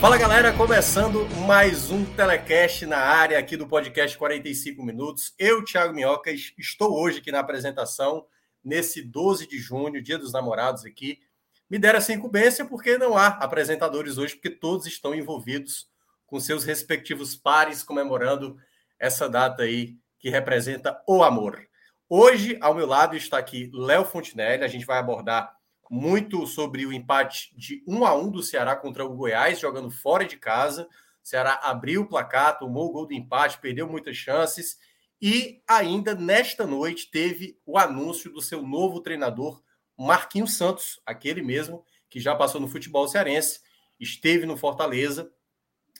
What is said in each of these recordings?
Fala galera, começando mais um telecast na área aqui do podcast 45 minutos. Eu, Thiago Minhoca, estou hoje aqui na apresentação, nesse 12 de junho, dia dos namorados aqui. Me deram essa incumbência porque não há apresentadores hoje, porque todos estão envolvidos com seus respectivos pares comemorando essa data aí que representa o amor. Hoje, ao meu lado, está aqui Léo Fontinelli, a gente vai abordar muito sobre o empate de 1 a 1 do Ceará contra o Goiás, jogando fora de casa. O Ceará abriu o placar, tomou o gol do empate, perdeu muitas chances. E ainda nesta noite teve o anúncio do seu novo treinador, Marquinhos Santos, aquele mesmo que já passou no futebol cearense, esteve no Fortaleza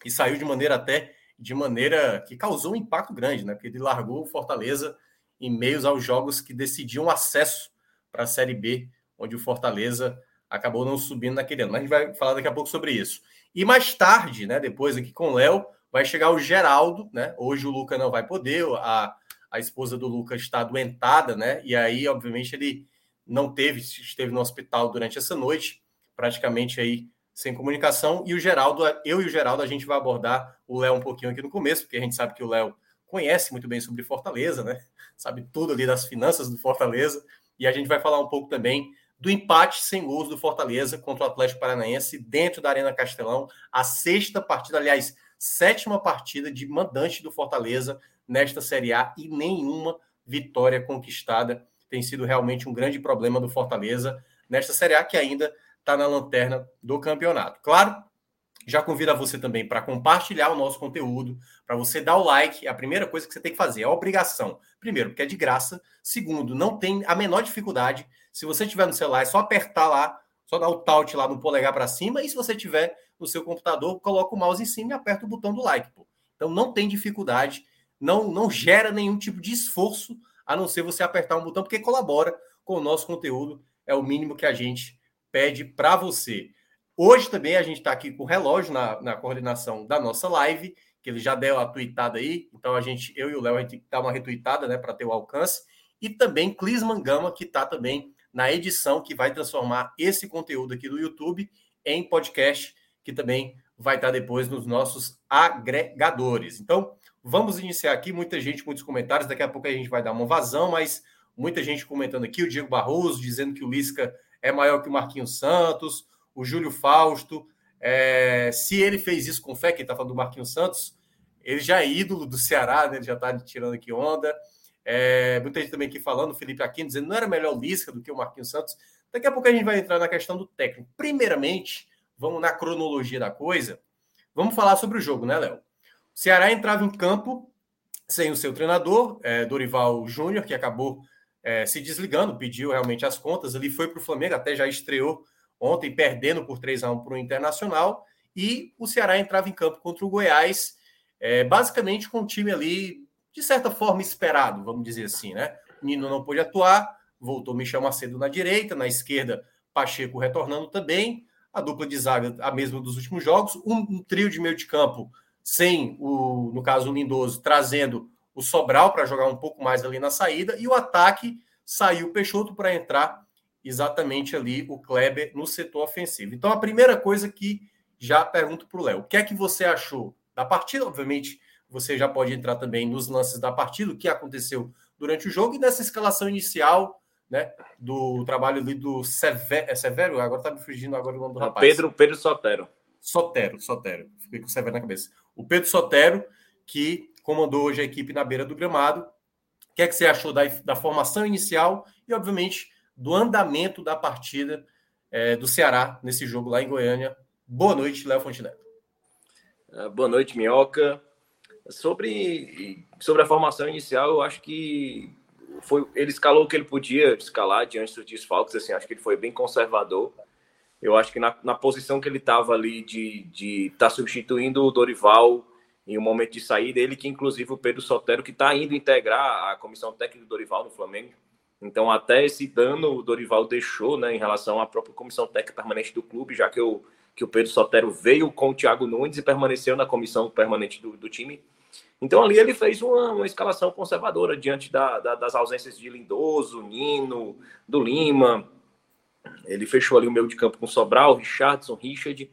e saiu de maneira até de maneira que causou um impacto grande, né? Porque ele largou o Fortaleza em meios aos jogos que decidiam acesso para a Série B onde o Fortaleza acabou não subindo naquele ano. Mas a gente vai falar daqui a pouco sobre isso. E mais tarde, né, depois aqui com o Léo, vai chegar o Geraldo, né? Hoje o Luca não vai poder, a, a esposa do Luca está adoentada, né? E aí, obviamente, ele não teve, esteve no hospital durante essa noite, praticamente aí sem comunicação. E o Geraldo, eu e o Geraldo, a gente vai abordar o Léo um pouquinho aqui no começo, porque a gente sabe que o Léo conhece muito bem sobre Fortaleza, né? Sabe tudo ali das finanças do Fortaleza. E a gente vai falar um pouco também do empate sem gols do Fortaleza contra o Atlético Paranaense dentro da Arena Castelão, a sexta partida, aliás, sétima partida de mandante do Fortaleza nesta Série A e nenhuma vitória conquistada. Tem sido realmente um grande problema do Fortaleza nesta Série A que ainda está na lanterna do campeonato. Claro, já convido a você também para compartilhar o nosso conteúdo, para você dar o like. É a primeira coisa que você tem que fazer, é obrigação. Primeiro, porque é de graça. Segundo, não tem a menor dificuldade. Se você tiver no celular, é só apertar lá, só dar o taut lá no polegar para cima. E se você tiver no seu computador, coloca o mouse em cima e aperta o botão do like. Pô. Então não tem dificuldade, não, não gera nenhum tipo de esforço, a não ser você apertar um botão, porque colabora com o nosso conteúdo. É o mínimo que a gente pede para você. Hoje também a gente está aqui com o relógio na, na coordenação da nossa live, que ele já deu a tweetada aí. Então a gente, eu e o Léo, a gente dá uma retweetada, né, para ter o alcance. E também Clis Mangama, que está também na edição que vai transformar esse conteúdo aqui do YouTube em podcast, que também vai estar tá depois nos nossos agregadores. Então, vamos iniciar aqui. Muita gente, muitos comentários. Daqui a pouco a gente vai dar uma vazão, mas muita gente comentando aqui. O Diego Barroso dizendo que o Lisca é maior que o Marquinhos Santos o Júlio Fausto. É, se ele fez isso com fé, que está falando do Marquinhos Santos, ele já é ídolo do Ceará, né? ele já está tirando aqui onda. É, muita gente também aqui falando, Felipe Aquino, dizendo não era melhor o Lisca do que o Marquinhos Santos. Daqui a pouco a gente vai entrar na questão do técnico. Primeiramente, vamos na cronologia da coisa. Vamos falar sobre o jogo, né, Léo? O Ceará entrava em campo sem o seu treinador, é, Dorival Júnior, que acabou é, se desligando, pediu realmente as contas. Ele foi para o Flamengo, até já estreou ontem perdendo por 3 a 1 para o Internacional, e o Ceará entrava em campo contra o Goiás, é, basicamente com o time ali, de certa forma, esperado, vamos dizer assim, né? Nino não pôde atuar, voltou Michel Macedo na direita, na esquerda, Pacheco retornando também, a dupla de zaga a mesma dos últimos jogos, um, um trio de meio de campo sem o, no caso, o Lindoso, trazendo o Sobral para jogar um pouco mais ali na saída, e o ataque saiu Peixoto para entrar exatamente ali o Kleber no setor ofensivo. Então, a primeira coisa que já pergunto para o Léo: o que é que você achou da partida? Obviamente, você já pode entrar também nos lances da partida, o que aconteceu durante o jogo e nessa escalação inicial né, do trabalho ali do Severo. É Severo? Agora está me fugindo agora o nome do rapaz. Pedro, Pedro Sotero. Sotero, Sotero. Fiquei com o Severo na cabeça. O Pedro Sotero, que comandou hoje a equipe na beira do gramado. O que é que você achou da, da formação inicial e, obviamente, do andamento da partida é, do Ceará nesse jogo lá em Goiânia. Boa noite, Léo Fontenelle. É, boa noite, Minhoca. Sobre, sobre a formação inicial, eu acho que foi, ele escalou o que ele podia escalar diante dos desfalques. Assim, acho que ele foi bem conservador. Eu acho que na, na posição que ele estava ali de estar de tá substituindo o Dorival em um momento de saída, ele que inclusive o Pedro Sotero, que está indo integrar a comissão técnica do Dorival no Flamengo. Então, até esse dano o Dorival deixou né, em relação à própria comissão técnica permanente do clube, já que o, que o Pedro Sotero veio com o Thiago Nunes e permaneceu na comissão permanente do, do time. Então, ali ele fez uma, uma escalação conservadora diante da, da, das ausências de Lindoso, Nino, do Lima. Ele fechou ali o meio de campo com Sobral, Richardson, Richard.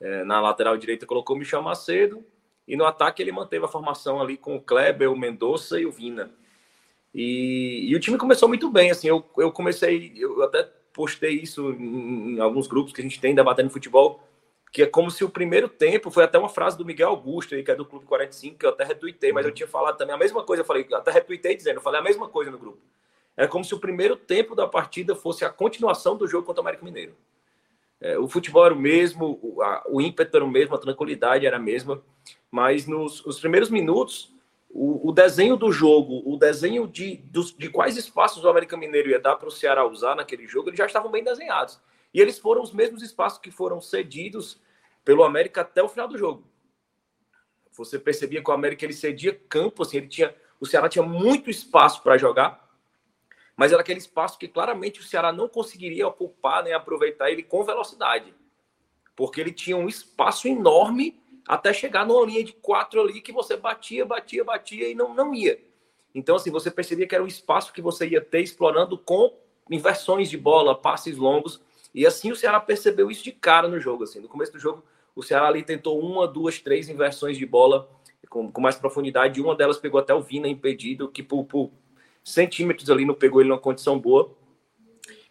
É, na lateral direita colocou Michel Macedo. E no ataque ele manteve a formação ali com o Kleber, o Mendonça e o Vina. E, e, o time começou muito bem, assim, eu, eu comecei, eu até postei isso em, em, alguns grupos que a gente tem debatendo futebol, que é como se o primeiro tempo, foi até uma frase do Miguel Augusto, aí, que é do Clube 45, que eu até retuitei, mas eu tinha falado também a mesma coisa, eu falei, até retuitei dizendo, eu falei a mesma coisa no grupo. É como se o primeiro tempo da partida fosse a continuação do jogo contra o América Mineiro. É, o futebol era o mesmo, o, a, o ímpeto era o mesmo, a tranquilidade era a mesma, mas nos, nos primeiros minutos o, o, desenho do jogo, o desenho de, dos, de quais espaços o América Mineiro ia dar para o Ceará usar naquele jogo, eles já estavam bem desenhados. E eles foram os mesmos espaços que foram cedidos pelo América até o final do jogo. Você percebia que o América ele cedia campo, assim, ele tinha, o Ceará tinha muito espaço para jogar, mas era aquele espaço que claramente o Ceará não conseguiria ocupar nem aproveitar ele com velocidade, porque ele tinha um espaço enorme até chegar numa linha de quatro ali que você batia, batia, batia e não, não ia. Então, assim, você percebia que era um espaço que você ia ter explorando com inversões de bola, passes longos. E assim o Ceará percebeu isso de cara no jogo. Assim. No começo do jogo, o Ceará ali tentou uma, duas, três inversões de bola com, com mais profundidade. Uma delas pegou até o Vina impedido, que por, por centímetros ali não pegou ele numa condição boa.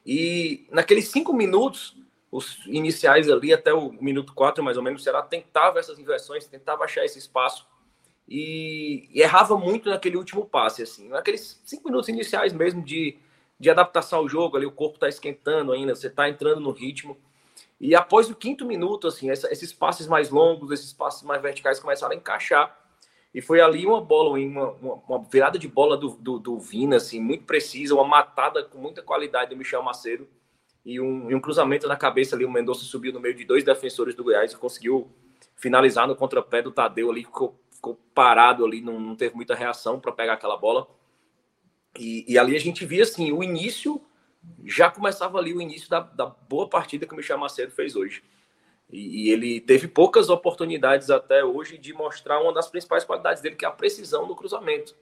E naqueles cinco minutos, os iniciais ali até o minuto 4, mais ou menos, o Ceará tentava essas inversões, tentava achar esse espaço e, e errava muito naquele último passe, assim, naqueles cinco minutos iniciais mesmo de, de adaptação ao jogo, ali o corpo está esquentando ainda, você está entrando no ritmo. E após o quinto minuto, assim, essa, esses passes mais longos, esses passes mais verticais começaram a encaixar. E foi ali uma bola, uma, uma, virada de bola do, do, do Vina, assim, muito precisa, uma matada com muita qualidade do Michel Macedo e um, e um cruzamento na cabeça ali. O Mendonça subiu no meio de dois defensores do Goiás e conseguiu finalizar no contrapé do Tadeu ali, ficou, ficou parado ali, não, não, teve muita reação para pegar aquela bola. E, e, ali a gente via assim, o início, já começava ali o início da, da boa partida que o Michel Macedo fez hoje. E, e, ele teve poucas oportunidades até hoje de mostrar uma das principais qualidades dele, que é a precisão no cruzamento.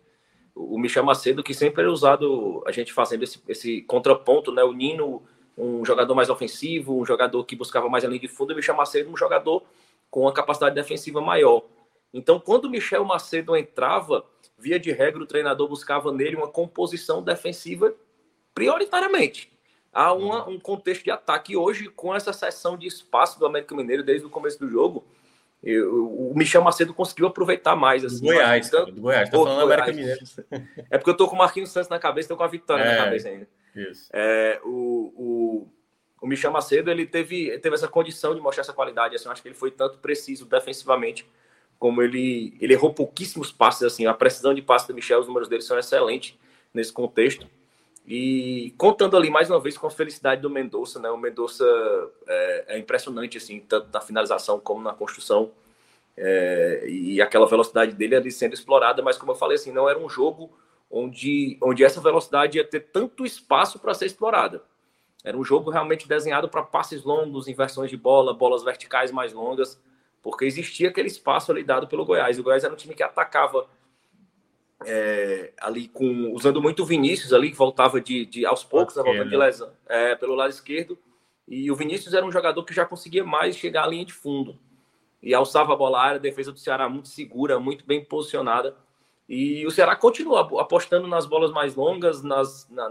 O, Michel Macedo, que sempre era usado, a gente fazendo esse, esse contraponto, né? O Nino um jogador mais ofensivo, um jogador que buscava mais a linha de fundo, e o Michel Macedo um jogador com uma capacidade defensiva maior. Então, quando o Michel Macedo entrava, via de regra, o treinador buscava nele uma composição defensiva prioritariamente. Há uma, um contexto de ataque. E hoje, com essa seção de espaço do América Mineiro desde o começo do jogo, eu, o Michel Macedo conseguiu aproveitar mais. Assim, Goiás, tanto, do Goiás, tá falando Goiás. América Mineiro. É porque eu tô com o Marquinhos Santos na cabeça, tô com a vitória é, na cabeça ainda. É, o, o, o Michel Macedo ele teve, teve essa condição de mostrar essa qualidade. Assim, eu acho que ele foi tanto preciso defensivamente, como ele, ele errou pouquíssimos passes. Assim, a precisão de passe do Michel, os números dele são excelentes nesse contexto. E contando ali mais uma vez com a felicidade do Mendonça, né? O Mendonça é, é impressionante, assim, tanto na finalização como na construção. É, e aquela velocidade dele ali sendo explorada, mas como eu falei, assim, não era um jogo onde, onde essa velocidade ia ter tanto espaço para ser explorada. Era um jogo realmente desenhado para passes longos, inversões de bola, bolas verticais mais longas, porque existia aquele espaço ali dado pelo Goiás. O Goiás era um time que atacava é, ali com usando muito o Vinícius ali, que voltava de, de aos poucos, okay, voltando né? de lesão, é, pelo lado esquerdo. E o Vinícius era um jogador que já conseguia mais chegar à linha de fundo. E alçava a bola área, a defesa do Ceará muito segura, muito bem posicionada. E o Ceará continua apostando nas bolas mais longas, nas, na,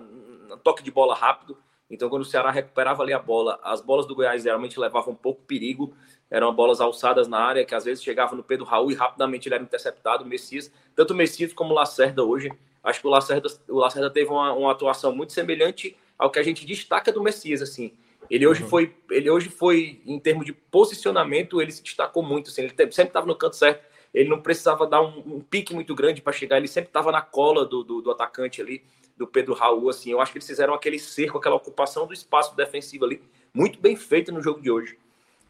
na toque de bola rápido. Então, quando o Ceará recuperava ali a bola, as bolas do Goiás geralmente levavam um pouco perigo. Eram bolas alçadas na área, que às vezes chegavam no Pedro Raul e rapidamente ele era interceptado. O Messias, tanto o Messias como o Lacerda hoje. Acho que o Lacerda, o Lacerda teve uma, uma atuação muito semelhante ao que a gente destaca do Messias, assim. Ele hoje uhum. foi, ele hoje foi em termos de posicionamento, ele se destacou muito, assim, ele sempre estava no canto certo. Ele não precisava dar um, um pique muito grande para chegar, ele sempre estava na cola do, do, do, atacante ali, do Pedro Raul, assim. Eu acho que eles fizeram aquele cerco, aquela ocupação do espaço defensivo ali, muito bem feito no jogo de hoje.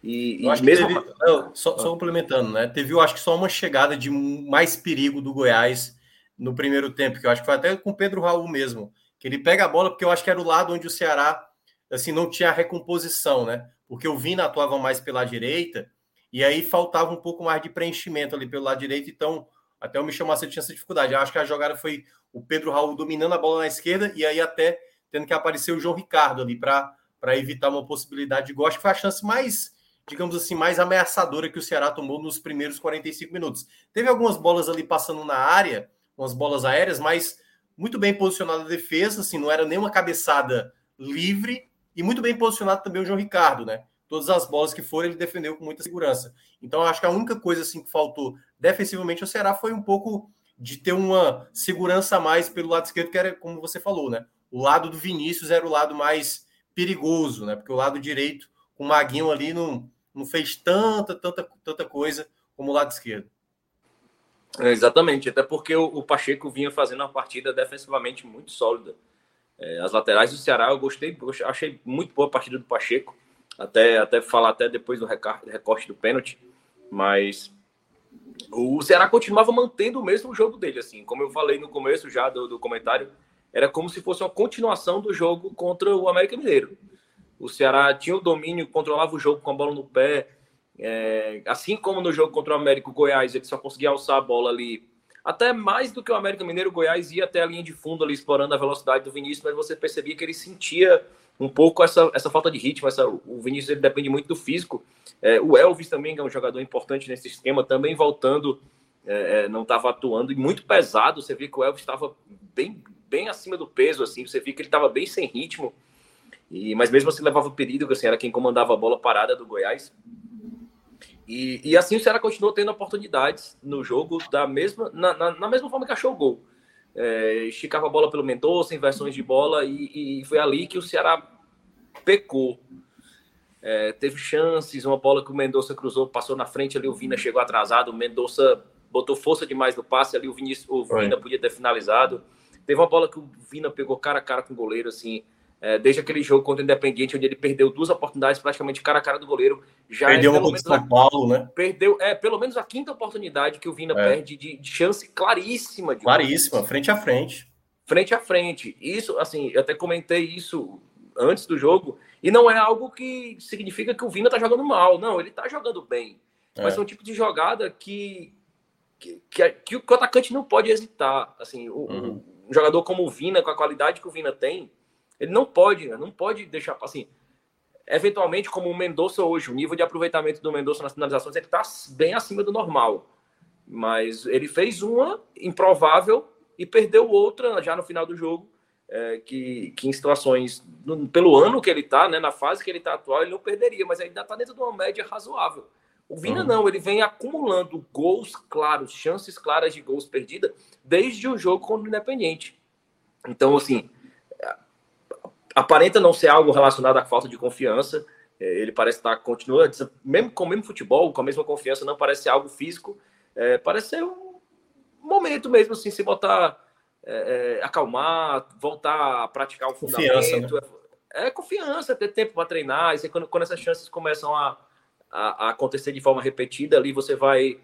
E, e mesmo teve, não, só, só, complementando, né? Teve, eu acho que só uma chegada de mais perigo do Goiás no primeiro tempo, que eu acho que foi até com o Pedro Raul mesmo, que ele pega a bola porque eu acho que era o lado onde o Ceará assim não tinha recomposição, né? Porque o Vina atuava mais pela direita e aí faltava um pouco mais de preenchimento ali pelo lado direito, então até o Michel Macedo tinha essa dificuldade. Eu acho que a jogada foi o Pedro Raul dominando a bola na esquerda e aí até tendo que aparecer o João Ricardo ali para evitar uma possibilidade de gol. Acho que foi a chance mais, digamos assim, mais ameaçadora que o Ceará tomou nos primeiros 45 minutos. Teve algumas bolas ali passando na área, umas bolas aéreas, mas muito bem posicionada a defesa, assim, não era nenhuma cabeçada livre e muito bem posicionado também o João Ricardo, né? Todas as bolas que foram, ele defendeu com muita segurança. Então, acho que a única coisa assim que faltou defensivamente ao Ceará foi um pouco de ter uma segurança a mais pelo lado esquerdo, que era como você falou, né? O lado do Vinícius era o lado mais perigoso, né? Porque o lado direito, com o Maguinho ali, não, não fez tanta, tanta, tanta coisa como o lado esquerdo. É, exatamente, até porque o, o, Pacheco vinha fazendo uma partida defensivamente muito sólida. É, as laterais do Ceará eu gostei, achei muito boa a partida do Pacheco, até, até falar até depois do recorte do pênalti, mas o Ceará continuava mantendo o mesmo jogo dele, assim, como eu falei no começo já do, do comentário, era como se fosse uma continuação do jogo contra o América Mineiro. O Ceará tinha o domínio, controlava o jogo com a bola no pé, é, assim como no jogo contra o América o Goiás, ele só conseguia alçar a bola ali. Até mais do que o América Mineiro, o Goiás ia até a linha de fundo ali, explorando a velocidade do Vinícius, mas você percebia que ele sentia um pouco essa, essa falta de ritmo. Essa, o Vinícius ele depende muito do físico. É, o Elvis também é um jogador importante nesse esquema, também voltando, é, é não estava atuando e muito pesado. Você via que o Elvis estava bem, bem acima do peso, assim. Você via que ele estava bem sem ritmo. E, mas mesmo assim levava perigo, assim, era quem comandava a bola parada do Goiás. E, e assim o Ceará continuou tendo oportunidades no jogo da mesma, na, na, na mesma forma que achou o gol. É, esticava a bola pelo Mendonça, inversões de bola, e, e, foi ali que o Ceará pecou. É, teve chances, uma bola que o Mendonça cruzou, passou na frente ali, o Vina chegou atrasado, o Mendonça botou força demais no passe ali, o, Vinícius, o Vina podia ter finalizado. Teve uma bola que o Vina pegou cara a cara com o goleiro, assim, é, desde aquele jogo contra o Independiente, onde ele perdeu duas oportunidades praticamente cara a cara do goleiro. Já perdeu é, uma contra São Paulo, né? Perdeu, é, pelo menos a quinta oportunidade que o Vina é. perde de, de, chance claríssima. De claríssima, frente a frente. Frente a frente. Isso, assim, eu até comentei isso antes do jogo, e não é algo que significa que o Vina tá jogando mal. Não, ele tá jogando bem. É. Mas é um tipo de jogada que, que, que, que, o atacante não pode hesitar. Assim, o, uhum. um jogador como o Vina, com a qualidade que o Vina tem ele não pode, né? não pode deixar assim. Eventualmente, como o Mendonça hoje, o nível de aproveitamento do Mendonça nas finalizações ele está bem acima do normal. Mas ele fez uma improvável e perdeu outra já no final do jogo. É, que, que em situações, no, pelo ano que ele está, né, na fase que ele está atual, ele não perderia, mas ainda está dentro de uma média razoável. O Vina uhum. não, ele vem acumulando gols claros, chances claras de gols perdidas, desde o jogo contra o Independente. Então, assim, aparenta não ser algo relacionado à falta de confiança. É, ele parece estar continua mesmo com o mesmo futebol, com a mesma confiança, não parece ser algo físico. É, parece ser um momento mesmo assim, se botar é, é, acalmar, voltar a praticar um fundamento. Né? É, é, confiança, ter tempo para treinar. E quando, quando essas chances começam a, a, a, acontecer de forma repetida, ali você vai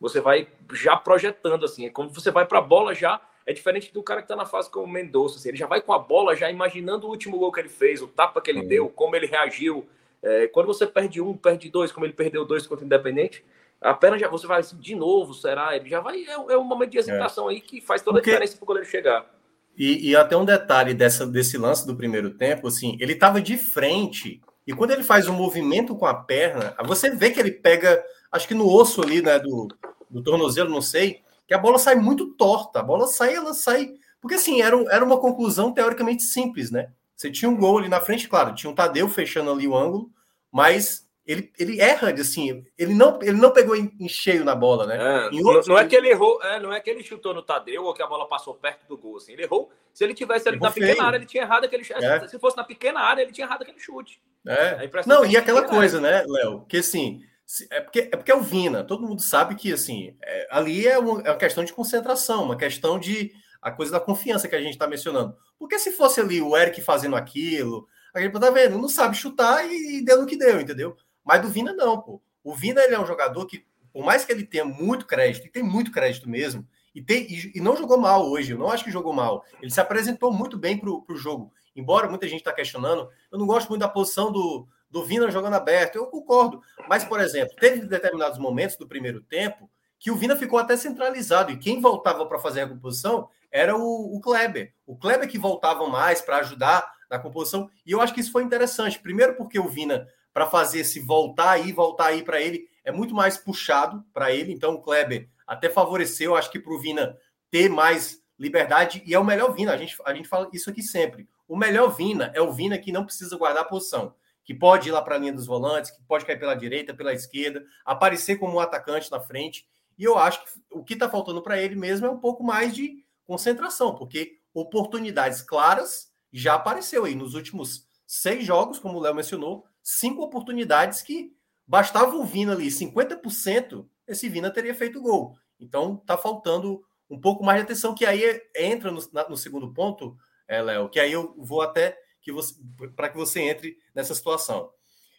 você vai já projetando assim, é como você vai para a bola já é diferente do cara que está na fase como o Mendonça. Assim, ele já vai com a bola, já imaginando o último gol que ele fez, o tapa que ele deu, como ele reagiu. É, quando você perde um, perde dois, como ele perdeu dois contra o Independente, a perna já você vai assim, de novo, será? Ele já vai. É, é um momento de hesitação aí que faz toda Porque... a diferença para o goleiro chegar. E, e, até um detalhe dessa, desse lance do primeiro tempo, assim, ele estava de frente e quando ele faz um movimento com a perna, você vê que ele pega, acho que no osso ali, né, do, do tornozelo, não sei, que a bola sai muito torta. A bola sai, ela sai. Porque assim, era, era uma conclusão teoricamente simples, né? Você tinha um gol ali na frente, claro, tinha um Tadeu fechando ali o ângulo, mas ele, ele erra, assim, ele não, ele não pegou em, em cheio na bola, né? É, outros... não, é que ele errou, é, não é que ele chutou no Tadeu ou que a bola passou perto do gol, assim, ele errou. Se ele tivesse ele na feio. pequena área, ele tinha errado aquele chute. É. Se fosse na pequena área, ele tinha errado aquele chute. É. Não, e aquela coisa, área. né, Léo, que assim, é porque, é porque é o Vina, todo mundo sabe que, assim, é, ali é uma, é uma questão de concentração, uma questão de a coisa da confiança que a gente está mencionando. Porque se fosse ali o Eric fazendo aquilo, a gente tá vendo, não sabe chutar e, e deu no que deu, entendeu? Mas do Vina, não, pô. O Vina ele é um jogador que, por mais que ele tenha muito crédito, e tem muito crédito mesmo, e, tem, e, e não jogou mal hoje, eu não acho que jogou mal. Ele se apresentou muito bem para o jogo. Embora muita gente está questionando, eu não gosto muito da posição do, do Vina jogando aberto, eu concordo. Mas, por exemplo, teve determinados momentos do primeiro tempo que o Vina ficou até centralizado, e quem voltava para fazer a composição era o, o Kleber. O Kleber que voltava mais para ajudar na composição, e eu acho que isso foi interessante. Primeiro, porque o Vina para fazer esse voltar aí, voltar aí para ele, é muito mais puxado para ele. Então, o Kleber até favoreceu, acho que para o Vina ter mais liberdade. E é o melhor Vina, a gente, a gente fala isso aqui sempre. O melhor Vina é o Vina que não precisa guardar a posição, que pode ir lá para a linha dos volantes, que pode cair pela direita, pela esquerda, aparecer como um atacante na frente. E eu acho que o que está faltando para ele mesmo é um pouco mais de concentração, porque oportunidades claras já apareceu aí nos últimos seis jogos, como o Léo mencionou, cinco oportunidades que bastava o Vina ali 50%, esse Vina teria feito gol. Então tá faltando um pouco mais de atenção, que aí entra no, na, no segundo ponto, é, Léo, que aí eu vou até que você para que você entre nessa situação.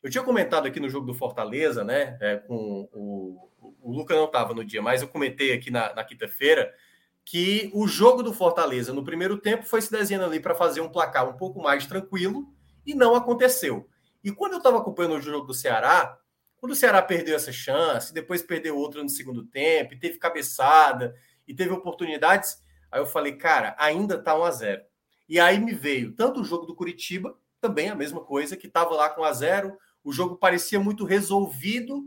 Eu tinha comentado aqui no jogo do Fortaleza, né? É, com o, o Luca não estava no dia, mas eu comentei aqui na, na quinta-feira que o jogo do Fortaleza no primeiro tempo foi se desenhando ali para fazer um placar um pouco mais tranquilo e não aconteceu. E quando eu estava acompanhando o jogo do Ceará, quando o Ceará perdeu essa chance, depois perdeu outra no segundo tempo, teve cabeçada e teve oportunidades, aí eu falei, cara, ainda tá 1 a 0. E aí me veio tanto o jogo do Curitiba, também a mesma coisa, que estava lá com 1 a 0, o jogo parecia muito resolvido,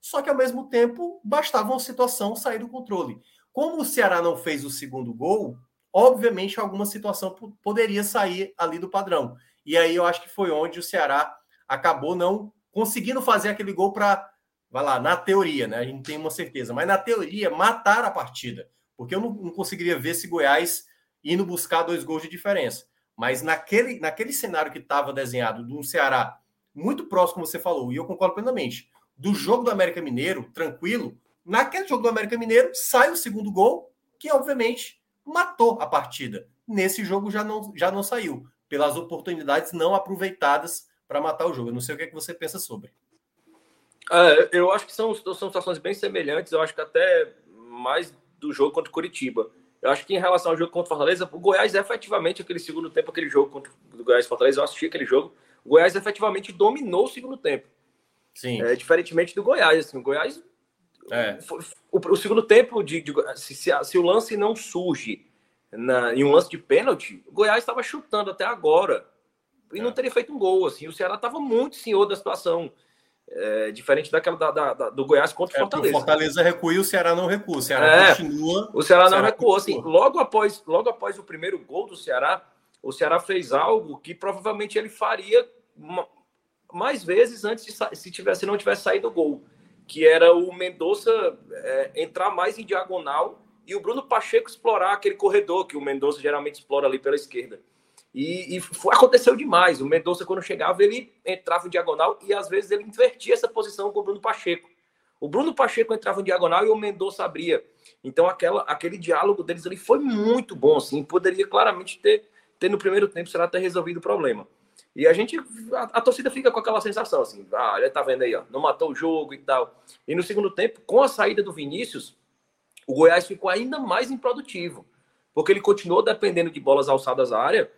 só que ao mesmo tempo bastava uma situação sair do controle. Como o Ceará não fez o segundo gol, obviamente alguma situação poderia sair ali do padrão. E aí eu acho que foi onde o Ceará acabou não conseguindo fazer aquele gol para, vai lá, na teoria, né? A gente tem uma certeza, mas na teoria, matar a partida. Porque eu não, não conseguiria ver se Goiás indo buscar dois gols de diferença. Mas naquele, naquele cenário que estava desenhado do Ceará, muito próximo, como você falou, e eu concordo plenamente, do jogo do América Mineiro, tranquilo, naquele jogo do América Mineiro sai o segundo gol, que obviamente matou a partida. Nesse jogo já não, já não saiu, pelas oportunidades não aproveitadas para matar o jogo. Eu não sei o que, é que você pensa sobre. É, eu acho que são, são situações bem semelhantes. Eu acho que até mais do jogo contra o Curitiba. Eu acho que em relação ao jogo contra o Fortaleza, o Goiás efetivamente, aquele segundo tempo, aquele jogo contra o Goiás Fortaleza, eu assisti aquele jogo. O Goiás efetivamente dominou o segundo tempo. Sim. É, diferentemente do Goiás. Assim, o Goiás. É. O, o, segundo tempo, de, de se, se, se, o lance não surge na, em um lance de pênalti, o Goiás estava chutando até agora e é. não teria feito um gol. Assim, o Ceará estava muito senhor da situação. É, diferente daquela da, da, da, do Goiás contra o é, Fortaleza. O Fortaleza recua e o Ceará não recua. O Ceará é, continua. O Ceará, não recuou. Assim, logo, após, logo após o primeiro gol do Ceará, o Ceará fez algo que provavelmente ele faria mais vezes antes de se, tivesse, se não tivesse saído o gol. Que era o Mendonça é, entrar mais em diagonal e o Bruno Pacheco explorar aquele corredor que o Mendonça geralmente explora ali pela esquerda. E, e foi, aconteceu demais. O Mendonça, quando chegava, ele entrava em diagonal e às vezes ele invertia essa posição com o Bruno Pacheco. O Bruno Pacheco entrava em diagonal e o Mendonça abria. Então, aquela, aquele diálogo deles ali foi muito bom. Assim, poderia claramente ter, ter no primeiro tempo, será ter resolvido o problema. E a gente, a, a, torcida fica com aquela sensação assim: ah, ele tá vendo aí, ó, não matou o jogo e tal. E no segundo tempo, com a saída do Vinícius, o Goiás ficou ainda mais improdutivo, porque ele continuou dependendo de bolas alçadas à área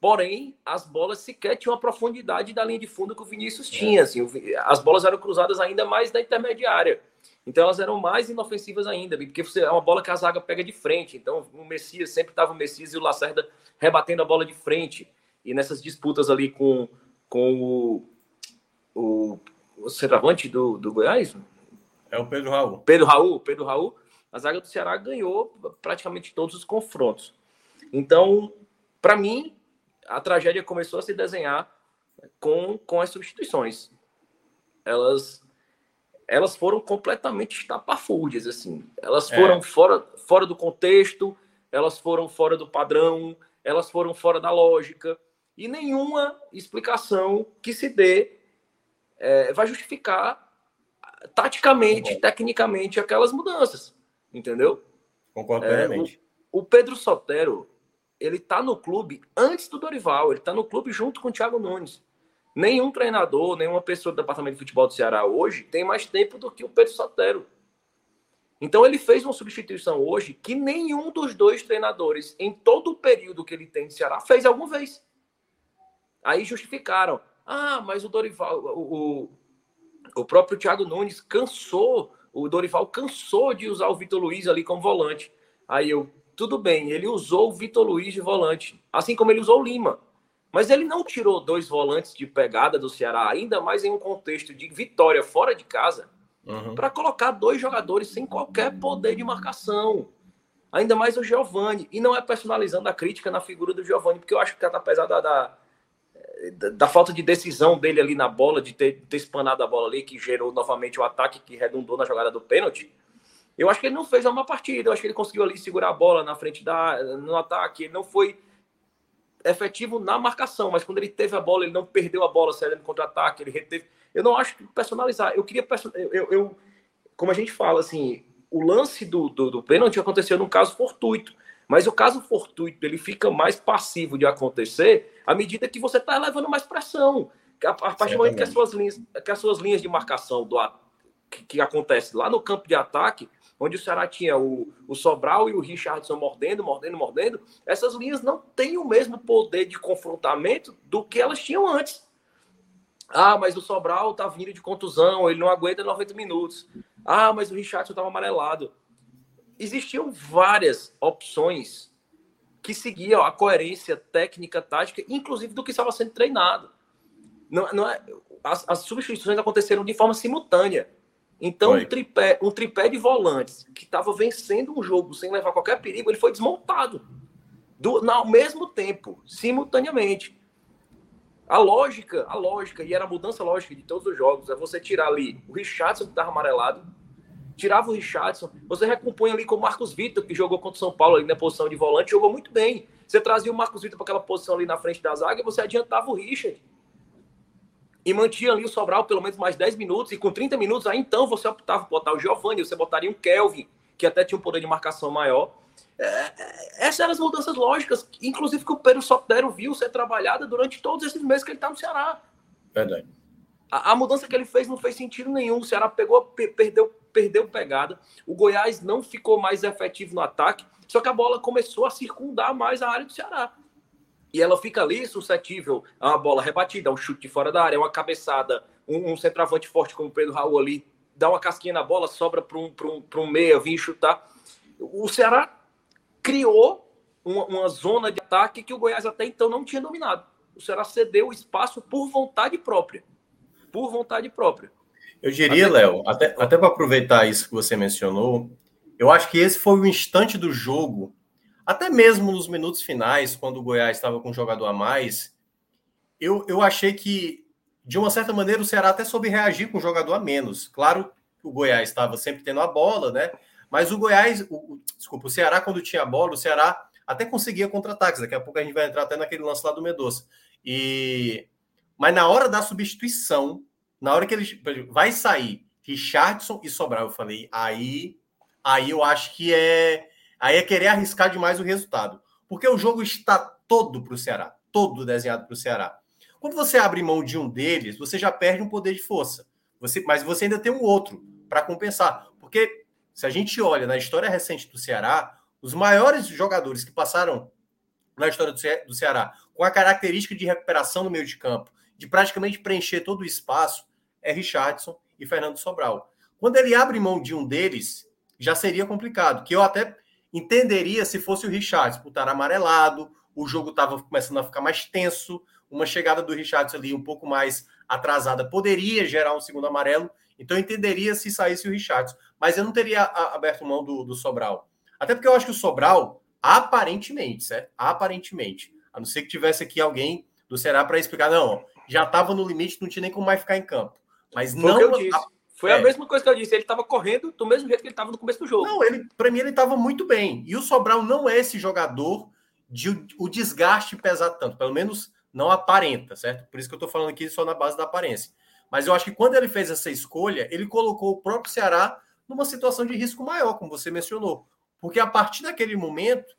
Porém, as bolas sequer tinham a profundidade da linha de fundo que o Vinícius tinha. Assim, as bolas eram cruzadas ainda mais na intermediária. Então elas eram mais inofensivas ainda, porque é uma bola que a zaga pega de frente. Então o Messias sempre estava o Messias e o Lacerda rebatendo a bola de frente. E nessas disputas ali com, com o, o, o centroavante do, do Goiás. É o Pedro Raul. Pedro Raul, Pedro Raul. A zaga do Ceará ganhou praticamente todos os confrontos. Então, para mim, a tragédia começou a se desenhar com, com as substituições. elas elas foram completamente estapafúrdias, assim. Elas é. foram é. fora, fora do contexto, elas foram fora do padrão, elas foram fora da lógica. E nenhuma explicação que se dê é, vai justificar taticamente, tecnicamente, aquelas mudanças. Entendeu? Concordo é, plenamente. O, o, Pedro Sotero, ele tá no clube antes do Dorival, ele tá no clube junto com o Thiago Nunes. Nenhum treinador, nenhuma pessoa do departamento de futebol do Ceará hoje tem mais tempo do que o Pedro Sotero. Então ele fez uma substituição hoje que nenhum dos dois treinadores, em todo o período que ele tem no Ceará, fez alguma vez. Aí justificaram. Ah, mas o Dorival, o, o próprio Thiago Nunes cansou, o Dorival cansou de usar o Vitor Luiz ali como volante. Aí eu, tudo bem, ele usou o Vitor Luiz de volante, assim como ele usou o Lima. Mas ele não tirou dois volantes de pegada do Ceará, ainda mais em um contexto de vitória fora de casa, uhum. para colocar dois jogadores sem qualquer poder de marcação. Ainda mais o Giovani. E não é personalizando a crítica na figura do Giovani, porque eu acho que tá apesar da, da, da, da falta de decisão dele ali na bola, de ter, ter espanado a bola ali, que gerou novamente o ataque que redundou na jogada do pênalti. Eu acho que ele não fez uma partida, eu acho que ele conseguiu ali segurar a bola na frente da no ataque, ele não foi efetivo na marcação, mas quando ele teve a bola, ele não perdeu a bola saindo contra-ataque, ele reteve. Eu não acho que personalizar. Eu queria eu, eu, como a gente fala assim, o lance do, do, do pênalti aconteceu num caso fortuito, mas o caso fortuito ele fica mais passivo de acontecer à medida que você está levando mais pressão. A, a partir do momento que as suas linhas, que as suas linhas de marcação do que, que acontece lá no campo de ataque, onde o Ceará tinha o, o Sobral e o Richardson mordendo, mordendo, mordendo, essas linhas não têm o mesmo poder de confrontamento do que elas tinham antes. Ah, mas o Sobral tá vindo de contusão, ele não aguenta 90 minutos. Ah, mas o Richardson estava amarelado. Existiam várias opções que seguiam a coerência técnica, tática, inclusive do que estava sendo treinado. Não, não é, as, as substituições aconteceram de forma simultânea. Então, um tripé, um tripé de volantes que estava vencendo um jogo sem levar qualquer perigo, ele foi desmontado. Do, ao mesmo tempo, simultaneamente. A lógica, a lógica, e era a mudança lógica de todos os jogos, é você tirar ali o Richardson, que estava amarelado, tirava o Richardson, você recompõe ali com o Marcos Vitor, que jogou contra o São Paulo ali na posição de volante, jogou muito bem. Você trazia o Marcos Vitor para aquela posição ali na frente da zaga e você adiantava o Richard e mantinha ali o Sobral pelo menos mais 10 minutos, e com 30 minutos, aí então você optava por botar o Giovanni, você botaria um Kelvin, que até tinha um poder de marcação maior. É, é, essas eram as mudanças lógicas, inclusive que o Pedro Sotero viu ser trabalhada durante todos esses meses que ele está no Ceará. Verdade. A, a, mudança que ele fez não fez sentido nenhum. O Ceará pegou, perdeu, perdeu pegada. O Goiás não ficou mais efetivo no ataque, só que a bola começou a circundar mais a área do Ceará e ela fica ali suscetível a uma bola rebatida, a um chute de fora da área, uma cabeçada, um, um centroavante forte como o Pedro Raul ali, dá uma casquinha na bola, sobra para um, um, um meia vir chutar. O Ceará criou uma, uma, zona de ataque que o Goiás até então não tinha dominado. O Ceará cedeu o espaço por vontade própria. Por vontade própria. Eu diria, Léo, até, até para aproveitar isso que você mencionou, eu acho que esse foi o instante do jogo até mesmo nos minutos finais, quando o Goiás estava com um jogador a mais, eu, eu achei que, de uma certa maneira, o Ceará até soube reagir com um jogador a menos. Claro o Goiás estava sempre tendo a bola, né? Mas o Goiás, o, desculpa, o Ceará, quando tinha a bola, o Ceará até conseguia contra-ataques. Daqui a pouco a gente vai entrar até naquele lance lá do Medoça. E... Mas na hora da substituição, na hora que ele vai sair Richardson e Sobral, eu falei, aí, aí eu acho que é Aí é querer arriscar demais o resultado. Porque o jogo está todo para o Ceará. Todo desenhado para o Ceará. Quando você abre mão de um deles, você já perde um poder de força. Você, mas você ainda tem um outro para compensar. Porque se a gente olha na história recente do Ceará, os maiores jogadores que passaram na história do, Ce do Ceará com a característica de recuperação no meio de campo, de praticamente preencher todo o espaço, é Richardson e Fernando Sobral. Quando ele abre mão de um deles, já seria complicado. Que eu até entenderia se fosse o Richardson por estar amarelado, o jogo estava começando a ficar mais tenso, uma chegada do Richardson ali um pouco mais atrasada poderia gerar um segundo amarelo, então eu entenderia se saísse o Richardson, mas eu não teria aberto mão do, do Sobral. Até porque eu acho que o Sobral, aparentemente, certo? Aparentemente, a não ser que tivesse aqui alguém do Ceará para explicar, não, já estava no limite, não tinha nem como mais ficar em campo. Mas Foi não. O. Foi É. a mesma coisa que eu disse. Ele estava correndo do mesmo jeito que ele estava no começo do jogo. Não, ele, para mim, ele estava muito bem. E o Sobral não é esse jogador de o- o desgaste pesar tanto. Pelo menos não aparenta, certo? Por isso que eu estou falando aqui só na base da aparência. Mas eu acho que quando ele fez essa escolha, ele colocou o próprio Ceará numa situação de risco maior, como você mencionou. Porque a partir daquele momento,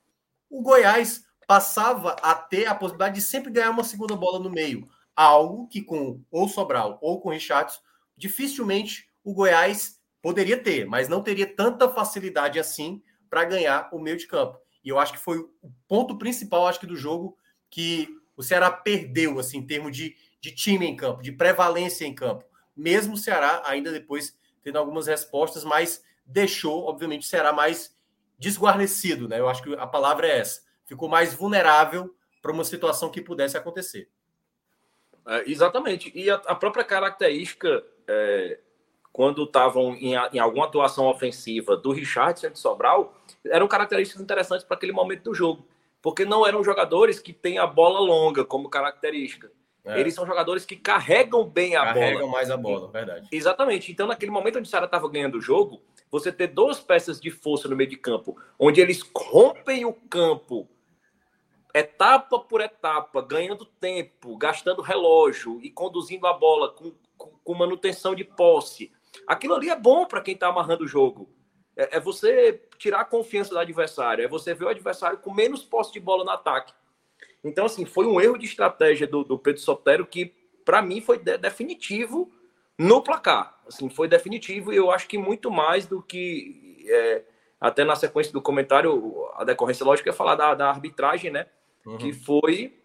o Goiás passava a ter a possibilidade de sempre ganhar uma segunda bola no meio. Algo que com ou Sobral ou com Richardson, dificilmente o Goiás poderia ter, mas não teria tanta facilidade assim para ganhar o meio de campo. E eu acho que foi o ponto principal, acho que, do jogo que o Ceará perdeu, assim, em termos de, de time em campo, de prevalência em campo. Mesmo o Ceará, ainda depois tendo algumas respostas, mas deixou, obviamente, o Ceará mais desguarnecido, né? Eu acho que a palavra é essa. Ficou mais vulnerável para uma situação que pudesse acontecer. É, exatamente. E a, a própria característica, é, quando estavam em, em alguma atuação ofensiva do Richardson e de Sobral, eram características interessantes para aquele momento do jogo. Porque não eram jogadores que têm a bola longa como característica. É, Eles são jogadores que carregam bem a carregam bola. mais a bola, verdade. Exatamente. Então, naquele momento onde o Ceará estava ganhando o jogo, você ter duas peças de força no meio de campo, onde eles rompem o campo etapa por etapa, ganhando tempo, gastando relógio e conduzindo a bola com, com, com manutenção de posse. Aquilo ali é bom para quem está amarrando o jogo. É, é você tirar a confiança do adversário, é você ver o adversário com menos posse de bola no ataque. Então, assim, foi um erro de estratégia do, do Pedro Sotero que, para mim, foi de- definitivo no placar. Assim, foi definitivo e eu acho que muito mais do que. é, até na sequência do comentário, a decorrência lógica é falar da, da arbitragem, né? Uhum. Que foi.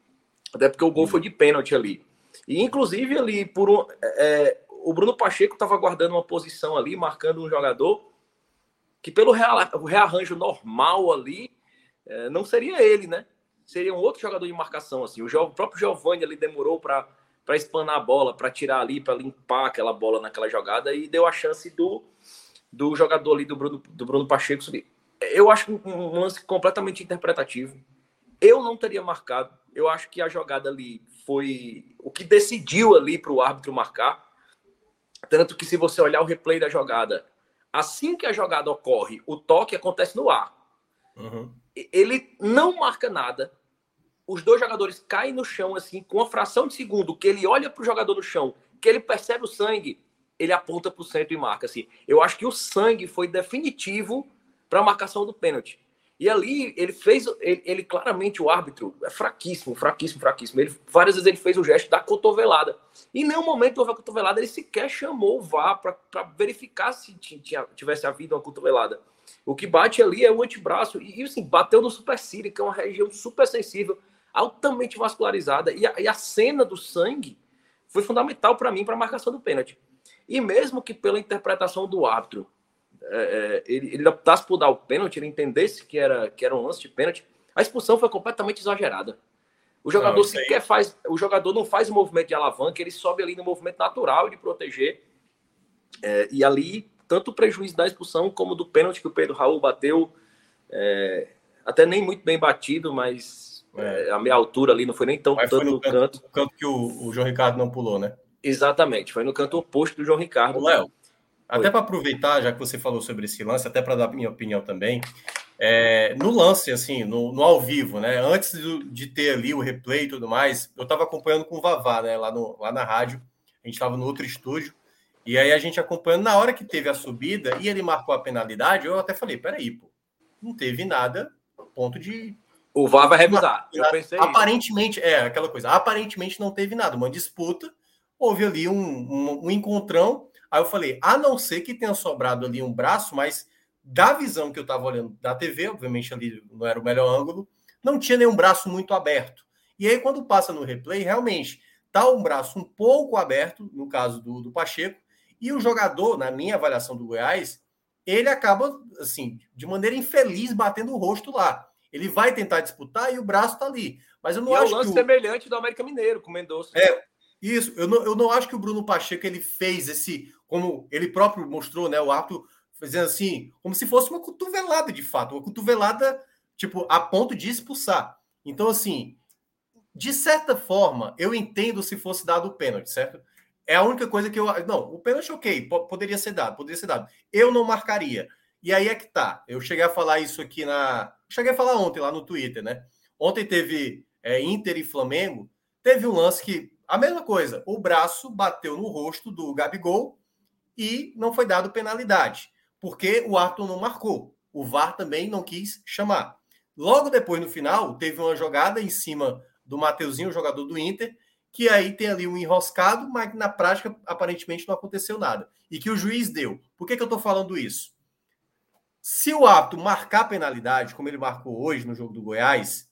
Até porque o gol foi de pênalti ali. E, inclusive, ali, por um. é, o Bruno Pacheco estava guardando uma posição ali, marcando um jogador que, pelo rearranjo normal ali, é, não seria ele, né? Seria um outro jogador de marcação. assim. O, o próprio Giovanni ali demorou para para espanar a bola, para tirar ali, para limpar aquela bola naquela jogada e deu a chance do, do jogador ali do Bruno, do Bruno Pacheco subir. Eu acho um lance completamente interpretativo. Eu não teria marcado. Eu acho que a jogada ali foi o que decidiu ali para o árbitro marcar. Tanto que se você olhar o replay da jogada, assim que a jogada ocorre, o toque acontece no ar Uhum. ele não marca nada. Os dois jogadores caem no chão, assim, com uma fração de segundo, que ele olha para o jogador no chão, que ele percebe o sangue, ele aponta para o centro e marca. Assim. Eu acho que o sangue foi definitivo para a marcação do pênalti. E ali ele fez, ele, ele claramente, o árbitro, é fraquíssimo, fraquíssimo, fraquíssimo. Ele, várias vezes ele fez o gesto da cotovelada. E em nenhum momento houve a cotovelada, ele sequer chamou o VAR para verificar se ti- tinha, tivesse havido uma cotovelada. O que bate ali é o antebraço. E, e, assim, bateu no supercílio, que é uma região super sensível, altamente vascularizada. E a, e a cena do sangue foi fundamental para mim para a marcação do pênalti. E mesmo que pela interpretação do árbitro, é, é, ele, ele optasse por dar o pênalti, ele entendesse que era, que era um lance de pênalti, a expulsão foi completamente exagerada. O jogador Não, sequer faz, o jogador não faz o movimento de alavanca, ele sobe ali no movimento natural de proteger. É, e ali, tanto o prejuízo da expulsão como do pênalti que o Pedro Raul bateu, é, até nem muito bem batido, mas É. é, a meia altura ali não foi nem tão Mas tanto no canto, canto. no canto que o, o João Ricardo não pulou, né? Exatamente, foi no canto oposto do João Ricardo. Léo, até para aproveitar, já que você falou sobre esse lance, até para dar minha opinião também, é, no lance, assim, no, no ao vivo, né? Antes do- de ter ali o replay e tudo mais, eu estava acompanhando com o Vavá, né? Lá, no, lá na rádio, a gente estava no outro estúdio, e aí a gente acompanhando, na hora que teve a subida e ele marcou a penalidade, eu até falei, peraí, pô, não teve nada ponto de O VAR vai revisar. Eu pensei. isso. Aparentemente, é aquela coisa. Aparentemente não teve nada, uma disputa. Houve ali um, um, um encontrão. Aí eu falei, a não ser que tenha sobrado ali um braço, mas da visão que eu estava olhando da TV, obviamente ali não era o melhor ângulo, não tinha nenhum braço muito aberto. E aí, quando passa no replay, realmente tá um braço um pouco aberto, no caso do, do Pacheco, e o jogador, na minha avaliação do Goiás, ele acaba, assim, de maneira infeliz, batendo o rosto lá. Ele vai tentar disputar e o braço tá ali. Mas eu não E é um acho lance que. O... semelhante do América Mineiro, com o Mendonça. É, isso, eu não, eu não acho que o Bruno Pacheco ele fez esse, como ele próprio mostrou, né? O ato fazendo assim, como se fosse uma cotovelada de fato, uma cotovelada, tipo, a ponto de expulsar. Então, assim, de certa forma, eu entendo se fosse dado o pênalti, certo? é a única coisa que eu. Não, o pênalti, ok, poderia ser dado, poderia ser dado. Eu não marcaria. E aí é que tá. Eu cheguei a falar isso aqui na. Cheguei a falar ontem lá no Twitter, né? Ontem teve é, Inter e Flamengo. Teve um lance que. A mesma coisa. O braço bateu no rosto do Gabigol e não foi dado penalidade. Porque o Arthur não marcou. O VAR também não quis chamar. Logo depois, no final, teve uma jogada em cima do Mateuzinho, jogador do Inter, que aí tem ali um enroscado, mas na prática aparentemente não aconteceu nada. E que o juiz deu. Por que, que eu estou falando isso? Se o ato marcar penalidade, como ele marcou hoje no jogo do Goiás,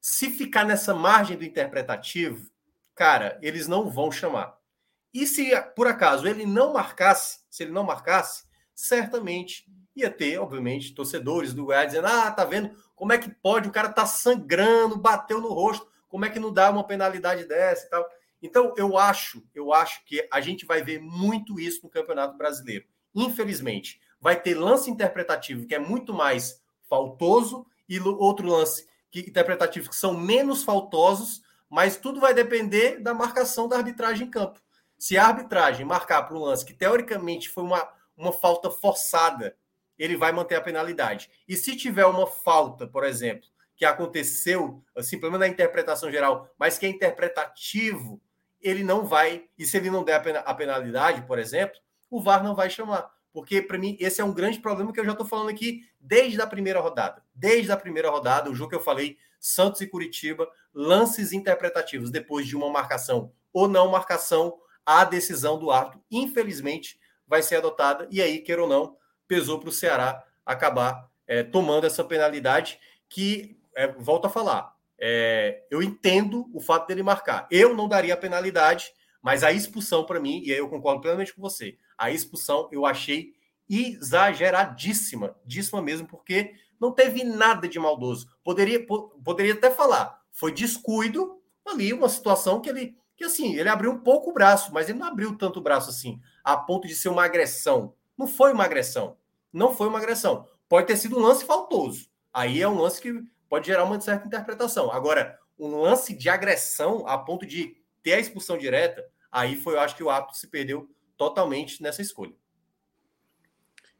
se ficar nessa margem do interpretativo, cara, eles não vão chamar. E se por acaso ele não marcasse, se ele não marcasse, certamente ia ter, obviamente, torcedores do Goiás dizendo: ah, tá vendo como é que pode? O cara tá sangrando, bateu no rosto como é que não dá uma penalidade dessa e tal? Então, eu acho, eu acho que a gente vai ver muito isso no Campeonato Brasileiro. Infelizmente, vai ter lance interpretativo que é muito mais faltoso e outro lance que, interpretativo que são menos faltosos, mas tudo vai depender da marcação da arbitragem em campo. Se a arbitragem marcar para um lance que teoricamente foi uma, uma falta forçada, ele vai manter a penalidade. E se tiver uma falta, por exemplo, que aconteceu, assim, pelo menos na interpretação geral, mas que é interpretativo, ele não vai, e se ele não der a penalidade, por exemplo, o VAR não vai chamar. Porque, para mim, esse é um grande problema que eu já estou falando aqui desde a primeira rodada. Desde a primeira rodada, o jogo que eu falei, Santos e Curitiba, lances interpretativos depois de uma marcação ou não marcação, a decisão do árbitro, infelizmente, vai ser adotada. E aí, queira ou não, pesou para o Ceará acabar é, tomando essa penalidade que é, volto a falar, é, eu entendo o fato dele marcar. Eu não daria a penalidade, mas a expulsão para mim, e aí eu concordo plenamente com você, a expulsão eu achei exageradíssima, díssima mesmo, porque não teve nada de maldoso. Poderia, poderia até falar, foi descuido ali, uma situação que ele, que assim, ele abriu um pouco o braço, mas ele não abriu tanto o braço assim, a ponto de ser uma agressão. Não foi uma agressão. Não foi uma agressão. Pode ter sido um lance faltoso. Aí é um lance que pode gerar uma certa interpretação. Agora, um lance de agressão a ponto de ter a expulsão direta, aí foi, eu acho que o árbitro se perdeu totalmente nessa escolha.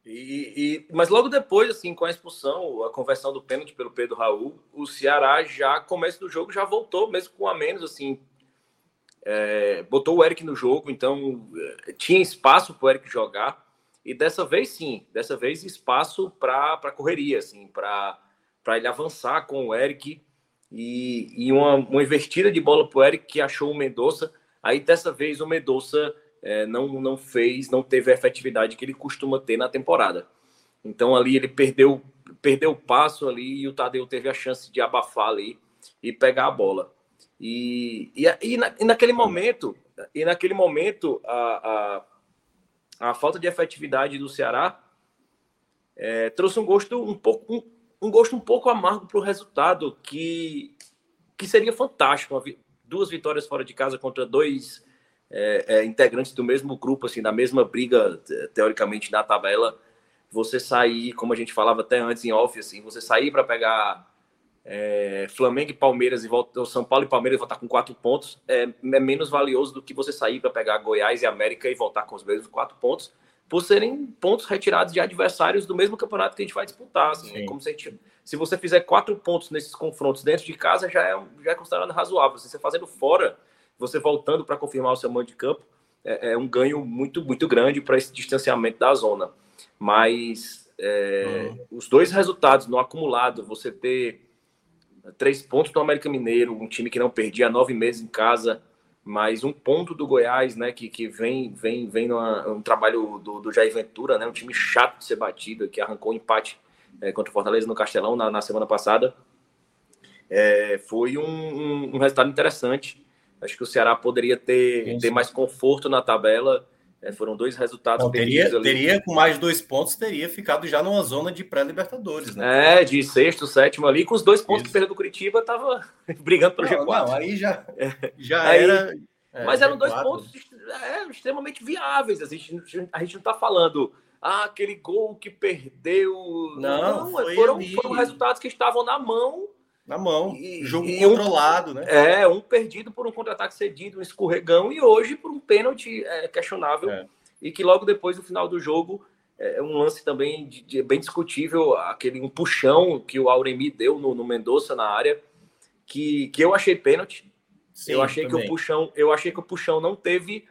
E, e, mas logo depois, assim, com a expulsão, a conversão do pênalti pelo Pedro Raul, o Ceará já, começo do jogo, já voltou, mesmo com a menos, assim, é, botou o Eric no jogo, então é, tinha espaço para o Eric jogar. E dessa vez, sim, dessa vez espaço para correria, assim, para ele avançar com o Eric e, e uma, uma investida de bola para o Eric que achou o Mendonça. Aí dessa vez o Mendonça é, não, não fez, não teve a efetividade que ele costuma ter na temporada. Então ali ele perdeu perdeu o passo ali e o Tadeu teve a chance de abafar ali e pegar a bola. E, e, e, na, e naquele momento, e naquele momento a, a, a falta de efetividade do Ceará é, trouxe um gosto um pouco um, um gosto um pouco amargo para o resultado, que, que seria fantástico. Duas vitórias fora de casa contra dois é, é, integrantes do mesmo grupo, assim, da mesma briga, teoricamente, na tabela. Você sair, como a gente falava até antes em off, assim, você sair para pegar é, Flamengo e Palmeiras e volta, São Paulo e Palmeiras voltar com quatro pontos é, é menos valioso do que você sair para pegar Goiás e América e voltar com os mesmos quatro pontos por serem pontos retirados de adversários do mesmo campeonato que a gente vai disputar. Assim, é como se, gente, se você fizer quatro pontos nesses confrontos dentro de casa, já é, já é considerado razoável. Se você fazendo fora, você voltando para confirmar o seu mando de campo, é, é, um ganho muito, muito grande para esse distanciamento da zona. Mas é, uhum. os dois resultados no acumulado, você ter três pontos do América Mineiro, um time que não perdia nove meses em casa, mas um ponto do Goiás, né, que, que vem vem vem numa, um trabalho do, do Jair Ventura, né, um time chato de ser batido, que arrancou um empate é, contra o Fortaleza no Castelão na, na semana passada, é, foi um, um, um, resultado interessante. Acho que o Ceará poderia ter, ter mais conforto na tabela. É, foram dois resultados Não, teria, ali. teria, com mais dois pontos, teria ficado já numa zona de pré-Libertadores, né? É, de sexto, sétimo ali, com os dois pontos Isso. que perdeu do Curitiba, tava brigando pelo não, G4. Não, aí já, é. já aí, era. É, mas eram G4. dois pontos é, extremamente viáveis. A gente, a gente não tá falando. Ah, aquele gol que perdeu. Não, não foram, foram resultados que estavam na mão Na mão, e, jogo e controlado, um, né? É, um perdido por um contra-ataque cedido, um escorregão, e hoje por um pênalti é, questionável. É. E que logo depois, no final do jogo, é um lance também de, de, bem discutível, aquele um puxão que o Auremi deu no, no Mendonça na área, que, que eu achei pênalti. Sim, eu achei também. que o puxão, eu achei que o puxão não teve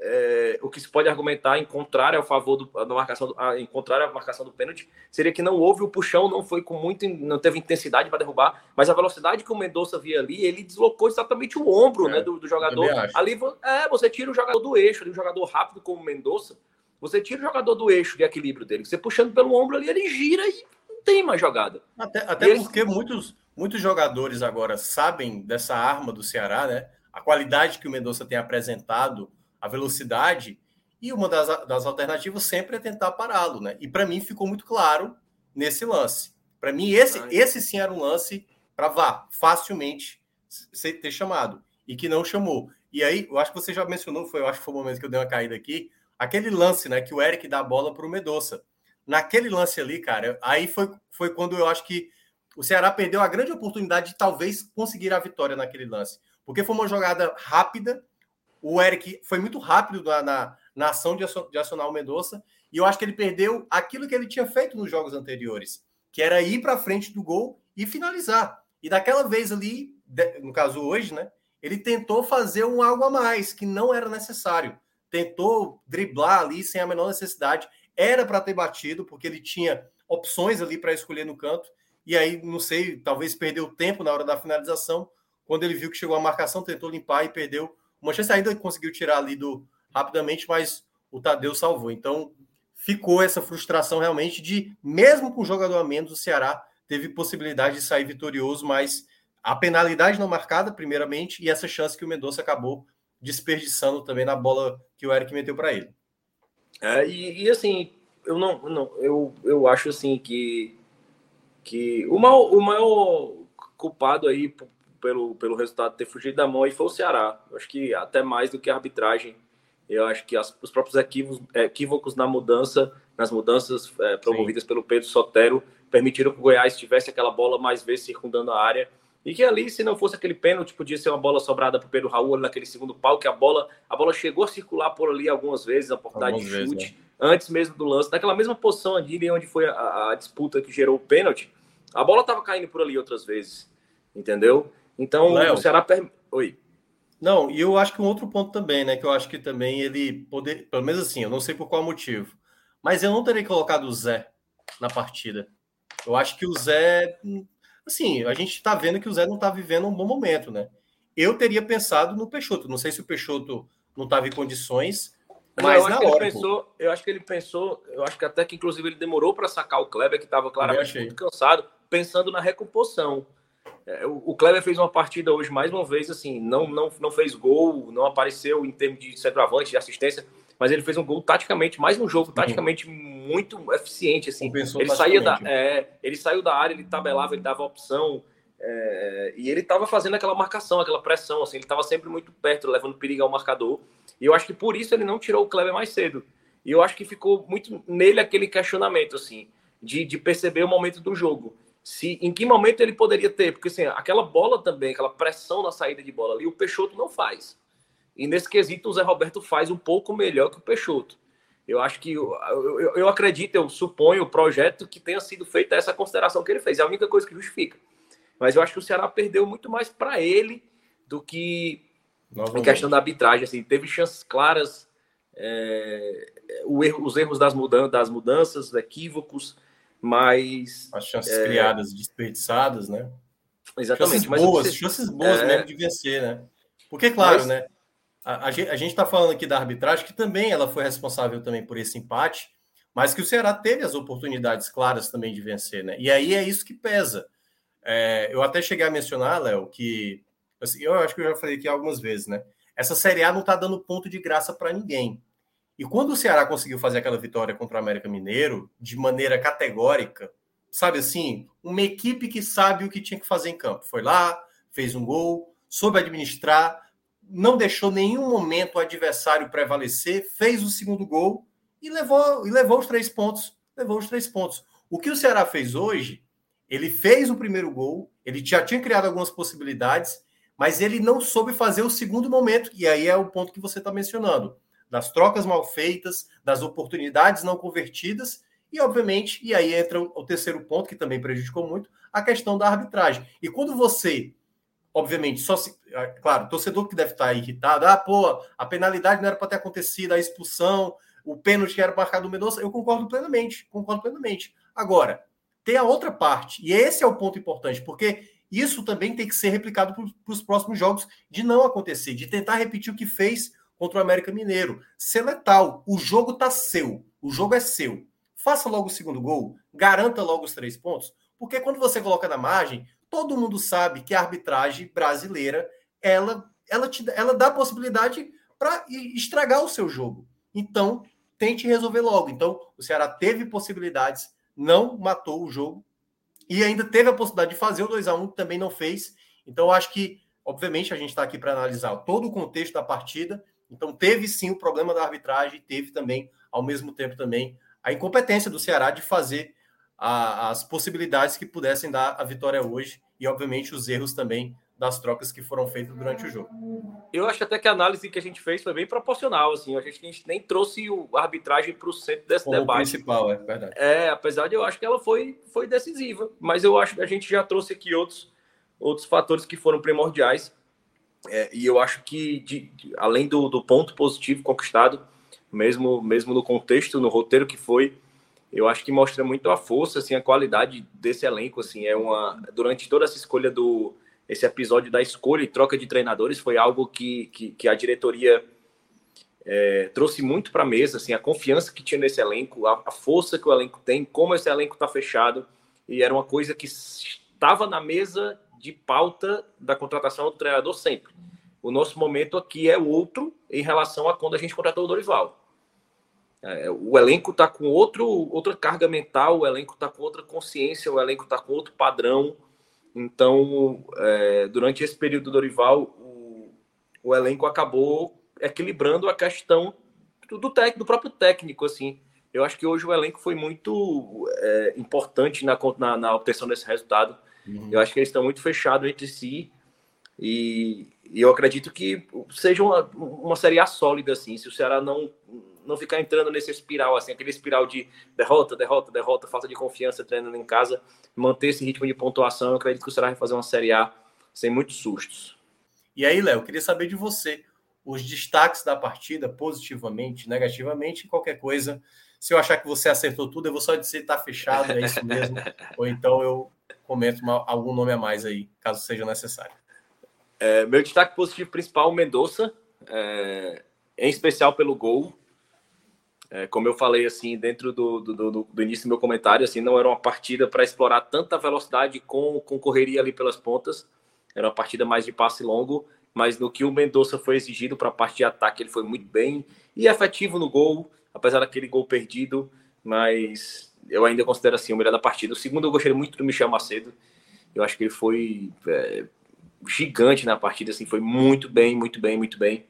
é, o que se pode argumentar em contrário ao favor do, da marcação, do, em contrário à marcação do pênalti, seria que não houve o puxão, não foi com muito, não teve intensidade para derrubar, mas a velocidade que o Mendonça via ali, ele deslocou exatamente o ombro, é, né, do, do jogador. Ali, é, você tira o jogador do eixo, ali, um jogador rápido como o Mendonça, você tira o jogador do eixo de equilíbrio dele, você puxando pelo ombro ali, ele gira e não tem mais jogada. Até, até porque muitos, muitos jogadores agora sabem dessa arma do Ceará, né? A qualidade que o Mendonça tem apresentado a velocidade, e uma das, das alternativas sempre é tentar pará-lo, né? E para mim ficou muito claro nesse lance. Para mim, esse, esse sim era um lance para vá facilmente ter chamado e que não chamou. E aí, eu acho que você já mencionou, foi, eu acho que foi o momento que eu dei uma caída aqui, aquele lance, né, que o Eric dá a bola para o Medoça. Naquele lance ali, cara, aí foi, foi quando eu acho que o Ceará perdeu a grande oportunidade de talvez conseguir a vitória naquele lance. Porque foi uma jogada rápida, o Eric foi muito rápido na, na, na ação de, de acionar o Mendonça, e eu acho que ele perdeu aquilo que ele tinha feito nos jogos anteriores, que era ir para frente do gol e finalizar. E daquela vez ali, no caso hoje, né, ele tentou fazer um algo a mais, que não era necessário. Tentou driblar ali sem a menor necessidade. Era para ter batido, porque ele tinha opções ali para escolher no canto. E aí, não sei, talvez perdeu tempo na hora da finalização. Quando ele viu que chegou a marcação, tentou limpar e perdeu o Manchester ainda conseguiu tirar ali do rapidamente, mas o Tadeu salvou. Então ficou essa frustração realmente de, mesmo com o jogador a menos, o Ceará teve possibilidade de sair vitorioso, mas a penalidade não marcada, primeiramente, e essa chance que o Mendonça acabou desperdiçando também na bola que o Eric meteu para ele. É, e, e, assim, eu não, não eu, eu acho assim que, que o, maior, o maior culpado aí pelo, pelo resultado ter fugido da mão e foi o Ceará. Eu acho que até mais do que a arbitragem. Eu acho que as, os próprios equívocos, equívocos na mudança, nas mudanças é, promovidas Sim. pelo Pedro Sotero, permitiram que o Goiás tivesse aquela bola mais vezes circundando a área. E que ali, se não fosse aquele pênalti, podia ser uma bola sobrada para o Pedro Raul naquele segundo pau, que a bola, a bola chegou a circular por ali algumas vezes, a oportunidade de chute, vezes, né? antes mesmo do lance. Naquela mesma posição ali, onde foi a, a disputa que gerou o pênalti, a bola estava caindo por ali outras vezes, entendeu? Então, Léo, o Ceará. Per... Oi. Não, e eu acho que um outro ponto também, né? Que eu acho que também ele poder. Pelo menos assim, eu não sei por qual motivo. Mas eu não teria colocado o Zé na partida. Eu acho que o Zé. Assim, a gente está vendo que o Zé não está vivendo um bom momento, né? Eu teria pensado no Peixoto. Não sei se o Peixoto não estava em condições. Mas eu, acho ele pensou, eu acho que ele pensou, eu acho que até que inclusive ele demorou para sacar o Kleber, que estava claramente muito cansado, pensando na recomposição. É, o Kleber fez uma partida hoje, mais uma vez, assim, não, não, não fez gol, não apareceu em termos de centroavante, de assistência, mas ele fez um gol taticamente, mais um jogo taticamente uhum. muito eficiente, assim. ele saía da, é, ele saiu da área, ele tabelava, ele dava opção, é, e ele estava fazendo aquela marcação, aquela pressão, assim, ele estava sempre muito perto, levando perigo ao marcador. E eu acho que por isso ele não tirou o Kleber mais cedo. E eu acho que ficou muito nele aquele questionamento, assim, de, de perceber o momento do jogo se em que momento ele poderia ter, porque assim, aquela bola também, aquela pressão na saída de bola ali, o Peixoto não faz. E nesse quesito o Zé Roberto faz um pouco melhor que o Peixoto. Eu acho que eu, eu, eu acredito, eu suponho o projeto que tenha sido feita essa consideração que ele fez. É a única coisa que justifica. Mas eu acho que o Ceará perdeu muito mais para ele do que Novamente. em questão da arbitragem. Assim, teve chances claras, é, erro, os erros das, mudan das mudanças, equívocos mas. As chances é... criadas desperdiçadas, né? Exatamente. Chances boas, você... chances boas é... mesmo de vencer, né? Porque, claro, mas... né? A, a gente está falando aqui da arbitragem, que também ela foi responsável também por esse empate, mas que o Ceará teve as oportunidades claras também de vencer, né? E aí é isso que pesa. É, eu até cheguei a mencionar, Léo, que assim, eu acho que eu já falei aqui algumas vezes, né? Essa Série A não está dando ponto de graça para ninguém. E quando o Ceará conseguiu fazer aquela vitória contra o América Mineiro, de maneira categórica, sabe assim, uma equipe que sabe o que tinha que fazer em campo. Foi lá, fez um gol, soube administrar, não deixou nenhum momento o adversário prevalecer, fez o segundo gol e levou, e levou os três pontos. Levou os três pontos. O que o Ceará fez hoje, ele fez o primeiro gol, Ele já tinha criado algumas possibilidades, mas ele não soube fazer o segundo momento, e aí é o ponto que você está mencionando, das trocas mal feitas, das oportunidades não convertidas, e obviamente, e aí entra o terceiro ponto, que também prejudicou muito, a questão da arbitragem. E quando você, obviamente, só se. É, claro, torcedor que deve estar irritado, ah, pô, a penalidade não era para ter acontecido, a expulsão, o pênalti que era marcado no Mendonça, eu concordo plenamente, concordo plenamente. Agora, tem a outra parte, e esse é o ponto importante, porque isso também tem que ser replicado para os próximos jogos, de não acontecer, de tentar repetir o que fez contra o América Mineiro. Ser letal, o jogo tá seu, o jogo é seu. Faça logo o segundo gol, garanta logo os três pontos, porque quando você coloca na margem, todo mundo sabe que a arbitragem brasileira ela, ela, te, ela dá possibilidade para estragar o seu jogo. Então, tente resolver logo. Então, o Ceará teve possibilidades, não matou o jogo e ainda teve a possibilidade de fazer o 2 a 1 também não fez. Então, acho que, obviamente, a gente está aqui para analisar todo o contexto da partida. Então, teve sim o problema da arbitragem, teve também, ao mesmo tempo, também a incompetência do Ceará de fazer a, as possibilidades que pudessem dar a vitória hoje e, obviamente, os erros também das trocas que foram feitas durante o jogo. Eu acho até que a análise que a gente fez foi bem proporcional, assim, a gente, a gente nem trouxe o, a arbitragem para o centro desse Como debate. principal, é verdade. É, apesar de eu acho que ela foi, foi decisiva, mas eu acho que a gente já trouxe aqui outros, outros fatores que foram primordiais, é, e eu acho que, de, de, além do, do ponto positivo conquistado, mesmo, mesmo no contexto, no roteiro que foi, eu acho que mostra muito a força, assim, a qualidade desse elenco, assim, é uma durante toda essa escolha do esse episódio da escolha e troca de treinadores foi algo que, que, que a diretoria é, trouxe muito para a mesa, assim, a confiança que tinha nesse elenco, a, a força que o elenco tem, como esse elenco está fechado, e era uma coisa que estava na mesa de pauta da contratação do treinador sempre. O nosso momento aqui é outro em relação a quando a gente contratou o Dorival. É, o elenco está com outro, outra carga mental, o elenco está com outra consciência, o elenco está com outro padrão. Então, é, durante esse período do Dorival, o, o, elenco acabou equilibrando a questão do, do, do próprio técnico. assim. Eu acho que hoje o elenco foi muito é, importante na, na, na, obtenção desse resultado. Uhum. Eu acho que eles estão muito fechados entre si. E, e eu acredito que seja uma, uma Série A sólida, assim. Se o Ceará não não ficar entrando nesse espiral, assim, aquele espiral de derrota, derrota, derrota, falta de confiança treinando em casa, manter esse ritmo de pontuação, eu acredito que o Ceará vai fazer uma Série A sem muitos sustos. E aí, Léo, eu queria saber de você os destaques da partida, positivamente, negativamente, qualquer coisa. Se eu achar que você acertou tudo, eu vou só dizer tá fechado, é isso mesmo. Ou então eu comento uma, algum nome a mais aí, caso seja necessário. É, meu destaque positivo principal, Mendonça, é, em especial pelo gol. É, como eu falei assim dentro do, do, do, do, início do meu comentário, assim não era uma partida para explorar tanta velocidade com, com correria ali pelas pontas. Era uma partida mais de passe longo, mas no que o Mendonça foi exigido para a parte de ataque, ele foi muito bem e efetivo no gol, apesar daquele gol perdido, mas eu ainda considero assim o melhor da partida. O segundo eu gostei muito do Michel Macedo. Eu acho que ele foi é, gigante na partida, assim, foi muito bem, muito bem, muito bem.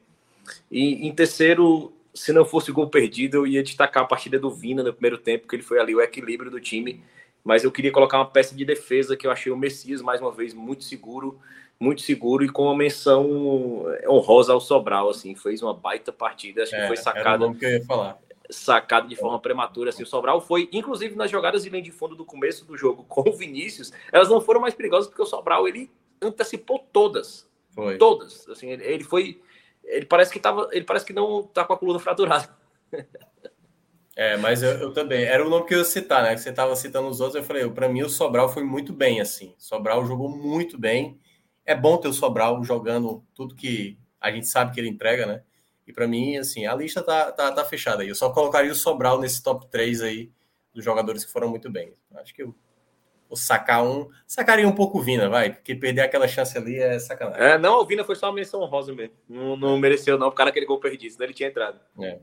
E em terceiro, se não fosse o gol perdido, eu ia destacar a partida do Vina no primeiro tempo, que ele foi ali o equilíbrio do time. Mas eu queria colocar uma peça de defesa que eu achei o Messias, mais uma vez, muito seguro, muito seguro e com uma menção honrosa ao Sobral, assim, fez uma baita partida, acho é, que foi sacada. que eu ia falar. Sacada de forma prematura, assim, o Sobral foi, inclusive nas jogadas de linha de fundo do começo do jogo com o Vinícius, elas não foram mais perigosas porque o Sobral ele antecipou todas, foi. todas, assim, ele foi ele parece que tava, ele parece que não tá com a coluna fraturada. É, mas eu, eu, também. Era o nome que eu ia citar, né? Que você estava citando os outros. Eu falei, para mim o Sobral foi muito bem, assim. Sobral jogou muito bem. É bom ter o Sobral jogando tudo que a gente sabe que ele entrega, né? E para mim, assim, a lista tá, tá, tá fechada aí. Eu só colocaria o Sobral nesse top 3 aí dos jogadores que foram muito bem. Acho que eu ou sacar um. Sacaria um pouco o Vina, vai, porque perder aquela chance ali é sacanagem. É, não, o Vina foi só uma menção rosa mesmo. Não, não mereceu, não, por causa daquele gol perdido, senão ele tinha entrado. É.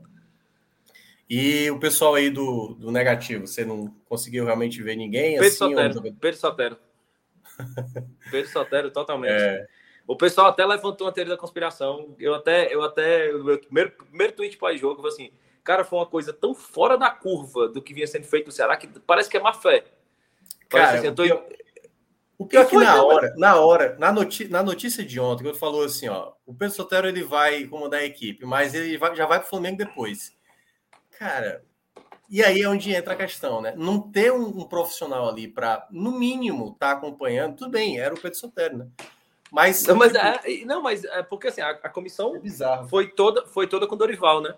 E o pessoal aí do, do negativo, você não conseguiu realmente ver ninguém? Pedro assim, Sotero. Ou... Pedro Sotero. Pedro Sotero, totalmente. É. O pessoal até levantou uma teoria da conspiração. Eu até, eu até, o meu primeiro, primeiro tweet pós-jogo foi assim: cara, foi uma coisa tão fora da curva do que vinha sendo feito no Ceará que parece que é má fé. Cara, assim, tô... O pior é que na hora, na hora, na, noti na notícia de ontem, quando falou assim, ó, o Pedro Sotero ele vai comandar a equipe, mas ele vai, já vai para o Flamengo depois. Cara, e aí é onde entra a questão, né? Não ter um, um profissional ali para, no mínimo, estar tá acompanhando, tudo bem, era o Pedro Sotero, né? Mas, não, mas, tipo... é, não, mas é porque assim, a, a comissão é foi, toda, foi toda com Dorival, né?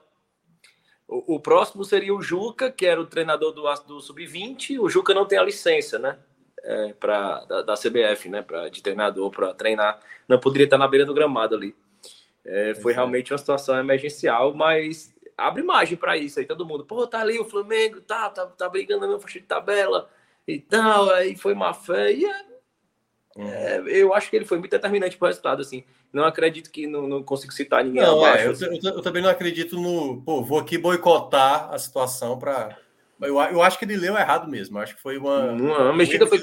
O, o, próximo seria o Juca, que era o treinador do, do Sub-20. O Juca não tem a licença, né? É, pra, da, da, CBF, né? Pra, de treinador para treinar. Não poderia estar na beira do gramado ali. É, foi realmente uma situação emergencial, mas abre margem para isso aí. Todo mundo, pô, tá ali o Flamengo, tá, tá, tá brigando na minha faixa de tabela e tal. Aí foi má fé. E é, é, eu acho que ele foi muito determinante para o resultado, assim. Não acredito que não, não consigo citar ninguém não, é, abaixo. É, eu, eu, eu, também não acredito no. Pô, vou aqui boicotar a situação para. Eu, eu acho que ele leu errado mesmo. Acho que foi uma. Uma, uma mexida foi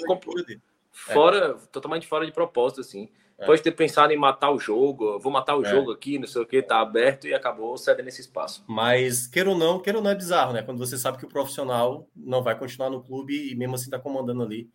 fora, é. totalmente fora de propósito, assim. É. Pode ter pensado em matar o jogo, vou matar o é. jogo aqui, não sei o que, tá aberto e acabou cedendo esse espaço. Mas, queira ou não, queira ou não é bizarro, né? Quando você sabe que o profissional não vai continuar no clube e mesmo assim tá comandando ali.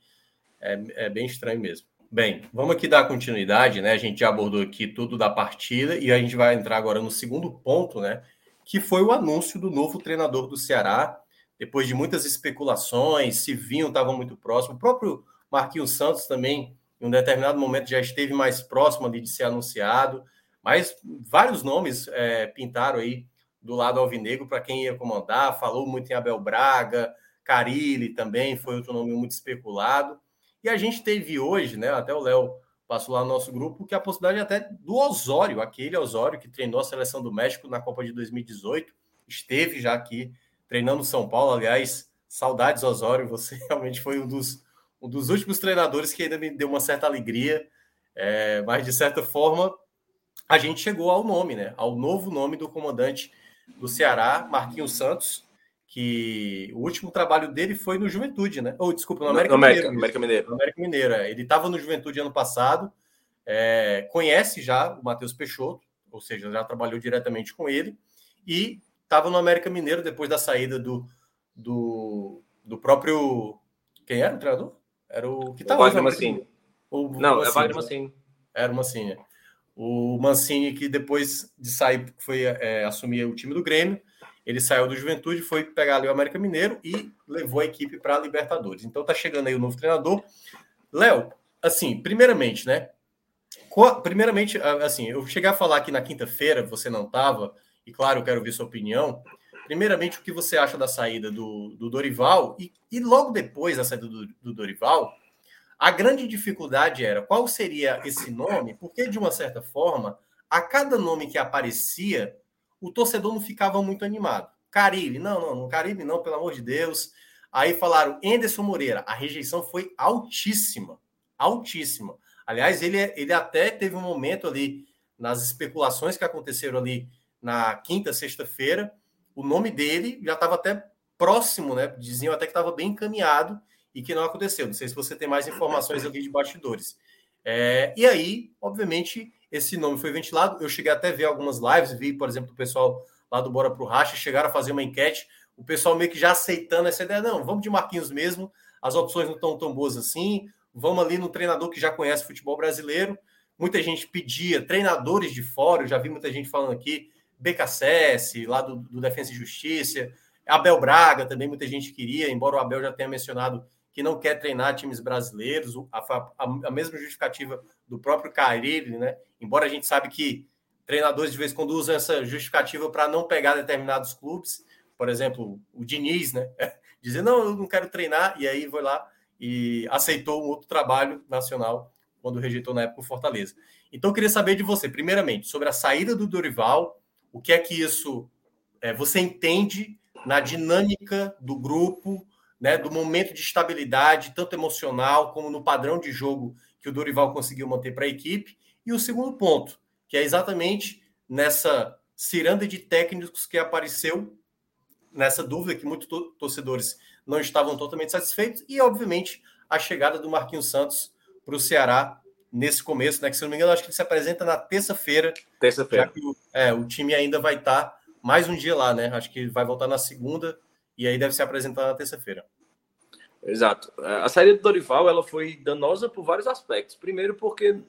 É, é bem estranho mesmo. Bem, vamos aqui dar continuidade, né? A gente já abordou aqui tudo da partida e a gente vai entrar agora no segundo ponto, né? Que foi o anúncio do novo treinador do Ceará. Depois de muitas especulações, se vinham, estavam muito próximo. O próprio Marquinhos Santos também, em um determinado momento, já esteve mais próximo ali de ser anunciado. Mas vários nomes é, pintaram aí do lado alvinegro para quem ia comandar. Falou muito em Abel Braga, Carilli também foi outro nome muito especulado. E a gente teve hoje, né? Até o Léo passou lá no nosso grupo, que a possibilidade até do Osório, aquele Osório que treinou a seleção do México na Copa de 2018, esteve já aqui treinando São Paulo. Aliás, saudades, Osório. Você realmente foi um dos, um dos últimos treinadores que ainda me deu uma certa alegria. É, mas, de certa forma, a gente chegou ao nome, né? Ao novo nome do comandante do Ceará, Marquinhos Santos que o último trabalho dele foi no Juventude, né? Ou, desculpa, no América, no América Mineiro. América Mineiro. No América Mineiro. É. Ele estava no Juventude ano passado, é, conhece já o Matheus Peixoto, ou seja, já trabalhou diretamente com ele, e estava no América Mineiro depois da saída do, do, do próprio. Quem era o treinador? Era o que estava. O Wagner Mancini. O, Não, Mancini, é Wagner Mancini. Era o Mancini. O Mancini, que depois de sair, foi é, assumir o time do Grêmio, ele saiu do Juventude, foi pegar ali o América Mineiro e levou a equipe para a Libertadores. Então tá chegando aí o novo treinador. Léo, assim, primeiramente, né? Primeiramente, assim, eu cheguei a falar aqui na quinta-feira, você não estava, e claro, eu quero ver sua opinião. Primeiramente, o que você acha da saída do, do Dorival, e, e logo depois da saída do, do Dorival, a grande dificuldade era qual seria esse nome, porque de uma certa forma, a cada nome que aparecia, o torcedor não ficava muito animado. Carilli, não, não, não, Carilli não, pelo amor de Deus. Aí falaram Enderson Moreira, a rejeição foi altíssima, altíssima. Aliás, ele, ele até teve um momento ali nas especulações que aconteceram ali na quinta, sexta-feira, o nome dele já estava até próximo, né? Diziam até que estava bem encaminhado e que não aconteceu. Não sei se você tem mais informações ali de bastidores. É, e aí, obviamente, esse nome foi ventilado. Eu cheguei até a ver algumas lives, vi, por exemplo, o pessoal lá do Bora pro Racha chegaram a fazer uma enquete, o pessoal meio que já aceitando essa ideia, não, vamos de Marquinhos mesmo, as opções não estão tão boas assim, vamos ali no treinador que já conhece futebol brasileiro. Muita gente pedia treinadores de fora, eu já vi muita gente falando aqui, BKSS, lá do, do Defensa e Justiça, Abel Braga também, muita gente queria, embora o Abel já tenha mencionado que não quer treinar times brasileiros, a, a, a mesma justificativa do próprio Carille, né? Embora a gente sabe que treinadores de vez em quando usam essa justificativa para não pegar determinados clubes, por exemplo, o Diniz, né? Dizer, não, eu não quero treinar, e aí foi lá e aceitou um outro trabalho nacional quando rejeitou na época o Fortaleza. Então, eu queria saber de você, primeiramente, sobre a saída do Dorival, o que é que isso é, você entende na dinâmica do grupo, né, do momento de estabilidade, tanto emocional como no padrão de jogo que o Dorival conseguiu manter para a equipe. E o segundo ponto, que é exatamente nessa ciranda de técnicos que apareceu nessa dúvida que muitos torcedores não estavam totalmente satisfeitos e, obviamente, a chegada do Marquinhos Santos para o Ceará nesse começo, né? Que se não me engano, acho que ele se apresenta na terça-feira. Terça-feira. Já que o, é, o time ainda vai estar tá mais um dia lá, né? Acho que vai voltar na segunda e aí deve se apresentar na terça-feira. Exato. A saída do Dorival ela foi danosa por vários aspectos. Primeiro, porque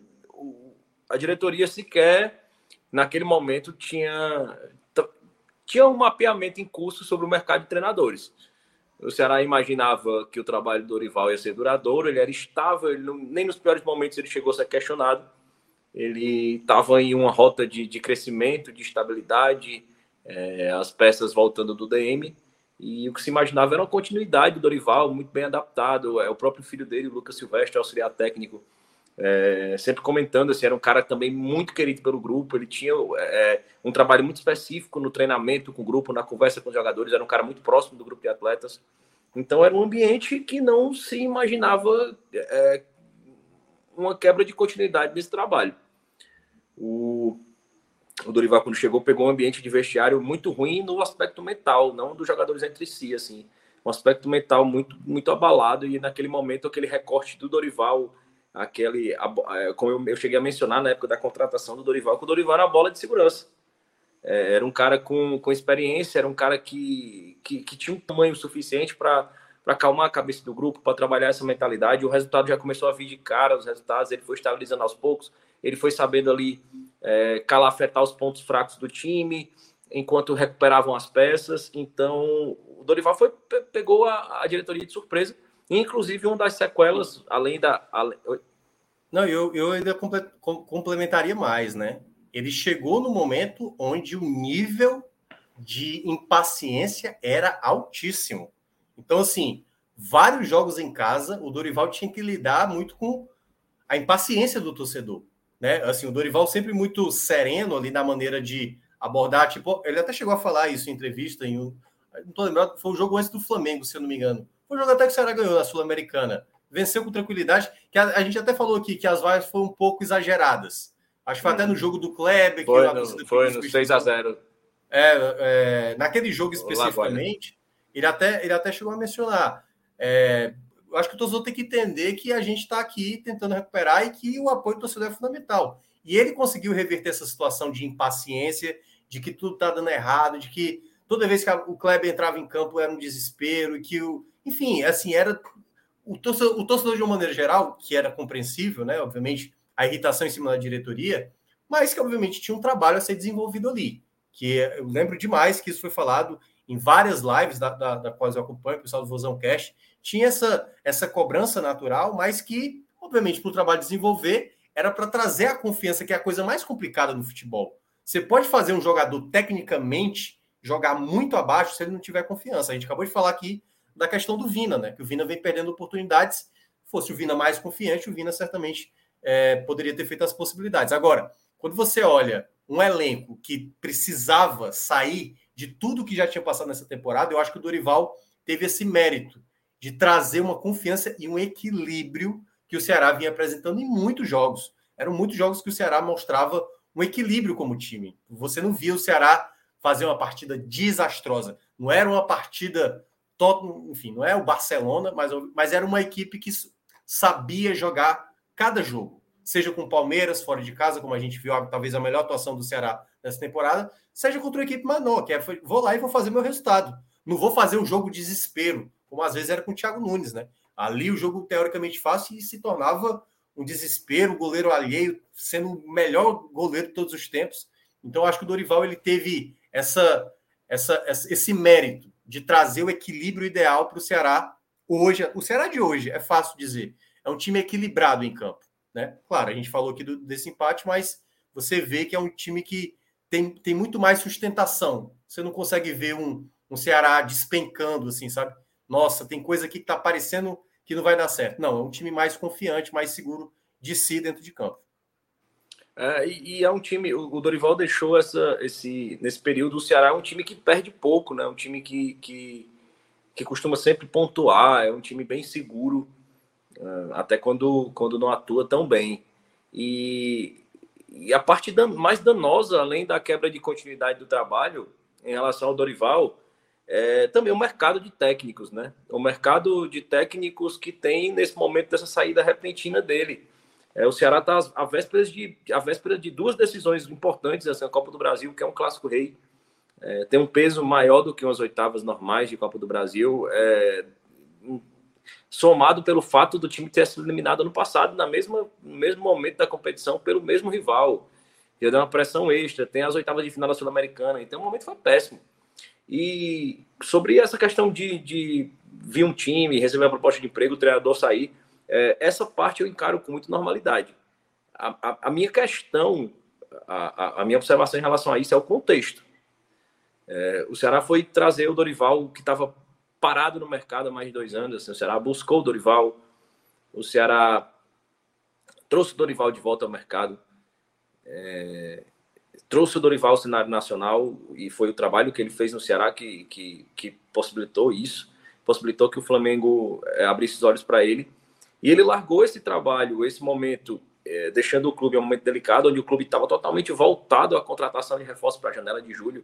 a diretoria sequer, naquele momento, tinha, tinha um mapeamento em curso sobre o mercado de treinadores. O Ceará imaginava que o trabalho do Dorival ia ser duradouro, ele era estável, ele não, nem nos piores momentos ele chegou a ser questionado. Ele estava em uma rota de, de crescimento, de estabilidade, é, as peças voltando do DM. E o que se imaginava era uma continuidade do Dorival, muito bem adaptado. É o próprio filho dele, o Lucas Silvestre, auxiliar técnico, é, sempre comentando assim, era um cara também muito querido pelo grupo. Ele tinha é, um trabalho muito específico no treinamento com o grupo, na conversa com os jogadores. Era um cara muito próximo do grupo de atletas. Então era um ambiente que não se imaginava é, uma quebra de continuidade desse trabalho. O o Dorival, quando chegou, pegou um ambiente de vestiário muito ruim no aspecto mental, não dos jogadores entre si, assim. Um aspecto mental muito, muito abalado, e naquele momento, aquele recorte do Dorival, aquele. Como eu, cheguei a mencionar na época da contratação do Dorival, que o Dorival era a bola de segurança. É, era um cara com, com experiência, era um cara que, que, que tinha um tamanho suficiente para acalmar a cabeça do grupo, para trabalhar essa mentalidade. O resultado já começou a vir de cara, os resultados, ele foi estabilizando aos poucos, ele foi sabendo ali é, calafetar os pontos fracos do time, enquanto recuperavam as peças. Então, o Dorival foi, pegou a, a diretoria de surpresa, inclusive uma das sequelas, além da. Não, eu, eu ainda complementaria mais, né? Ele chegou no momento onde o nível de impaciência era altíssimo. Então, assim, vários jogos em casa, o Dorival tinha que lidar muito com a impaciência do torcedor né? Assim, o Dorival sempre muito sereno ali na maneira de abordar, tipo, ele até chegou a falar isso em entrevista em um, não tô lembrando, foi o jogo antes do Flamengo, se eu não me engano. Foi o jogo até que o Ceará ganhou na Sul-Americana. Venceu com tranquilidade, que a, a, gente até falou aqui que as vaias foram um pouco exageradas. Acho que foi até no jogo do Kleber. Foi, que no, foi no 6 a 0 é, é, Naquele jogo especificamente, ele até, ele até chegou a mencionar. É, eu acho que o torcedor tem que entender que a gente está aqui tentando recuperar e que o apoio do torcedor é fundamental. E ele conseguiu reverter essa situação de impaciência, de que tudo está dando errado, de que toda vez que o Kleber entrava em campo era um desespero, e que o. Enfim, assim, era. O torcedor, o torcedor, de uma maneira geral, que era compreensível, né? Obviamente, a irritação em cima da diretoria, mas que, obviamente, tinha um trabalho a ser desenvolvido ali. Que eu lembro demais que isso foi falado em várias lives da, da, da quais eu acompanho, o pessoal do Vozão Cash, tinha essa, essa cobrança natural, mas que, obviamente, para o trabalho desenvolver, era para trazer a confiança, que é a coisa mais complicada no futebol. Você pode fazer um jogador tecnicamente jogar muito abaixo se ele não tiver confiança. A gente acabou de falar aqui da questão do Vina, né? Que o Vina vem perdendo oportunidades. Fosse o Vina mais confiante, o Vina certamente é, poderia ter feito as possibilidades. Agora, quando você olha um elenco que precisava sair de tudo que já tinha passado nessa temporada, eu acho que o Dorival teve esse mérito de trazer uma confiança e um equilíbrio que o Ceará vinha apresentando em muitos jogos. Eram muitos jogos que o Ceará mostrava um equilíbrio como time. Você não via o Ceará fazer uma partida desastrosa. Não era uma partida, enfim, não é o Barcelona, mas, mas era uma equipe que sabia jogar cada jogo. Seja com o Palmeiras, fora de casa, como a gente viu, talvez a melhor atuação do Ceará nessa temporada, seja contra uma equipe menor, que é, vou lá e vou fazer meu resultado. Não vou fazer um jogo desespero, como às vezes era com o Thiago Nunes, né? Ali o jogo teoricamente fácil e se tornava um desespero, o goleiro alheio sendo o melhor goleiro de todos os tempos. Então acho que o Dorival ele teve essa, essa, esse mérito de trazer o equilíbrio ideal para o Ceará hoje. O Ceará de hoje é fácil dizer, é um time equilibrado em campo, né? Claro, a gente falou aqui do, desse empate, mas você vê que é um time que tem, tem muito mais sustentação. Você não consegue ver um, um Ceará despencando, assim, sabe? Nossa, tem coisa aqui que está parecendo que não vai dar certo. Não, é um time mais confiante, mais seguro de si dentro de campo. É, e, e, é um time, o, Dorival deixou essa, esse, nesse período, o Ceará é um time que perde pouco, né? Um time que, que, que costuma sempre pontuar, é um time bem seguro, uh, até quando, quando não atua tão bem. E, e a parte dan, mais danosa, além da quebra de continuidade do trabalho, em relação ao Dorival, é, também o mercado de técnicos, né? O mercado de técnicos que tem nesse momento dessa saída repentina dele. É, o Ceará está à véspera de, à véspera de duas decisões importantes, assim, a Copa do Brasil, que é um clássico rei, é, tem um peso maior do que umas oitavas normais de Copa do Brasil. É, somado pelo fato do time ter sido eliminado ano passado, na mesma, no mesmo momento da competição, pelo mesmo rival. Já deu uma pressão extra, tem as oitavas de final da Sul-Americana, então o momento foi péssimo. E sobre essa questão de, de vir um time, receber uma proposta de emprego, o treinador sair, é, essa parte eu encaro com muita normalidade. A, a, a minha questão, a, a, minha observação em relação a isso é o contexto. É, o Ceará foi trazer o Dorival, que estava parado no mercado há mais de dois anos. Assim, o Ceará buscou o Dorival, o Ceará trouxe o Dorival de volta ao mercado, é, trouxe o Dorival ao cenário nacional e foi o trabalho que ele fez no Ceará que, que, que possibilitou isso, possibilitou que o Flamengo é, abrisse os olhos para ele. E ele largou esse trabalho, esse momento, é, deixando o clube em um momento delicado, onde o clube estava totalmente voltado à contratação de reforço para a janela de julho.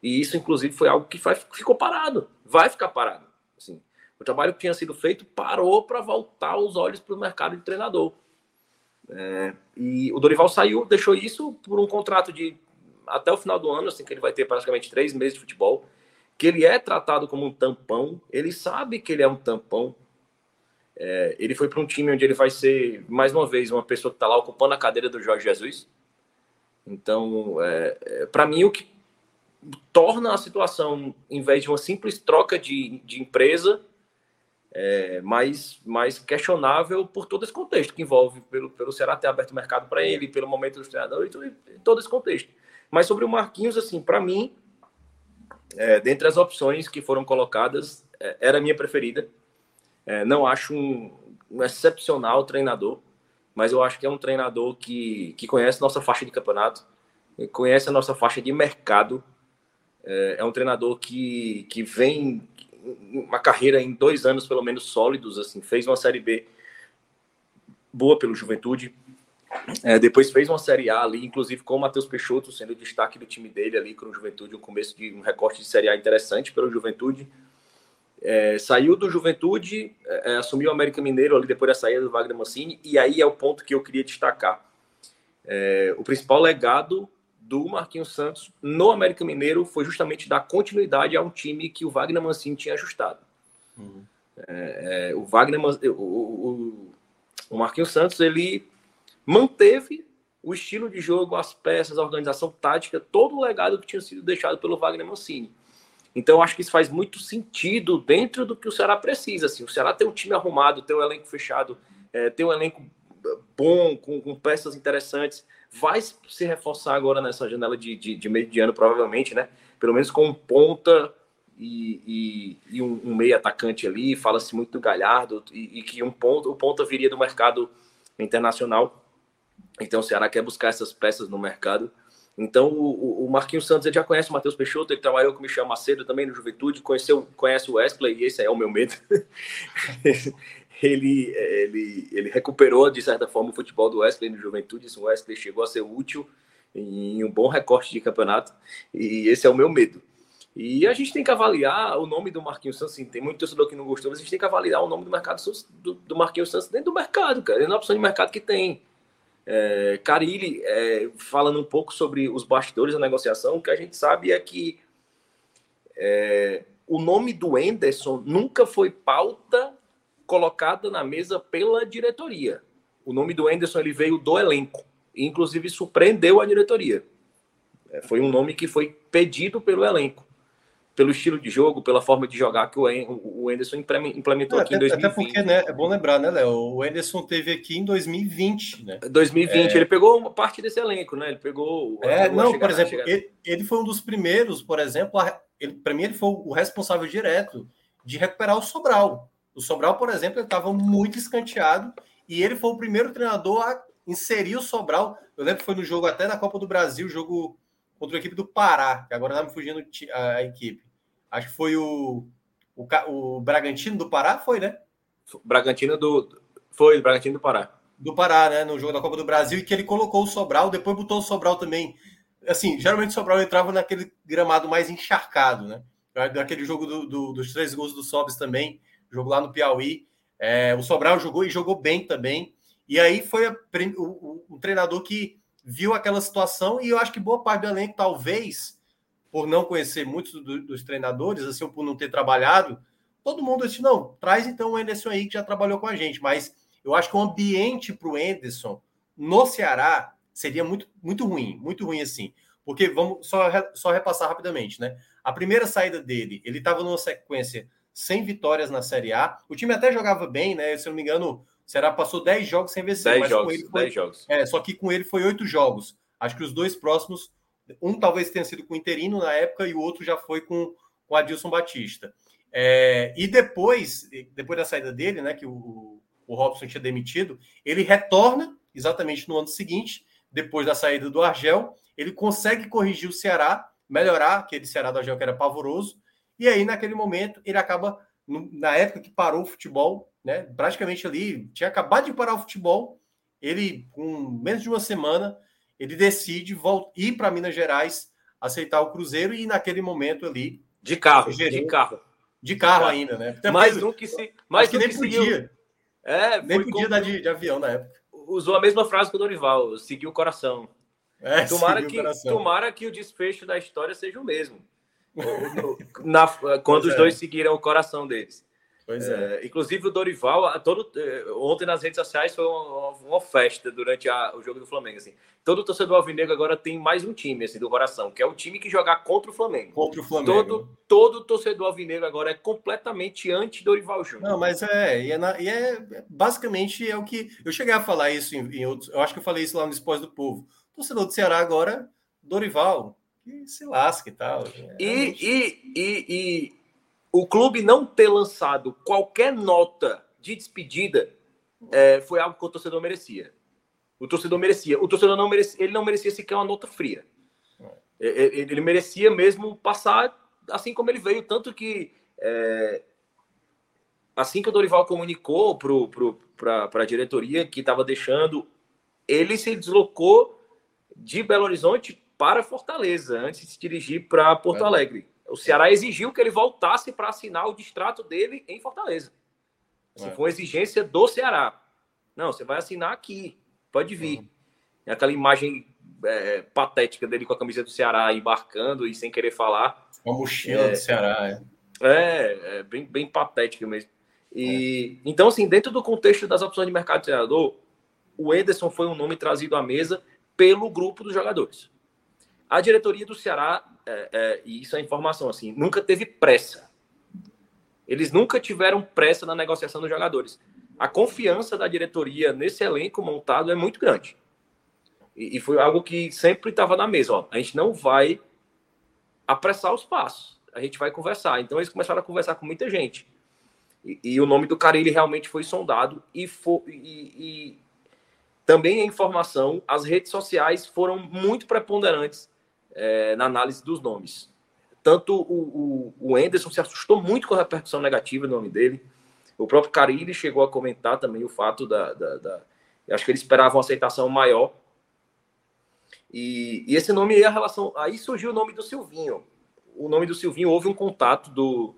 E isso, inclusive, foi algo que ficou parado, vai ficar parado. Assim, o trabalho que tinha sido feito parou para voltar os olhos para o mercado de treinador. É, e o Dorival saiu, deixou isso por um contrato de até o final do ano, assim, que ele vai ter praticamente três meses de futebol, que ele é tratado como um tampão, ele sabe que ele é um tampão, é, ele foi para um time onde ele vai ser, mais uma vez, uma pessoa que está lá ocupando a cadeira do Jorge Jesus. Então, é, é, para mim, o que torna a situação, em vez de uma simples troca de, de empresa, é, mais, mais questionável por todo esse contexto que envolve pelo, pelo Ceará ter aberto o mercado para ele, pelo momento dos treinadores todo esse contexto. Mas sobre o Marquinhos, assim, para mim, é, dentre as opções que foram colocadas, é, era a minha preferida. É, não acho um, um, excepcional treinador, mas eu acho que é um treinador que, que conhece nossa faixa de campeonato, conhece a nossa faixa de mercado. É, é um treinador que, que vem uma carreira em dois anos, pelo menos, sólidos. assim Fez uma Série B boa pelo Juventude. É, depois fez uma Série A ali, inclusive com o Matheus Peixoto sendo o destaque do time dele ali com o Juventude, um começo de um recorte de Série A interessante pelo Juventude. É, saiu do Juventude, é, é, assumiu o América Mineiro ali depois da saída do Wagner Mancini, e aí é o ponto que eu queria destacar. É, o principal legado do Marquinhos Santos no América Mineiro foi justamente dar continuidade a um time que o Wagner Mancini tinha ajustado. Uhum. É, é, o Wagner, o, o, o Marquinhos Santos, ele manteve o estilo de jogo, as peças, a organização tática, todo o legado que tinha sido deixado pelo Wagner Mancini. Então, acho que isso faz muito sentido dentro do que o Ceará precisa. Assim, o Ceará tem um time arrumado, tem um elenco fechado, é, tem um elenco bom, com, com, peças interessantes. Vai se reforçar agora nessa janela de, de, de meio de ano, provavelmente, né? Pelo menos com um ponta e, e, e um, um, meio atacante ali. Fala-se muito do Galhardo e, e, que um ponto, o ponta viria do mercado internacional. Então, o Ceará quer buscar essas peças no mercado. Então, o, o Marquinhos Santos ele já conhece o Matheus Peixoto, ele trabalhou com o Michel Macedo também no Juventude, conheceu, conhece o Wesley, e esse é o meu medo. ele, ele, ele recuperou, de certa forma, o futebol do Wesley no Juventude. O Wesley chegou a ser útil em um bom recorte de campeonato, e esse é o meu medo. E a gente tem que avaliar o nome do Marquinhos Santos. Assim, tem muito torcedor que não gostou, mas a gente tem que avaliar o nome do mercado do, do Marquinhos Santos dentro do mercado, cara. Dentro da opção de mercado que tem. É, Carilli, é, falando um pouco sobre os bastidores da negociação, o que a gente sabe é que é, o nome do Enderson nunca foi pauta colocada na mesa pela diretoria. O nome do Enderson ele veio do elenco, e inclusive surpreendeu a diretoria. É, foi um nome que foi pedido pelo elenco pelo estilo de jogo, pela forma de jogar que o Enderson implementou é, aqui até, em 2020. Até porque, né, é bom lembrar, né, Léo? O Enderson teve aqui em 2020, né? 2020, é... ele pegou uma parte desse elenco, né? Ele pegou. É, não, por exemplo, ele, ele, foi um dos primeiros, por exemplo, para mim, ele foi o responsável direto de recuperar o Sobral. O Sobral, por exemplo, ele estava muito escanteado e ele foi o primeiro treinador a inserir o Sobral. Eu lembro que foi no jogo até na Copa do Brasil, jogo contra a equipe do Pará, que agora está me fugindo a equipe. Acho que foi o, o, o Bragantino do Pará, foi, né? Bragantino do. Foi, o Bragantino do Pará. Do Pará, né? No jogo da Copa do Brasil, e que ele colocou o Sobral, depois botou o Sobral também. Assim, geralmente o Sobral entrava naquele gramado mais encharcado, né? Daquele jogo do, do, dos três gols do Sobis também, jogo lá no Piauí. É, o Sobral jogou e jogou bem também. E aí foi a, o, o, o treinador que viu aquela situação e eu acho que boa parte do elenco, talvez, por não conhecer muitos do, dos treinadores, assim, ou por não ter trabalhado todo mundo disse: não, traz então o Anderson aí que já trabalhou com a gente. Mas eu acho que o ambiente para o Anderson no Ceará seria muito, muito ruim, muito ruim assim. Porque vamos só, só repassar rapidamente, né? A primeira saída dele, ele estava numa sequência sem vitórias na Série A. O time até jogava bem, né? Se eu não me engano, o Ceará passou 10 jogos sem vencer. 10 jogos, com ele foi, 10 jogos. É, só que com ele foi 8 jogos. Acho que os dois próximos, um talvez tenha sido com o Interino na época e o outro já foi com o Adilson Batista. É, e depois, depois da saída dele, né, que o, o Robson tinha demitido, ele retorna exatamente no ano seguinte, depois da saída do Argel, ele consegue corrigir o Ceará, melhorar aquele Ceará do Argel que era pavoroso, e aí naquele momento ele acaba, na época que parou o futebol, né, praticamente ali, tinha acabado de parar o futebol, ele, com menos de uma semana, ele decide ir para Minas Gerais, aceitar o Cruzeiro, e naquele momento ali... De carro, de carro. De carro ainda, né? Até mais um que se. Mais que nem podia. Seguiu. É, nem podia dar de, de, avião na época. Usou a mesma frase que o Dorival, seguiu o coração. É, tomara, que, coração. tomara que o desfecho da história seja o mesmo. Na, quando pois os é. dois seguiram o coração deles. Pois é. é. Inclusive o Dorival, todo, é, ontem nas redes sociais foi uma, uma festa durante a, o jogo do Flamengo. Assim. Todo torcedor alvinegro agora tem mais um time assim, do coração, que é o time que jogar contra o Flamengo. Contra o Flamengo. Todo, todo torcedor alvinegro agora é completamente anti-Dorival Júnior. Não, mas é e, é, na, e é, basicamente é o que. Eu cheguei a falar isso em, em outros. Eu acho que eu falei isso lá no Esporte do Povo. Torcedor do Ceará agora, Dorival, que se lasque e tal. É, e, e, e, e o clube não ter lançado qualquer nota de despedida é, foi algo que o torcedor merecia. O torcedor merecia. O torcedor não merecia, ele não merecia sequer uma nota fria. É, é, ele merecia mesmo passar assim como ele veio, tanto que é, assim que o Dorival comunicou para a diretoria que estava deixando, ele se deslocou de Belo Horizonte para Fortaleza antes de se dirigir para Porto Alegre. O Ceará exigiu que ele voltasse para assinar o distrato dele em Fortaleza. Assim, é. Foi uma exigência do Ceará. Não, você vai assinar aqui, pode vir. Uhum. Aquela imagem é, patética dele com a camisa do Ceará embarcando e sem querer falar. Uma mochila é, do Ceará, é. É, é bem, bem patética mesmo. E, é. Então, assim, dentro do contexto das opções de mercado de treinador, o Ederson foi um nome trazido à mesa pelo grupo dos jogadores. A diretoria do Ceará, é, é, e isso é informação assim, nunca teve pressa. Eles nunca tiveram pressa na negociação dos jogadores. A confiança da diretoria nesse elenco montado é muito grande. E, e foi algo que sempre estava na mesa. Ó, a gente não vai apressar os passos. A gente vai conversar. Então eles começaram a conversar com muita gente. E, e o nome do Carilli realmente foi sondado e, foi, e, e também a informação, as redes sociais foram muito preponderantes é, na análise dos nomes. Tanto o, o, o Anderson se assustou muito com a repercussão negativa do nome dele. O próprio Carilli chegou a comentar também o fato da, da, da acho que ele esperava uma aceitação maior. E, e, esse nome aí, a relação. Aí surgiu o nome do Silvinho. O nome do Silvinho, houve um contato do,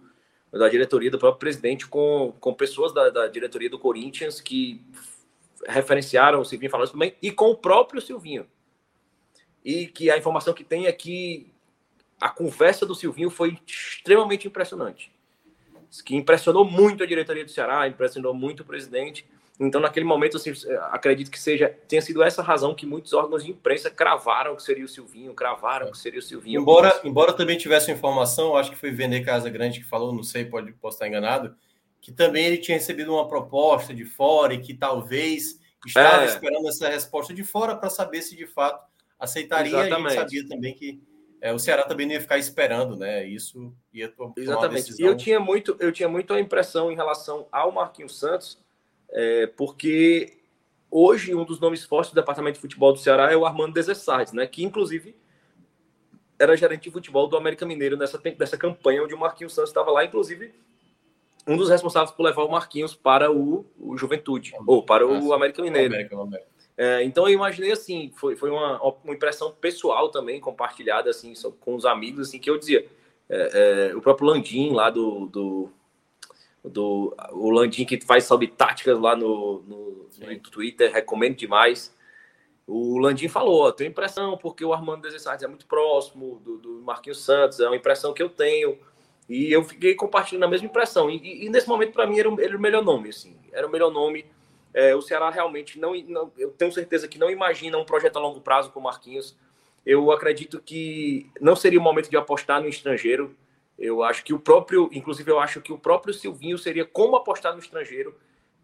da diretoria, do próprio presidente, com, com pessoas da, da diretoria do Corinthians que referenciaram o Silvinho falando isso também, e com o próprio Silvinho e que a informação que tem é que a conversa do Silvinho foi extremamente impressionante. Que impressionou muito a diretoria do Ceará, impressionou muito o presidente. Então, naquele momento, assim, acredito que seja tenha sido essa razão que muitos órgãos de imprensa cravaram que seria o Silvinho, cravaram que seria o Silvinho. Embora, embora também tivesse informação, acho que foi Vender Casa Grande que falou, não sei, pode, posso estar enganado, que também ele tinha recebido uma proposta de fora e que talvez estava é. esperando essa resposta de fora para saber se de fato aceitaria, Exatamente. a gente sabia também que é, o Ceará também não ia ficar esperando, né? Isso ia tomar Exatamente. E eu tinha muito, eu tinha muito a impressão em relação ao Marquinhos Santos, é, porque hoje um dos nomes fortes do departamento de futebol do Ceará é o Armando Desessardes, né? Que inclusive era gerente de futebol do América Mineiro nessa, nessa campanha onde o Marquinhos Santos estava lá, inclusive um dos responsáveis por levar o Marquinhos para o, o Juventude, ou para o América Mineiro. América, América. É, então eu imaginei assim, foi, foi uma, uma impressão pessoal também, compartilhada assim com os amigos, assim, que eu dizia, é, é, o próprio Landim lá do, do, do, o Landim que faz salve táticas lá no, no, no, Twitter, recomendo demais. O Landim falou, ó, tenho impressão, porque o Armando Desessartes é muito próximo do, do Marquinhos Santos, é uma impressão que eu tenho. E eu fiquei compartilhando a mesma impressão. E, e, e nesse momento, para mim, era o, era o, melhor nome. Assim. Era o melhor nome. É, o Ceará realmente não, não, Eu tenho certeza que não imagina um projeto a longo prazo com o Marquinhos. Eu acredito que não seria o momento de apostar no estrangeiro. Eu acho que o próprio. Inclusive, eu acho que o próprio Silvinho seria como apostar no estrangeiro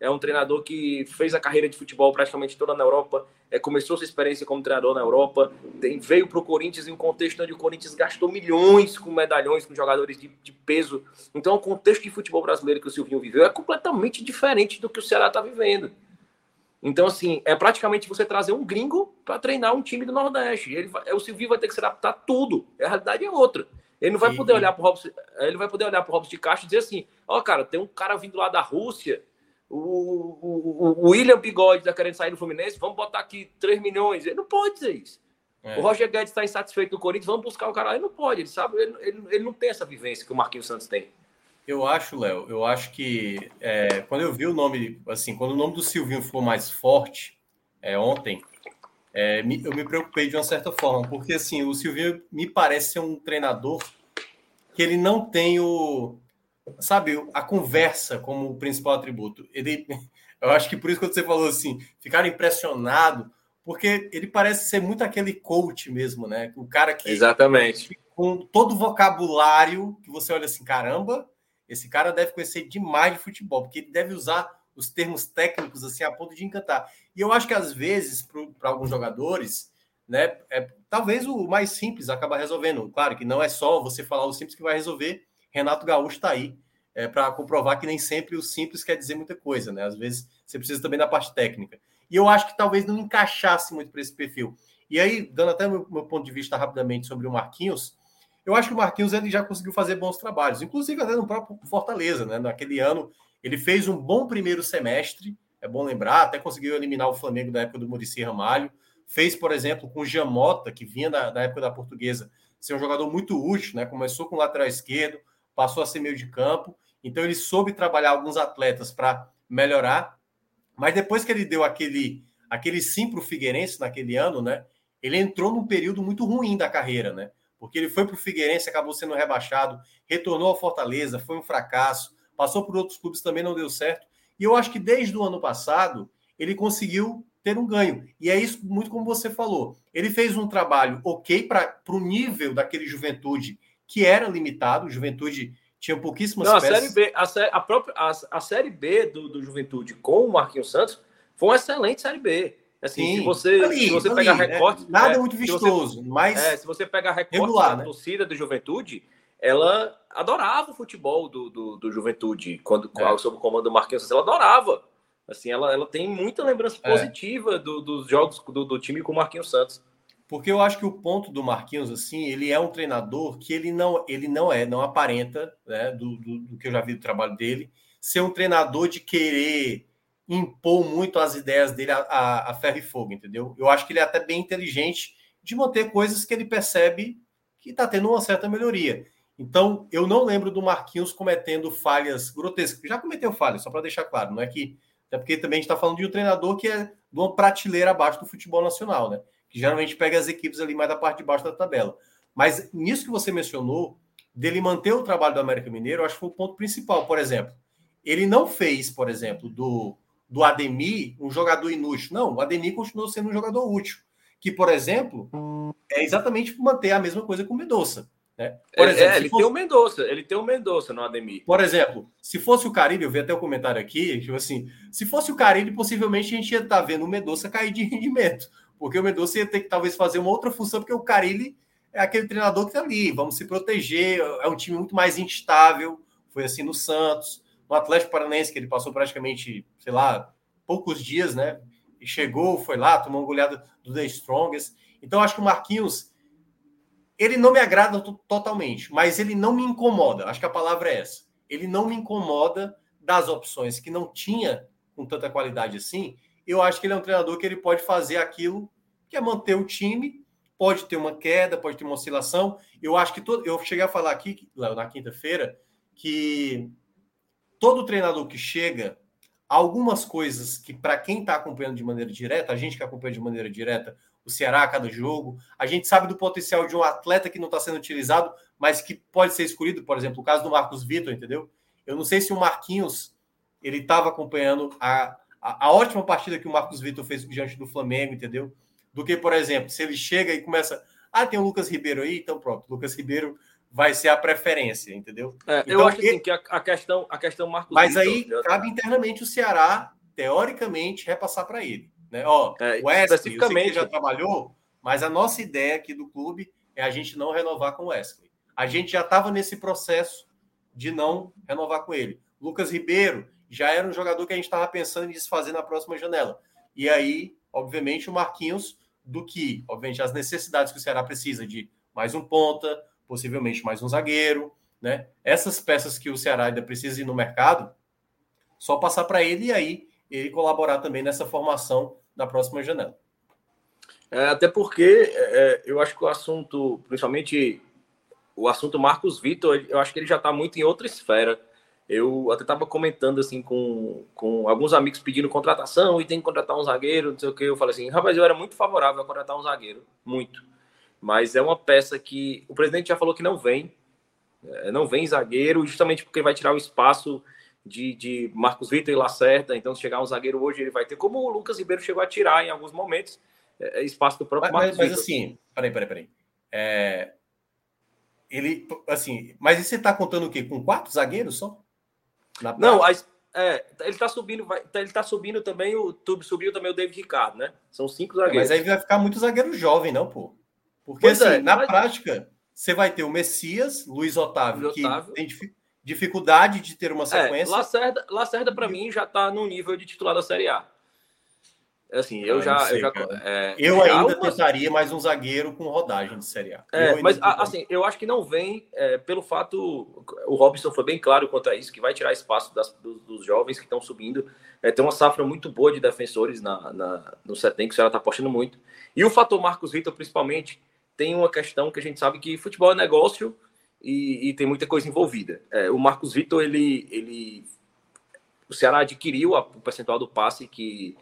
é um treinador que fez a carreira de futebol praticamente toda na Europa, é, começou sua experiência como treinador na Europa, tem, veio para o Corinthians em um contexto onde o Corinthians gastou milhões com medalhões, com jogadores de, de, peso. Então, o contexto de futebol brasileiro que o Silvinho viveu é completamente diferente do que o Ceará está vivendo. Então, assim, é praticamente você trazer um gringo para treinar um time do Nordeste. Ele vai, o Silvinho vai ter que se adaptar a tudo. A realidade é outra. Ele não vai poder olhar para o Robson, ele vai poder olhar para o Robson de Castro e dizer assim: ó, oh, cara, tem um cara vindo lá da Rússia o, o, o William Bigode está querendo sair do Fluminense, vamos botar aqui 3 milhões. Ele não pode dizer isso. É. O Roger Guedes está insatisfeito do Corinthians, vamos buscar o cara. Ele não pode, ele sabe, ele, ele, ele não tem essa vivência que o Marquinhos Santos tem. Eu acho, Léo, eu acho que é, quando eu vi o nome, assim, quando o nome do Silvinho ficou mais forte é, ontem, é, me, eu me preocupei de uma certa forma, porque assim, o Silvinho me parece ser um treinador que ele não tem o, sabe, a conversa como o principal atributo. Ele, eu acho que por isso que você falou assim, ficar impressionado, porque ele parece ser muito aquele coach mesmo, né? O cara que exatamente com todo o vocabulário que você olha assim, caramba, esse cara deve conhecer demais de futebol, porque ele deve usar os termos técnicos assim a ponto de encantar. E eu acho que às vezes para alguns jogadores, né, é, talvez o mais simples acaba resolvendo. Claro que não é só você falar o simples que vai resolver Renato Gaúcho está aí é, para comprovar que nem sempre o simples quer dizer muita coisa, né? Às vezes você precisa também da parte técnica. E eu acho que talvez não encaixasse muito para esse perfil. E aí, dando até meu, meu ponto de vista rapidamente sobre o Marquinhos, eu acho que o Marquinhos ele já conseguiu fazer bons trabalhos, inclusive até no próprio Fortaleza, né? Naquele ano, ele fez um bom primeiro semestre, é bom lembrar, até conseguiu eliminar o Flamengo da época do Murici Ramalho. Fez, por exemplo, com o Jamota, que vinha da, da época da portuguesa, ser um jogador muito útil, né? Começou com o lateral esquerdo, passou a ser meio de campo. Então ele soube trabalhar alguns atletas para melhorar. Mas depois que ele deu aquele aquele sim para o Figueirense naquele ano, né? Ele entrou num período muito ruim da carreira, né? Porque ele foi para o Figueirense, acabou sendo rebaixado, retornou ao Fortaleza, foi um fracasso, passou por outros clubes também não deu certo. E eu acho que desde o ano passado ele conseguiu ter um ganho. E é isso muito como você falou. Ele fez um trabalho ok para o nível daquele juventude que era limitado, Juventude tinha pouquíssimas Não, peças. A Série B, a, a própria, a, a, Série B do, do Juventude com o Marquinhos Santos foi uma excelente Série B. Assim, Sim, se você, ali, se você ali, pegar recorte. É, nada é, muito vistoso, você, mas. É, se você pegar recorte regular, da né? torcida do Juventude, ela adorava o futebol do, do, do Juventude, quando é. sob o comando do Marquinhos Santos, ela adorava. Assim, ela, ela tem muita lembrança é. positiva do, dos jogos do, do time com o Marquinhos Santos. Porque eu acho que o ponto do Marquinhos, assim, ele é um treinador que ele não, ele não é, não aparenta, né, do, do, do que eu já vi do trabalho dele, ser um treinador de querer impor muito as ideias dele a, a, a ferro e fogo, entendeu? Eu acho que ele é até bem inteligente de manter coisas que ele percebe que está tendo uma certa melhoria. Então, eu não lembro do Marquinhos cometendo falhas grotescas. Já cometeu falhas, só para deixar claro. Não é que. Até porque também a gente está falando de um treinador que é de uma prateleira abaixo do futebol nacional, né? Que geralmente pega as equipes ali mais da parte de baixo da tabela. Mas nisso que você mencionou, dele manter o trabalho do América Mineiro, eu acho que foi o ponto principal. Por exemplo, ele não fez, por exemplo, do, do Ademir um jogador inútil. Não, o Ademir continuou sendo um jogador útil. Que, por exemplo, é exatamente manter a mesma coisa com o Mendonça. Né? Por é, exemplo, é, ele fosse... tem o Mendonça, ele tem o Mendonça no Ademir. Por exemplo, se fosse o Caribe, eu vi até o comentário aqui, tipo assim, se fosse o Caribe, possivelmente a gente ia estar tá vendo o Mendonça cair de rendimento. Porque o Mendonça ia ter que talvez fazer uma outra função, porque o Carilli é aquele treinador que está ali, vamos se proteger, é um time muito mais instável, foi assim no Santos, no Atlético Paranaense, que ele passou praticamente, sei lá, poucos dias, né? E chegou, foi lá, tomou uma goleada do The Strongest. Então, acho que o Marquinhos, ele não me agrada totalmente, mas ele não me incomoda. Acho que a palavra é essa. Ele não me incomoda das opções que não tinha com tanta qualidade assim eu acho que ele é um treinador que ele pode fazer aquilo que é manter o time, pode ter uma queda, pode ter uma oscilação. Eu acho que todo, eu cheguei a falar aqui na quinta-feira que todo treinador que chega, algumas coisas que para quem está acompanhando de maneira direta, a gente que acompanha de maneira direta o Ceará a cada jogo. A gente sabe do potencial de um atleta que não está sendo utilizado, mas que pode ser escolhido, por exemplo, o caso do Marcos Vitor, entendeu? Eu não sei se o Marquinhos ele estava acompanhando a, a, a, ótima partida que o Marcos Vitor fez diante do Flamengo, entendeu? Do que, por exemplo, se ele chega e começa. Ah, tem o Lucas Ribeiro aí, então pronto, Lucas Ribeiro vai ser a preferência, entendeu? É, então, eu acho assim, que a, a, questão, a questão Marcos Mas Vitor, aí eu... cabe internamente o Ceará, teoricamente, repassar para ele. Né? Ó, é, o Wesley, especificamente... já trabalhou, mas a nossa ideia aqui do clube é a gente não renovar com o Wesley. A gente já estava nesse processo de não renovar com ele. Lucas Ribeiro já era um jogador que a gente estava pensando em desfazer na próxima janela. E aí, obviamente, o Marquinhos, do que, obviamente, as necessidades que o Ceará precisa de mais um ponta, possivelmente mais um zagueiro, né? Essas peças que o Ceará ainda precisa ir no mercado, só passar para ele e aí ele colaborar também nessa formação na próxima janela. É, até porque é, eu acho que o assunto, principalmente o assunto Marcos Vitor, eu acho que ele já está muito em outra esfera. Eu até estava comentando assim com, com alguns amigos pedindo contratação e tem que contratar um zagueiro, não sei o que. Eu falei assim, rapaz, eu era muito favorável a contratar um zagueiro, muito. Mas é uma peça que o presidente já falou que não vem, é, não vem zagueiro, justamente porque vai tirar o espaço de, de Marcos Vitor e Lacerda. Então, se chegar um zagueiro hoje, ele vai ter, como o Lucas Ribeiro chegou a tirar em alguns momentos, é espaço do próprio mas, Marcos mas, mas assim, peraí, peraí, peraí. É, ele, assim, mas você está contando o quê? Com quatro zagueiros só? Não, as, é, ele está subindo, vai, tá, ele tá subindo também o Tube subiu também o David Ricardo, né? São cinco zagueiros. mas aí vai ficar muito zagueiro jovem, não, pô? Porque pois assim, é, na mas... prática, você vai ter o Messias, Luiz Otávio, Luiz Otávio. que tem dificuldade de ter uma é, sequência. É, Lacerda, Lacerda para mim já está no nível de titular da Série A. Assim, eu ah, já. Sei, eu, já é, eu ainda uma... tentaria mais um zagueiro com rodagem de Série A. É, mas assim, eu acho que não vem é, pelo fato. O Robson foi bem claro quanto a isso, que vai tirar espaço das, dos, dos, jovens que estão subindo. É, tem uma safra muito boa de defensores na, na no Setem, que o senhora está apostando muito. E o fator Marcos Vitor, principalmente, tem uma questão que a gente sabe que futebol é negócio e, e tem muita coisa envolvida. É, o Marcos Vitor, ele, ele. O Ceará adquiriu a, o percentual do passe que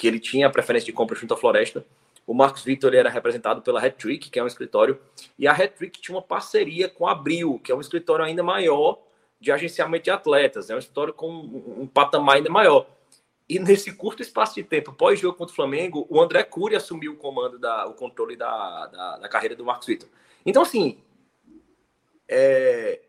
que ele tinha a preferência de compra junto à Floresta. O Marcos Vitor era representado pela Hattrick, que é um escritório, e a Hattrick tinha uma parceria com a Abril, que é um escritório ainda maior de agenciamento de atletas, é um escritório com um patamar ainda maior. E nesse curto espaço de tempo, pós-jogo contra o Flamengo, o André Cury assumiu o comando, da, o controle da, da, da carreira do Marcos Vitor. Então, assim, é,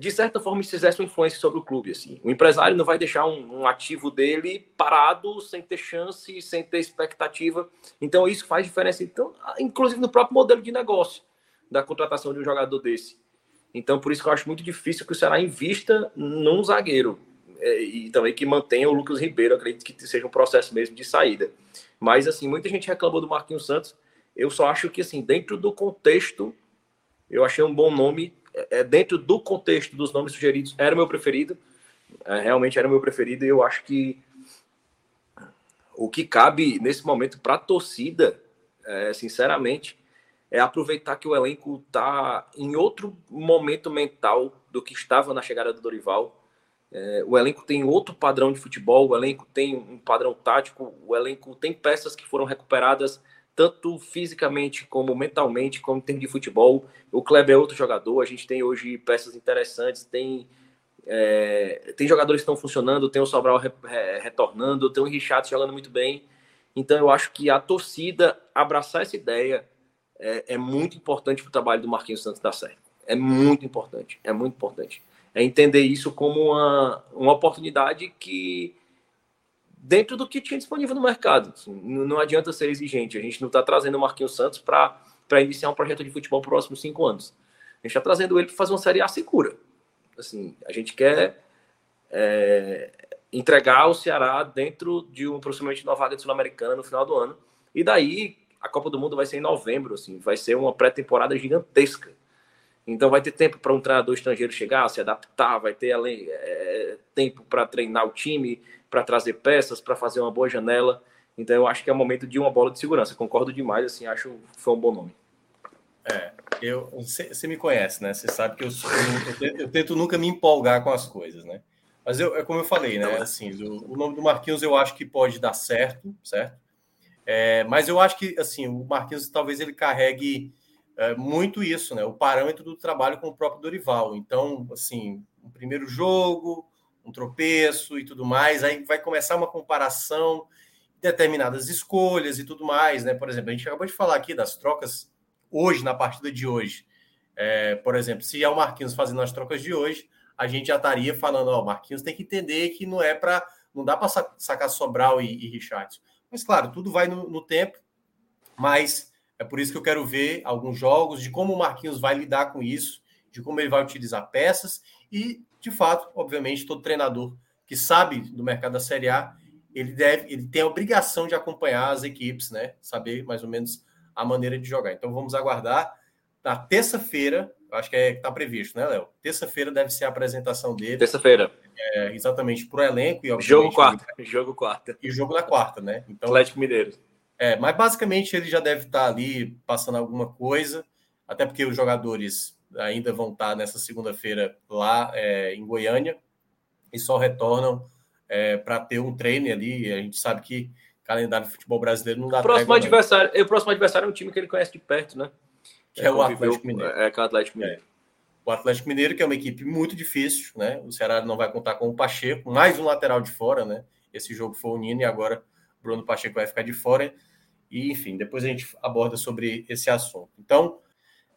de certa forma, isso exerce uma influência sobre o clube. Assim. O empresário não vai deixar um, um, ativo dele parado, sem ter chance, sem ter expectativa. Então, isso faz diferença, então, inclusive no próprio modelo de negócio da contratação de um jogador desse. Então, por isso que eu acho muito difícil que o Ceará invista num zagueiro. É, e também que mantenha o Lucas Ribeiro. Acredito que seja um processo mesmo de saída. Mas, assim, muita gente reclamou do Marquinhos Santos. Eu só acho que, assim, dentro do contexto, eu achei um bom nome é, dentro do contexto dos nomes sugeridos, era o meu preferido. É, realmente era o meu preferido e eu acho que o que cabe nesse momento para a torcida, é, sinceramente, é aproveitar que o elenco está em outro momento mental do que estava na chegada do Dorival. É, o elenco tem outro padrão de futebol, o elenco tem um padrão tático, o elenco tem peças que foram recuperadas tanto fisicamente como mentalmente, como em de futebol. O Kleber é outro jogador, a gente tem hoje peças interessantes, tem, é, tem jogadores que estão funcionando, tem o Sobral re, re, retornando, tem o Richard jogando muito bem. Então eu acho que a torcida abraçar essa ideia é, é muito importante para o trabalho do Marquinhos Santos dar certo. É muito importante, é muito importante. É entender isso como uma, uma oportunidade que dentro do que tinha disponível no mercado. Assim, não adianta ser exigente. A gente não está trazendo o Marquinhos Santos para iniciar um projeto de futebol para os próximos cinco anos. A gente está trazendo ele para fazer uma Série A segura. Assim, a gente quer é, entregar o Ceará dentro de um aproximadamente uma vaga de Sul-Americana no final do ano. E daí a Copa do Mundo vai ser em novembro, assim, vai ser uma pré-temporada gigantesca. Então vai ter tempo para um treinador estrangeiro chegar, se adaptar, vai ter além, é, tempo para treinar o time, para trazer peças, para fazer uma boa janela. Então eu acho que é o momento de uma bola de segurança. Concordo demais, assim, acho que foi um bom nome. É, eu você me conhece, né? Você sabe que eu, sou, eu, tento, eu, tento, nunca me empolgar com as coisas, né? Mas eu, é como eu falei, né? Assim, o, o nome do Marquinhos eu acho que pode dar certo, certo? É, mas eu acho que assim o Marquinhos talvez ele carregue é, muito isso, né? O parâmetro do trabalho com o próprio Dorival. Então, assim, um primeiro jogo, um tropeço e tudo mais, aí vai começar uma comparação, determinadas escolhas e tudo mais, né? Por exemplo, a gente acabou de falar aqui das trocas hoje, na partida de hoje. É, por exemplo, se é o Marquinhos fazendo as trocas de hoje, a gente já estaria falando, ó, o Marquinhos tem que entender que não é para. Não dá para sacar Sobral e, e Richardson. Mas, claro, tudo vai no, no tempo, mas é por isso que eu quero ver alguns jogos, de como o Marquinhos vai lidar com isso, de como ele vai utilizar peças e, de fato, obviamente, todo treinador que sabe do mercado da Série A, ele deve, ele tem a obrigação de acompanhar as equipes, né? Saber mais ou menos a maneira de jogar. Então vamos aguardar. Na terça-feira, acho que é está previsto, né, Léo? Terça-feira deve ser a apresentação dele. Terça-feira. É, exatamente para o elenco e jogo quarta. Jogo quarta. E jogo na quarta, né? Então, Atlético Mineiro. É, mas basicamente ele já deve estar tá ali passando alguma coisa, até porque os jogadores ainda vão estar nessa segunda-feira lá é, em Goiânia e só retornam é, para ter um treino ali. A gente sabe que calendário de futebol brasileiro não dá. O próximo adversário, o próximo adversário é um time que ele conhece de perto, né? Que é, é o Atlético Mineiro. É, é o Atlético Mineiro. É. O Atlético Mineiro, que é uma equipe muito difícil, né? O Ceará não vai contar com o Pacheco, mais um lateral de fora, né? Esse jogo foi o Nino e agora Bruno Pacheco vai ficar de fora. E, enfim, depois a gente aborda sobre esse assunto. Então,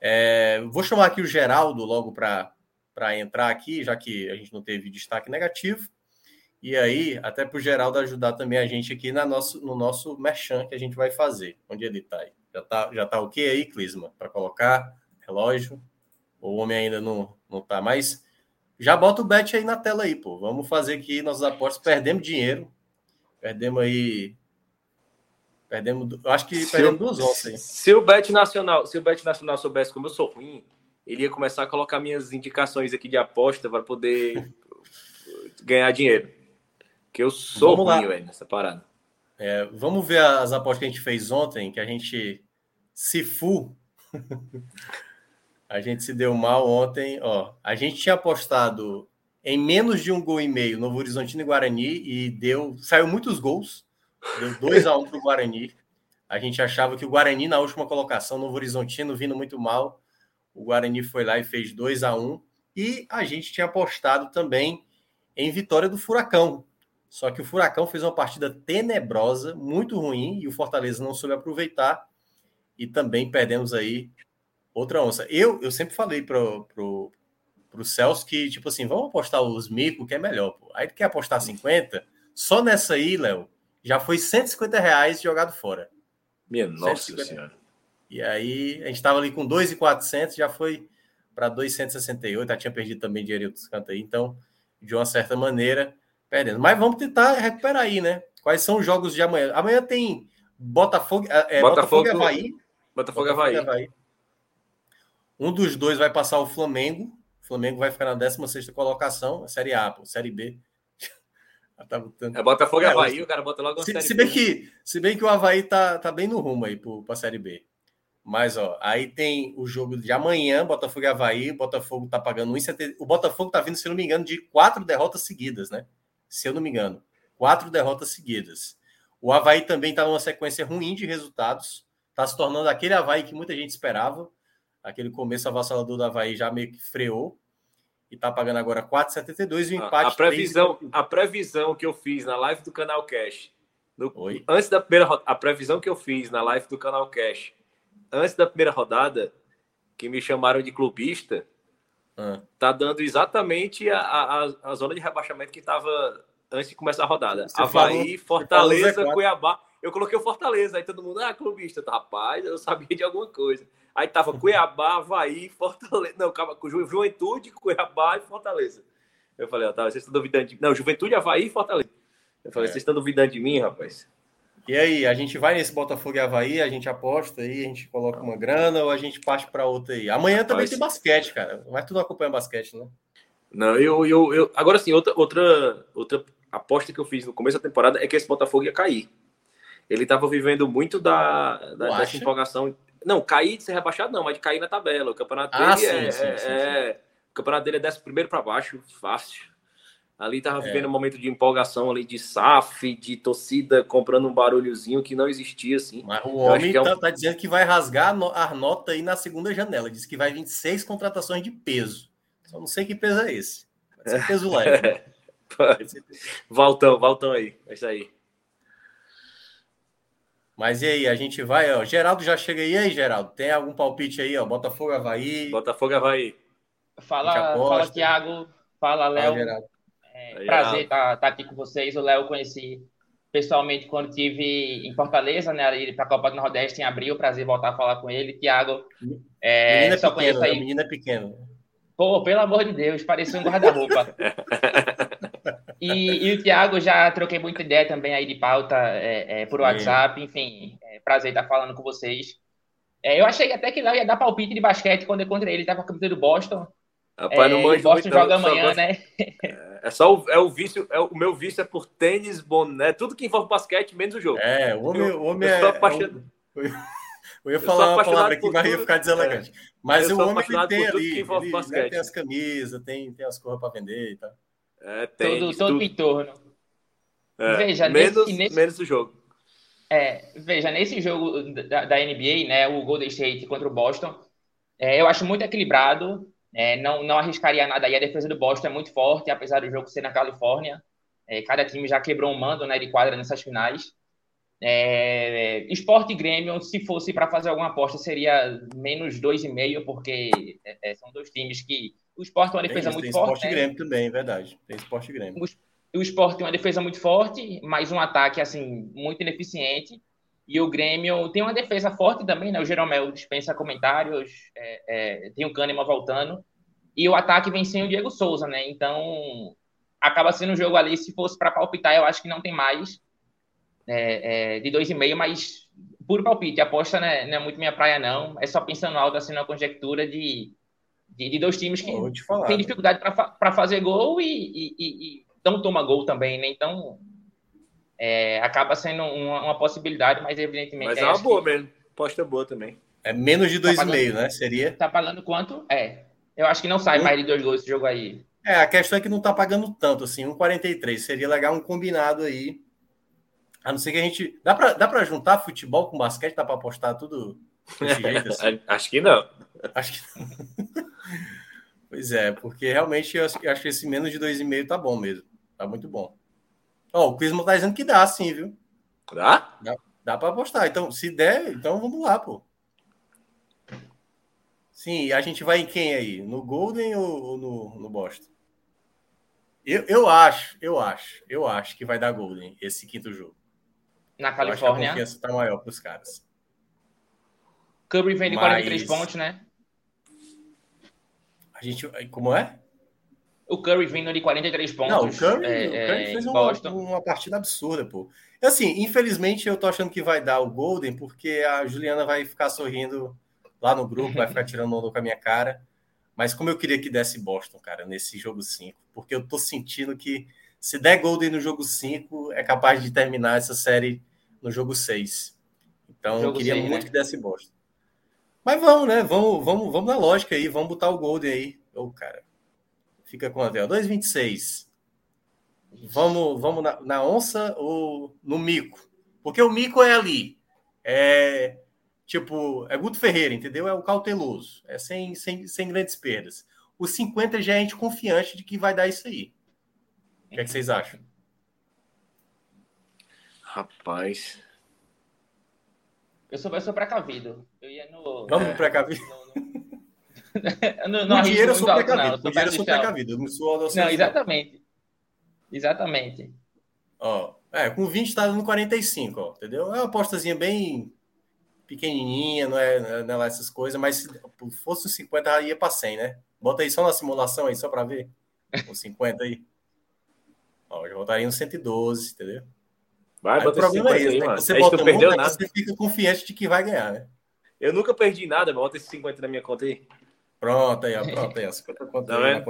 é, vou chamar aqui o Geraldo logo para entrar aqui, já que a gente não teve destaque negativo. E aí, até para o Geraldo ajudar também a gente aqui na nosso, no nosso merchan que a gente vai fazer. Onde ele está aí? Já está já tá ok aí, Clisma? Para colocar relógio? O homem ainda não, não tá mais. Já bota o bet aí na tela aí, pô. Vamos fazer aqui nossas apostas. Perdemos dinheiro. Perdemos aí. Perdemos. Acho que perdemos duas onças aí. Se o Bet Nacional, se o Bet Nacional soubesse como eu sou ruim, ele ia começar a colocar minhas indicações aqui de aposta para poder ganhar dinheiro. Que eu sou vamos ruim, velho, nessa parada. É, vamos ver as apostas que a gente fez ontem, que a gente se fu. a gente se deu mal ontem. Ó, a gente tinha apostado em menos de um gol e meio no Horizontino e Guarani e deu. Saiu muitos gols. Deu 2 a 1 um para o Guarani. A gente achava que o Guarani, na última colocação, no Horizontino, vindo muito mal. O Guarani foi lá e fez 2 a 1 um. E a gente tinha apostado também em vitória do Furacão. Só que o Furacão fez uma partida tenebrosa, muito ruim, e o Fortaleza não soube aproveitar. E também perdemos aí outra onça. Eu, eu sempre falei pro, pro, pro Celso que, tipo assim, vamos apostar os micos, que é melhor. Pô. Aí quer apostar 50, só nessa aí, Léo, já foi 150 reais jogado fora. Minha nossa senhora. E aí, a gente estava ali com 2,400, já foi para 268, já tinha perdido também dinheiro dos cantos aí. Então, de uma certa maneira, perdendo. Mas vamos tentar recuperar aí, né? Quais são os jogos de amanhã? Amanhã tem Botafogo, é, Botafogo, Botafogo e Havaí. Botafogo, Botafogo Havaí. Havaí. Um dos dois vai passar o Flamengo. O Flamengo vai ficar na 16 colocação, Série A, pô, Série B. tá botando... É Botafogo e é, Havaí, o cara bota logo se, se bem que Se bem que o Havaí tá, tá bem no rumo aí para a Série B. Mas, ó, aí tem o jogo de amanhã, Botafogo e Havaí. Botafogo tá pagando 1,70. O Botafogo tá vindo, se não me engano, de quatro derrotas seguidas, né? se eu não me engano. Quatro derrotas seguidas. O Havaí também está numa sequência ruim de resultados. Está se tornando aquele Havaí que muita gente esperava. Aquele começo avassalador do Havaí já meio que freou. E está pagando agora 4,72 e o empate. A previsão, 3... a previsão que eu fiz na live do canal Cash. No, antes da primeira a previsão que eu fiz na live do canal Cash, antes da primeira rodada, que me chamaram de clubista, ah. Tá dando exatamente a, a, a zona de rebaixamento que estava antes de começar a rodada. Você Havaí, falou, Fortaleza, Cuiabá. Eu coloquei o Fortaleza, aí todo mundo, ah, clubista, tá, rapaz, eu sabia de alguma coisa. Aí tava Cuiabá, Havaí, Fortaleza. Não, calma, Juventude, Cuiabá e Fortaleza. Eu falei, ó, tá, vocês estão duvidando de Não, Juventude, Havaí e Fortaleza. Eu falei, é. vocês estão duvidando de mim, rapaz? E aí, a gente vai nesse Botafogo e Havaí, a gente aposta aí, a gente coloca uma grana ou a gente parte para outra aí? Amanhã Rapaz, também tem basquete, cara. Mas tu não acompanha basquete, né? Não, eu, eu, eu. Agora sim, outra, outra, outra aposta que eu fiz no começo da temporada é que esse Botafogo ia cair. Ele estava vivendo muito da, da dessa empolgação. Não, cair de ser rebaixado, não, mas de cair na tabela. O campeonato ah, dele sim, é, sim, sim, é, O campeonato dele é 11 primeiro para baixo, fácil. Ali tava é. vivendo um momento de empolgação ali, de SAF, de torcida comprando um barulhozinho que não existia, assim. Mas o homem tá, é um... tá, dizendo que vai rasgar a nota aí na segunda janela. Diz que vai vir seis contratações de peso. Só não sei que peso é esse. Vai ser peso leve. Né? Valtão, Valtão aí. É isso aí. Mas e aí, a gente vai, ó. Geraldo já chega aí, e aí, Geraldo? Tem algum palpite aí, ó? Botafogo, Havaí. Botafogo, Havaí. Fala, fala Thiago. Fala, Léo. É, prazer estar tá, tá aqui com vocês. O Léo conheci pessoalmente quando tive em Fortaleza, né? Ele para a Copa do Nordeste em abril. Prazer voltar a falar com ele. Tiago, é, menina só pequeno, conheço aí. Menina é pequeno. Pô, pelo amor de Deus, parecia um guarda-roupa. e, e, o Thiago já troquei muita ideia também aí de pauta é, é, por WhatsApp. Enfim, é, prazer estar falando com vocês. É, eu achei até que Léo ia dar palpite de basquete quando eu encontrei ele. Estava com a camisa do Boston. Rapaz, não é, manjo Boston muito, joga amanhã, gosto... né? É só o, é o vício, é o, o meu vício é por tênis, boné, tudo que envolve basquete, menos o jogo. É, o homem, eu, o homem eu é. Apaixonado. Eu, eu ia falar eu uma palavra aqui, mas ia ficar deselegante. É. Mas o homem ele tem ali, ele, né, tem as camisas, tem, tem as cores para vender e tal. É, tem. Todo, todo o entorno. É, veja, menos, nesse, nesse, menos o jogo. É, veja, nesse jogo da, da, NBA, né, o Golden State contra o Boston, é, eu acho muito equilibrado. É, não, não arriscaria nada aí. A defesa do Boston é muito forte, apesar do jogo ser na Califórnia. É, cada time já quebrou um mando né, de quadra nessas finais. É, esporte Grêmio, se fosse para fazer alguma aposta, seria menos 2,5, porque é, é, são dois times que. O esporte é uma defesa tem, muito tem forte. Tem esporte né? Grêmio também, verdade. Tem esporte Grêmio. O, o esporte tem uma defesa muito forte, mas um ataque assim muito ineficiente. E o Grêmio tem uma defesa forte também, né? O Jeromel dispensa comentários, é, é, tem o Kahneman voltando. E o ataque vem sem o Diego Souza, né? Então, acaba sendo um jogo ali, se fosse para palpitar, eu acho que não tem mais é, é, de 2,5, mas puro palpite. Aposta né, não é muito minha praia, não. É só pensando alto, assim, na conjectura de, de, de dois times que têm dificuldade para fazer gol e, e, e, e não toma gol também, né? Então, é, acaba sendo uma, uma, possibilidade, mas evidentemente. Mas é uma boa que... mesmo. Aposta boa também. É menos de 2,5, tá né? Seria. Tá pagando quanto? É. Eu acho que não sai um... mais de dois gols esse jogo aí. É, a questão é que não tá pagando tanto, assim, 1,43. Seria legal um combinado aí. A não ser que a gente. Dá pra, dá pra juntar futebol com basquete? Dá pra apostar tudo desse jeito? Assim? acho que não. Acho que. Pois é, porque realmente eu acho, eu acho que esse menos de 2,5 tá bom mesmo. Tá muito bom. Ó, o Clisman tá dizendo que dá, sim, viu? Dá? Dá, dá para apostar. Então, se der, então vamos lá, pô. Sim, a gente vai em quem aí? No Golden ou, ou no, no Boston? Eu, eu acho, eu acho, eu acho que vai dar Golden esse quinto jogo. Na Califórnia. a confiança tá maior para os caras. Curry vem de Mas... 43 pontos, né? A gente, como é? O Curry vindo de 43 pontos. Não, o Curry, é, o Curry é, fez uma, uma, partida absurda, pô. Assim, infelizmente eu tô achando que vai dar o Golden, porque a Juliana vai ficar sorrindo lá no grupo, vai ficar tirando onda com a minha cara. Mas como eu queria que desse Boston, cara, nesse jogo 5, porque eu tô sentindo que se der Golden no jogo 5, é capaz de terminar essa série no jogo 6. Então jogo eu queria seis, muito né? que desse Boston. Mas vamos, né? Vamos, vamos, vamos na lógica aí, vamos botar o Golden aí. Ô, oh, cara, Fica quanto? É 2,26. Vamos, vamos na, na, onça ou no mico? Porque o mico é ali. É tipo, é Guto Ferreira, entendeu? É o cauteloso. É sem, sem, sem grandes perdas. O 50 já é a gente confiante de que vai dar isso aí. O que, é que vocês acham? Rapaz. Eu sou, eu sou precavido. Eu ia no. Vamos é, precavido? No, no, não, não dinheiro eu sou precavido. Não, dinheiro eu sou precavido. não sou Não, exatamente. Exatamente. Ó, é, com 20 tá dando 45, ó, entendeu? É uma apostazinha bem pequenininha, não é, não é essas coisas, mas se fosse 50, ia para 100, né? Bota aí só na simulação aí, só para ver. os 50 aí. Ó, já voltaria no 112, entendeu? Vai, aí, o problema é esse, né? Você bota perdeu nada. você fica confiante de que vai ganhar, né? Eu nunca perdi nada, bota esse 50 na minha conta aí. Pronto aí, ó, pronto aí. 50 conta tá aí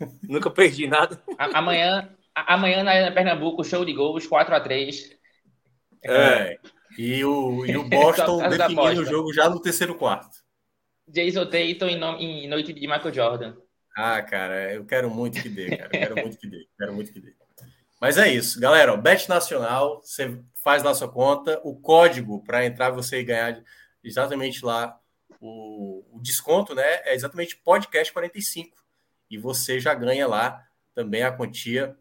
Nunca perdi nada. amanhã, amanhã na Pernambuco, show de gols, 4x3. É. é. E o, e o Boston definindo o jogo já no terceiro quarto. Jason Tatum em, em noite de Michael Jordan. Ah, cara, eu quero muito que dê, cara. Eu quero muito que dê. Quero muito que dê. Mas é isso, galera. Bet Nacional, você faz lá sua conta. O código para entrar você e ganhar exatamente lá o, o, desconto, né? É exatamente podcast 45. E você já ganha lá também a quantia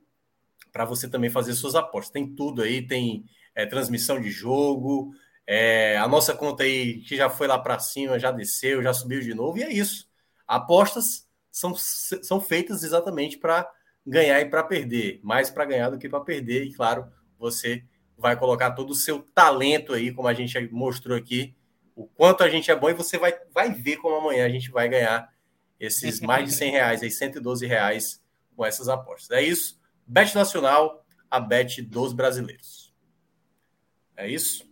para você também fazer suas apostas. Tem tudo aí, tem é, transmissão de jogo, é, a nossa conta aí que já foi lá para cima, já desceu, já subiu de novo, e é isso. Apostas são, são feitas exatamente para ganhar e para perder, mais para ganhar do que para perder, e claro, você vai colocar todo o seu talento aí, como a gente mostrou aqui, o quanto a gente é bom, e você vai, vai ver como amanhã a gente vai ganhar esses mais de 100 reais, aí 112 reais com essas apostas. É isso. Bet Nacional, a bet dos brasileiros. É isso?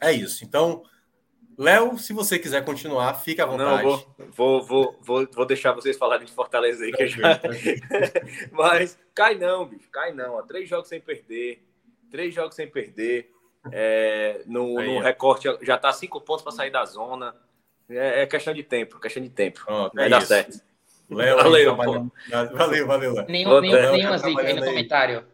É isso. Então, Léo, se você quiser continuar, fica à vontade. Não, vou, vou, vou, vou, deixar vocês falarem de Fortaleza aí, que já... Mas cai não, bicho, cai não. Ó. Três jogos sem perder, três jogos sem perder. É, no, aí, no recorte já tá cinco pontos para sair da zona. É, é, questão de tempo, questão de tempo. Vai é dar certo. Léo, valeu, valeu, valeu, Léo. Nenhum, nenhum, nenhuma zica aí no comentário.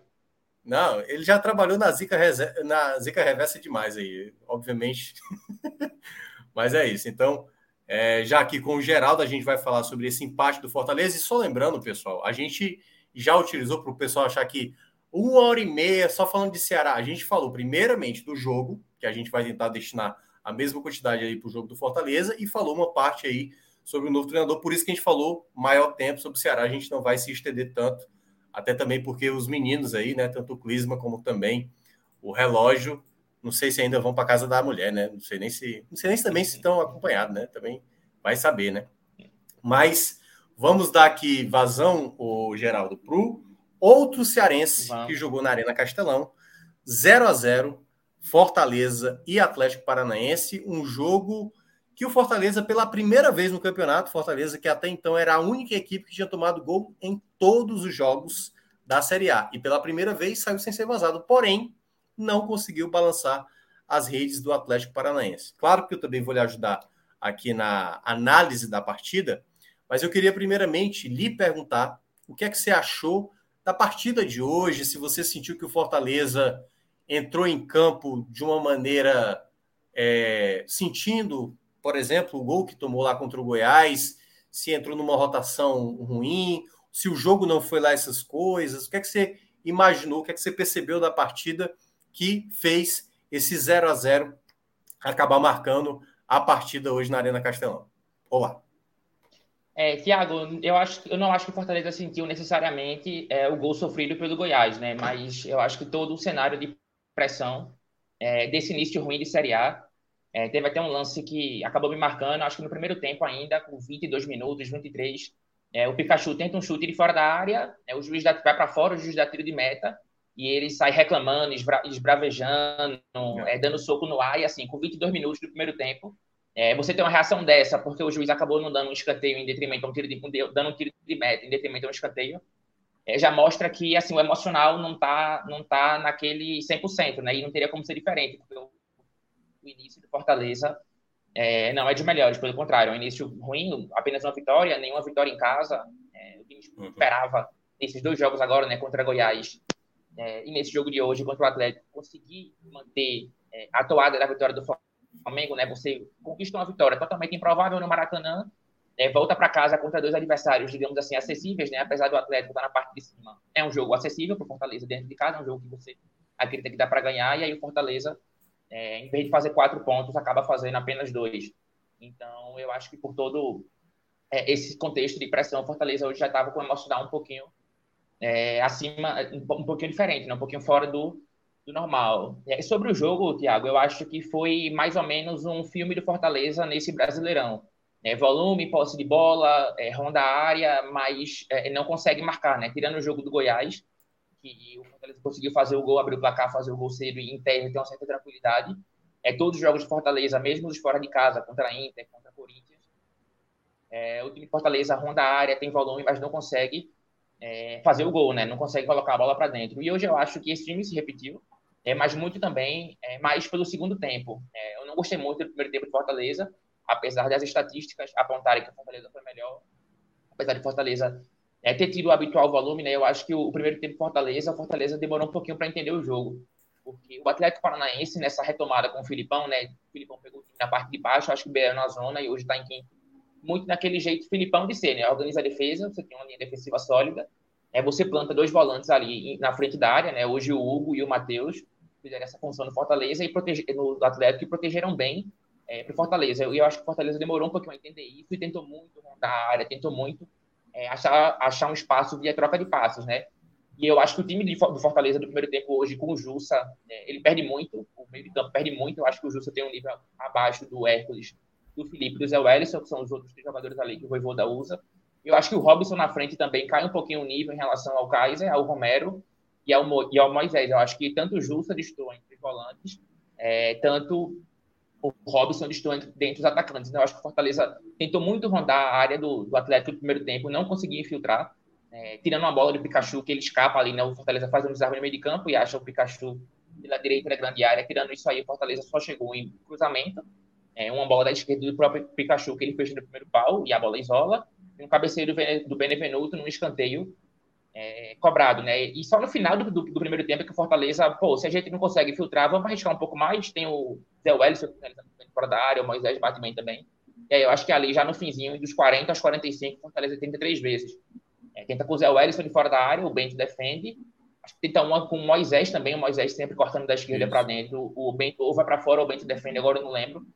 Não, ele já trabalhou na Zica, na Zica Reversa demais aí, obviamente. Mas é isso. Então, é, já aqui com o Geraldo, a gente vai falar sobre esse empate do Fortaleza. E só lembrando, pessoal, a gente já utilizou para o pessoal achar que uma hora e meia só falando de Ceará. A gente falou primeiramente do jogo, que a gente vai tentar destinar a mesma quantidade aí para o jogo do Fortaleza, e falou uma parte aí sobre o novo treinador. Por isso que a gente falou maior tempo sobre o Ceará. A gente não vai se estender tanto até também porque os meninos aí, né, tanto o Clisma como também o relógio, não sei se ainda vão para casa da mulher, né? Não sei nem se, não sei nem se também se estão acompanhados, né? Também vai saber, né? Mas vamos dar aqui vazão, o Geraldo, pro outro cearense vamos. que jogou na Arena Castelão, 0 a 0 Fortaleza e Atlético Paranaense, um jogo que o Fortaleza, pela primeira vez no campeonato, Fortaleza, que até então era a única equipe que tinha tomado gol em todos os jogos da Série A. E pela primeira vez saiu sem ser vazado, porém, não conseguiu balançar as redes do Atlético Paranaense. Claro que eu também vou lhe ajudar aqui na análise da partida, mas eu queria primeiramente lhe perguntar o que é que você achou da partida de hoje, se você sentiu que o Fortaleza entrou em campo de uma maneira é, sentindo por exemplo, o gol que tomou lá contra o Goiás, se entrou numa rotação ruim, se o jogo não foi lá essas coisas, o que é que você imaginou, o que é que você percebeu da partida que fez esse 0 a 0 acabar marcando a partida hoje na Arena Castelão? Olá. É, Tiago, eu acho, eu não acho que o Fortaleza sentiu necessariamente é, o gol sofrido pelo Goiás, né? Mas eu acho que todo o cenário de pressão é, desse início ruim de Série A é, teve até um lance que acabou me marcando, acho que no primeiro tempo ainda, com 22 minutos, 23. É, o Pikachu tenta um chute de fora da área, é, o juiz dá, vai para fora, o juiz dá tiro de meta, e ele sai reclamando, esbra, esbravejando, é, dando soco no ar, e assim, com 22 minutos do primeiro tempo, é, você tem uma reação dessa, porque o juiz acabou não dando um escanteio em detrimento a um tiro de, dando um tiro de meta em detrimento a um escanteio, é, já mostra que assim o emocional não está não tá naquele 100%, né? E não teria como ser diferente, porque o o início do Fortaleza é, não é de melhores, pelo contrário, é um início ruim, apenas uma vitória, nenhuma vitória em casa. É, o time uhum. esperava nesses dois jogos agora, né, contra Goiás é, e nesse jogo de hoje contra o Atlético, conseguir manter é, a toada da vitória do Flamengo, né? Você conquista uma vitória totalmente improvável no Maracanã, é, volta para casa contra dois adversários, digamos assim, acessíveis, né? Apesar do Atlético estar na parte de cima. É um jogo acessível para o Fortaleza dentro de casa, é um jogo que você acredita que dá para ganhar, e aí o Fortaleza é, em vez de fazer quatro pontos, acaba fazendo apenas dois. Então, eu acho que por todo é, esse contexto de pressão, Fortaleza hoje já estava com o emocional um pouquinho é, acima, um pouquinho diferente, né? um pouquinho fora do, do normal. É, sobre o jogo, Thiago, eu acho que foi mais ou menos um filme do Fortaleza nesse Brasileirão. É, volume, posse de bola, é, ronda área, mas não consegue marcar, né? Tirando o jogo do Goiás, que o Fortaleza conseguiu fazer o gol, abrir o placar, fazer o gol cedo e em tese ter uma certa tranquilidade. É, todos os jogos de Fortaleza, mesmo os fora de casa, contra a Inter, contra a Corinthians, é, o time de Fortaleza ronda a área, tem volume, mas não consegue é, fazer o gol, né? Não consegue colocar a bola para dentro. E hoje eu acho que esse time se repetiu, é, mas muito também, é, mais pelo segundo tempo. É, eu não gostei muito do primeiro tempo de Fortaleza, apesar das estatísticas apontarem que a Fortaleza foi melhor. apesar de Fortaleza é, ter tido o habitual volume, né? Eu acho que o, o primeiro tempo Fortaleza, Fortaleza demorou um pouquinho para entender o jogo. Porque o Atlético Paranaense, nessa retomada com o Filipão, né? O Filipão pegou o time na parte de baixo, acho que o BR na zona e hoje está em quinto. Muito naquele jeito Filipão de ser, né? Organiza a defesa, você tem uma linha defensiva sólida, é, você planta dois volantes ali na frente da área, né? Hoje o Hugo e o Matheus fizeram essa função no Fortaleza e protege, no Atlético e protegeram bem é, para o Fortaleza. E eu acho que o Fortaleza demorou um pouquinho a entender isso e tentou muito rondar a área, tentou muito é, achar, achar um espaço via troca de passos, né? E eu acho que o time do Fortaleza do primeiro tempo hoje, com o Jussa, é, ele perde muito, o meio de campo perde muito. Eu acho que o Jussa tem um nível abaixo do Hércules, do Felipe, do Zé Wellison, que são os outros jogadores ali que o Voivoda usa. Eu acho que o Robson na frente também cai um pouquinho o nível em relação ao Kaiser, ao Romero e ao, Mo, e ao Moisés. Eu acho que tanto o Jussa destoa entre os volantes, é, tanto o Robson destoa dentro dos atacantes. Então, eu acho que o Fortaleza tentou muito rondar a área do, do Atlético no primeiro tempo, não conseguia infiltrar, é, tirando uma bola do Pikachu, que ele escapa ali, né? O Fortaleza faz um desarme no meio de campo e acha o Pikachu pela direita da grande área. Tirando isso aí, o Fortaleza só chegou em cruzamento. É, uma bola da esquerda do próprio Pikachu, que ele fez no primeiro pau, e a bola isola um cabeceio do Benevenuto num escanteio é, cobrado, né? E só no final do, do, do, primeiro tempo é que o Fortaleza, pô, se a gente não consegue filtrar, vamos arriscar um pouco mais. Tem o Zé Wellison fora da área, o Moisés bate bem também. E aí eu acho que ali já no finzinho, dos 40 aos 45, o Fortaleza tenta três vezes. É, tenta com o Zé Wellison de fora da área, o Bento defende. Acho que tenta uma com o Moisés também, o Moisés sempre cortando da esquerda para dentro. O Bento ou vai para fora ou o Bento defende, agora eu não lembro.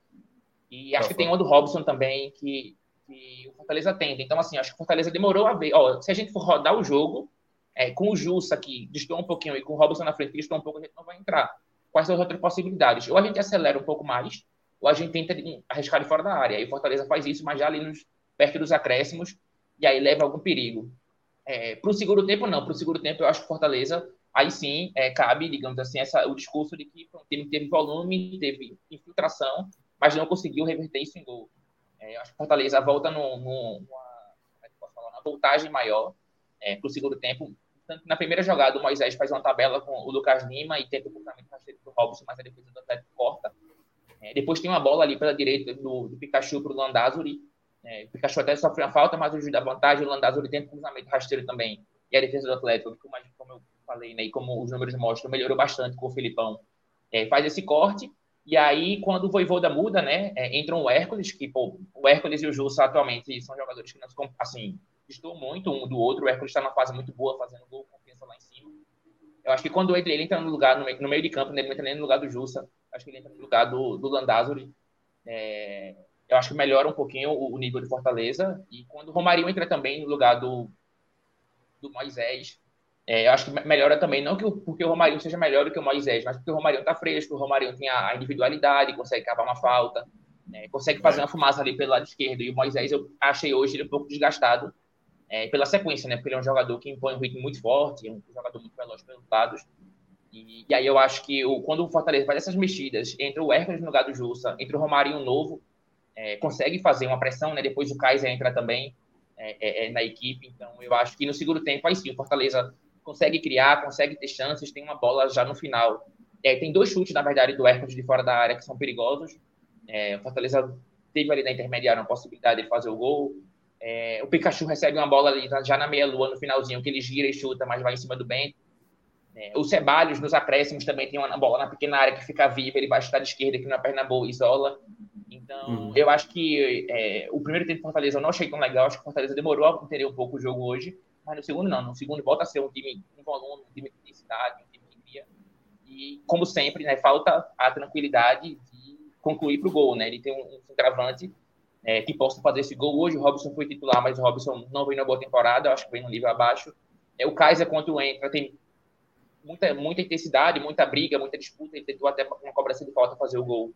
E acho pra que fora. tem uma do Robson também, que que o Fortaleza tenta. Então, assim, acho que o Fortaleza demorou a ver. Ó, se a gente for rodar o jogo, é, com o Jussa que distou um pouquinho e com o Robson na frente que distou um pouco, a gente não vai entrar. Quais são as outras possibilidades? Ou a gente acelera um pouco mais, ou a gente tenta arriscar de fora da área. Aí o Fortaleza faz isso, mas já ali nos, perto dos acréscimos, e aí leva algum perigo. É, para o segundo tempo, não. Para o segundo tempo, eu acho que Fortaleza, aí sim, é, cabe, digamos assim, essa, o discurso de que o time teve volume, teve infiltração, mas não conseguiu reverter isso em gol. É, eu acho que Fortaleza volta no, no, é falar, uma voltagem maior é, para o segundo tempo. Na primeira jogada, o Moisés faz uma tabela com o Lucas Lima e tenta o cruzamento rasteiro do Robson, mas a defesa do Atlético corta. É, depois tem uma bola ali pela direita do, do Pikachu para o Landázuri. É, o Pikachu até sofreu a falta, mas o juiz da vantagem, o Landázuri tenta o cruzamento rasteiro também. E a defesa do Atlético, como, como eu falei, né, e como os números mostram, melhorou bastante com o Filipão. É, faz esse corte e aí, quando o Voivoda muda, né, é, entram o Hércules, que, pô, o Hércules e o Jussa atualmente são jogadores que, não, assim, estou muito um do outro. O Hércules está numa fase muito boa, fazendo gol, confiança lá em cima. Eu acho que quando ele, ele entra no lugar, no meio, no meio de campo, né, ele não entra nem no lugar do Jussa, acho que ele entra no lugar do, do. É, eu acho que melhora um pouquinho o, o, nível de Fortaleza. E quando o Romarinho entra também no lugar do, do Moisés, é, eu acho que melhora também, não que o, porque o Romarinho seja melhor do que o Moisés, mas porque o Romarinho está fresco, o Romarinho tem a, individualidade, consegue cavar uma falta, né, consegue fazer uma fumaça ali pelo lado esquerdo. E o Moisés, eu achei hoje ele um pouco desgastado é, pela sequência, né? Porque ele é um jogador que impõe um ritmo muito forte, um jogador muito veloz pelos lados. E, e aí eu acho que o, quando o Fortaleza faz essas mexidas, entre o Hércules no lugar do Jussa, entre o Romarinho novo, é, consegue fazer uma pressão, né? Depois o Kaiser entra também é, é, é na equipe. Então eu acho que no segundo tempo, aí sim, o Fortaleza consegue criar, consegue ter chances, tem uma bola já no final. É, tem dois chutes, na verdade, do Hércules de fora da área que são perigosos. É, o Fortaleza teve ali na intermediária uma possibilidade de fazer o gol. É, o Pikachu recebe uma bola ali já na meia-lua, no finalzinho, que ele gira e chuta, mas vai em cima do Bento. É, o Ceballos, nos acréscimos, também tem uma bola na pequena área que fica viva, ele vai chutar de esquerda, que na perna boa, isola. Então, uhum. eu acho que é, o primeiro tempo do Fortaleza eu não achei tão legal, acho que o Fortaleza demorou a entender um pouco o jogo hoje mas no segundo não. No segundo volta a ser um time com volume, um time de intensidade, um time que cria. E, como sempre, né, falta a tranquilidade de concluir para o gol. Né? Ele tem um, um é, que possa fazer esse gol. Hoje o Robson foi titular, mas o Robson não vem na boa temporada, acho que vem no nível abaixo. É, o Kaiser, quando entra, tem muita, muita intensidade, muita briga, muita disputa. Ele tentou até uma cobrança de falta fazer o gol,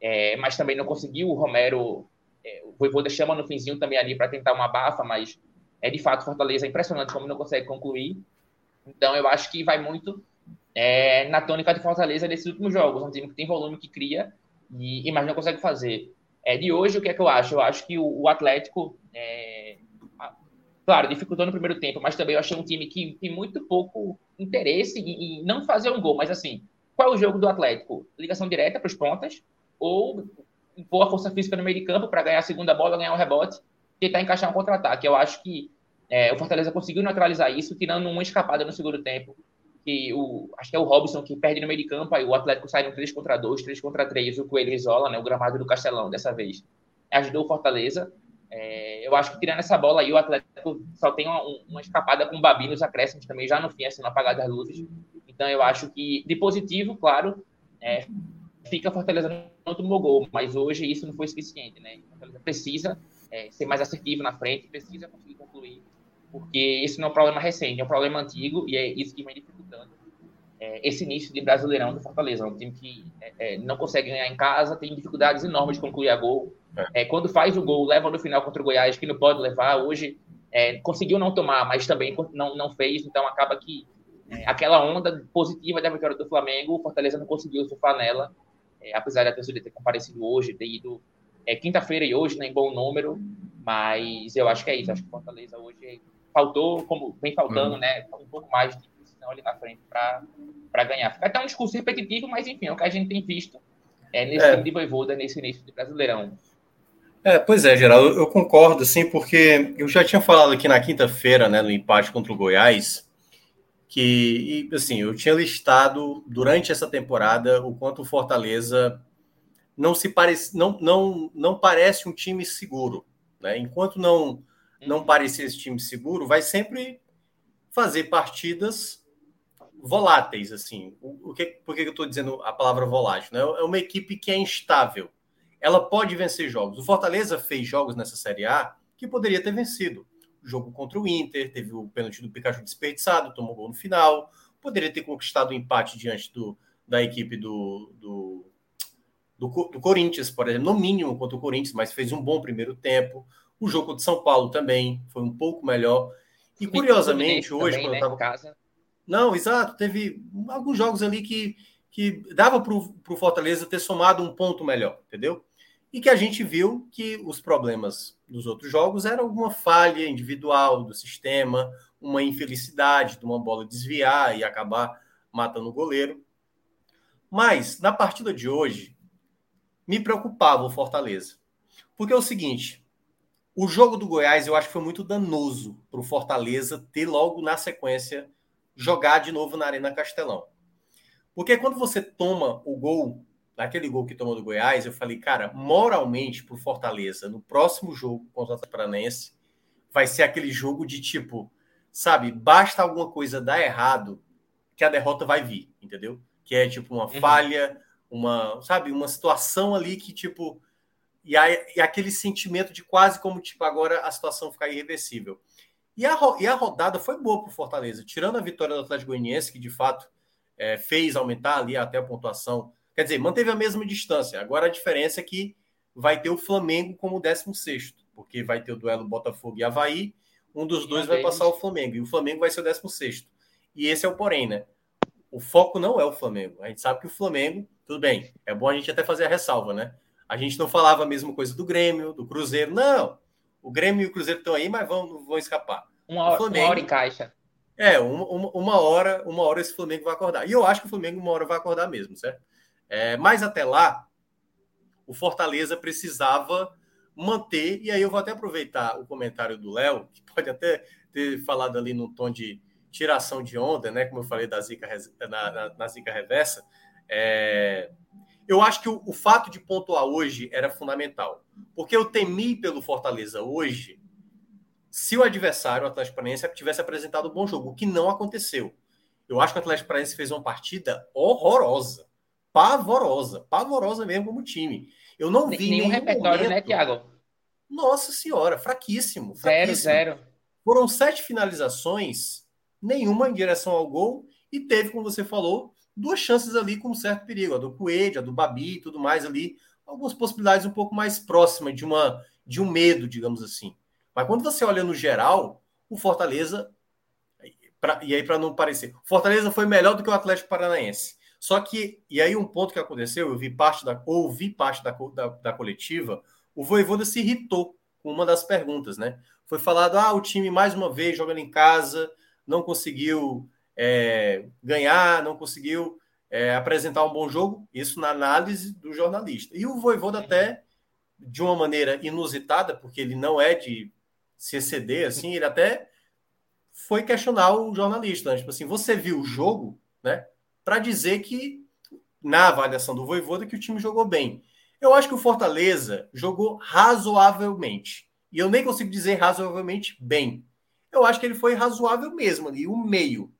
é, mas também não conseguiu. O Romero, é, o Voivoda chama no finzinho também ali para tentar uma bafa, mas é de fato Fortaleza é impressionante como não consegue concluir. Então eu acho que vai muito é, na tônica de Fortaleza nesses últimos jogos, um time que tem volume que cria e, e mas não consegue fazer. É, de hoje o que é que eu acho? Eu acho que o, o Atlético é, claro, dificultou no primeiro tempo, mas também eu achei um time que tem muito pouco interesse em, em não fazer um gol. Mas assim, qual é o jogo do Atlético? Ligação direta para os pontas ou impor a força física no meio de campo para ganhar a segunda bola, ganhar o um rebote tentar encaixar um contra-ataque. Eu acho que é, o Fortaleza conseguiu neutralizar isso, tirando uma escapada no segundo tempo. Que o, acho que é o Robson que perde no meio de campo, aí o Atlético sai no 3 contra 2, 3 contra 3, o Coelho isola, né, o gramado do Castelão dessa vez. Ajudou o Fortaleza. É, eu acho que tirando essa bola aí, o Atlético só tem uma, uma escapada com o Babi nos acréscimos também, já no fim, assim, no apagar das luzes. Então eu acho que, de positivo, claro, é, fica Fortaleza não tomou gol, mas hoje isso não foi suficiente, né? Fortaleza precisa é, ser mais assertivo na frente, precisa conseguir concluir, porque esse não é um problema recente, é um problema antigo e é isso que vem dificultando é, esse início de Brasileirão do Fortaleza. É um time que é, é, não consegue ganhar em casa, tem dificuldades enormes de concluir a gol. É. quando faz o gol, leva no final contra o Goiás, que não pode levar. Hoje conseguiu não tomar, mas também não, não fez, então acaba que aquela onda positiva da vitória do Flamengo, o Fortaleza não conseguiu surfar nela, apesar da torcida ter comparecido hoje, ter ido quinta-feira e hoje, né, em bom número, mas eu acho que é isso. Acho que o Fortaleza hoje faltou, como vem faltando, uhum. né, um pouco mais de posição ali na frente para ganhar. Fica até um discurso repetitivo, mas enfim, é o que a gente tem visto é, nesse é. time de Voivoda, nesse início de Brasileirão. É, pois é, Geraldo, eu concordo, sim, porque eu já tinha falado aqui na quinta-feira, né, no empate contra o Goiás, que, assim, eu tinha listado durante essa temporada o quanto o Fortaleza não se parece, não, não, não parece um time seguro, né? Enquanto não não uhum. parecer esse time seguro, vai sempre fazer partidas voláteis, assim. O, o que, por que eu estou dizendo a palavra volátil? Né? É uma equipe que é instável. Ela pode vencer jogos. O Fortaleza fez jogos nessa Série A que poderia ter vencido. O jogo contra o Inter, teve o pênalti do Pikachu desperdiçado, tomou gol no final. Poderia ter conquistado o um empate diante do, da equipe do, do, do, do Corinthians, por exemplo, no mínimo contra o Corinthians, mas fez um bom primeiro tempo. O jogo de São Paulo também foi um pouco melhor. E curiosamente, hoje, também, quando né, eu tava... Não, exato. Teve alguns jogos ali que, que dava para o Fortaleza ter somado um ponto melhor, entendeu? E que a gente viu que os problemas dos outros jogos eram alguma falha individual do sistema, uma infelicidade de uma bola desviar e acabar matando o goleiro. Mas na partida de hoje, me preocupava o Fortaleza. Porque é o seguinte: o jogo do Goiás eu acho que foi muito danoso para o Fortaleza ter logo na sequência jogar de novo na Arena Castelão. Porque quando você toma o gol, naquele gol que tomou do Goiás, eu falei, cara, moralmente pro Fortaleza, no próximo jogo contra o Atlético vai ser aquele jogo de tipo, sabe, basta alguma coisa dar errado que a derrota vai vir, entendeu? Que é tipo uma uhum. falha, uma, sabe, uma situação ali que tipo e, aí, e aquele sentimento de quase como tipo agora a situação ficar irreversível. E a, e a rodada foi boa para o Fortaleza, tirando a vitória do Atlético Goianiense, que de fato é, fez aumentar ali até a pontuação. Quer dizer, manteve a mesma distância. Agora a diferença é que vai ter o Flamengo como 16, porque vai ter o duelo Botafogo e Havaí. Um dos dois vai passar o Flamengo, e o Flamengo vai ser o 16. E esse é o porém, né? O foco não é o Flamengo. A gente sabe que o Flamengo, tudo bem, é bom a gente até fazer a ressalva, né? A gente não falava a mesma coisa do Grêmio, do Cruzeiro. Não, o Grêmio e o Cruzeiro estão aí, mas vão, vão escapar. Uma hora, Flamengo, uma hora em caixa. É, uma, uma, hora, uma hora esse Flamengo vai acordar. E eu acho que o Flamengo uma hora vai acordar mesmo, certo? É, mas até lá, o Fortaleza precisava manter, e aí eu vou até aproveitar o comentário do Léo, que pode até ter falado ali no tom de tiração de onda, né? Como eu falei da zica, na, na, na zica reversa. É, eu acho que o, o, fato de pontuar hoje era fundamental. Porque eu temi pelo Fortaleza hoje se o adversário, o Atlético Paranaense, tivesse apresentado um bom jogo, o que não aconteceu. Eu acho que o Atlético Paranaense fez uma partida horrorosa, pavorosa, pavorosa mesmo como time. Eu não vi nenhum repertório, né, momento... né, Thiago? Nossa senhora, fraquíssimo, fraquíssimo. Zero, zero. Foram sete finalizações, nenhuma em direção ao gol, e teve, como você falou, duas chances ali com um certo perigo, a do Coelho, a do Babi e tudo mais ali, algumas possibilidades um pouco mais próximas de uma de um medo, digamos assim. Mas quando você olha no geral, o Fortaleza pra, e aí para não parecer, o Fortaleza foi melhor do que o Atlético Paranaense. Só que e aí um ponto que aconteceu, eu vi parte da ouvi parte da, da, da coletiva, o Voivoda se irritou com uma das perguntas, né? Foi falado, ah, o time mais uma vez jogando em casa, não conseguiu é, ganhar, não conseguiu é, apresentar um bom jogo, isso na análise do jornalista. E o Voivoda até de uma maneira inusitada, porque ele não é de se exceder, assim, ele até foi questionar o jornalista, né? tipo assim, você viu o jogo, né, para dizer que na avaliação do Voivoda que o time jogou bem. Eu acho que o Fortaleza jogou razoavelmente. E eu nem consigo dizer razoavelmente bem. Eu acho que ele foi razoável mesmo ali, o meio.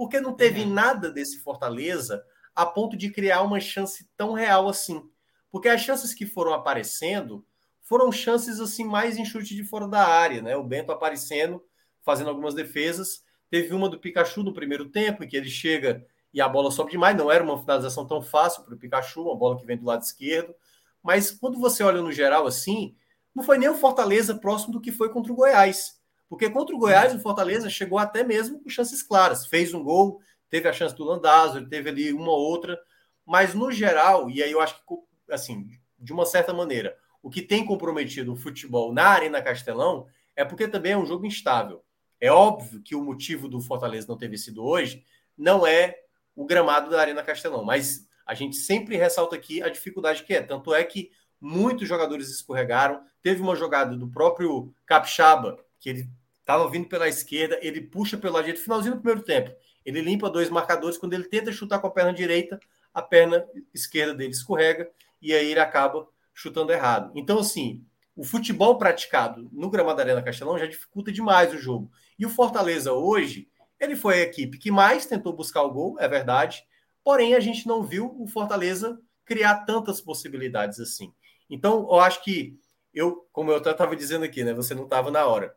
Porque não teve uhum. nada desse Fortaleza a ponto de criar uma chance tão real assim. Porque as chances que foram aparecendo foram chances assim mais em chute de fora da área, né? O Bento aparecendo, fazendo algumas defesas. Teve uma do Pikachu no primeiro tempo, em que ele chega e a bola sobe demais. Não era uma finalização tão fácil para o Pikachu, uma bola que vem do lado esquerdo. Mas quando você olha no geral assim, não foi nem o Fortaleza próximo do que foi contra o Goiás. Porque contra o Goiás, o Fortaleza chegou até mesmo com chances claras. Fez um gol, teve a chance do Landázuri, teve ali uma outra. Mas no geral, e aí eu acho que, assim, de uma certa maneira, o que tem comprometido o futebol na Arena Castelão é porque também é um jogo instável. É óbvio que o motivo do Fortaleza não ter vencido hoje não é o gramado da Arena Castelão, mas a gente sempre ressalta aqui a dificuldade que é. Tanto é que muitos jogadores escorregaram. Teve uma jogada do próprio Capixaba, que ele estava vindo pela esquerda, ele puxa pelo lado direito, finalzinho do primeiro tempo. Ele limpa dois marcadores. Quando ele tenta chutar com a perna direita, a perna esquerda dele escorrega e aí ele acaba chutando errado. Então, assim, o futebol praticado no gramado Arena Castelão já dificulta demais o jogo. E o Fortaleza hoje, ele foi a equipe que mais tentou buscar o gol, é verdade, porém a gente não viu o Fortaleza criar tantas possibilidades assim. Então, eu acho que eu, como eu estava dizendo aqui, né, você não estava na hora.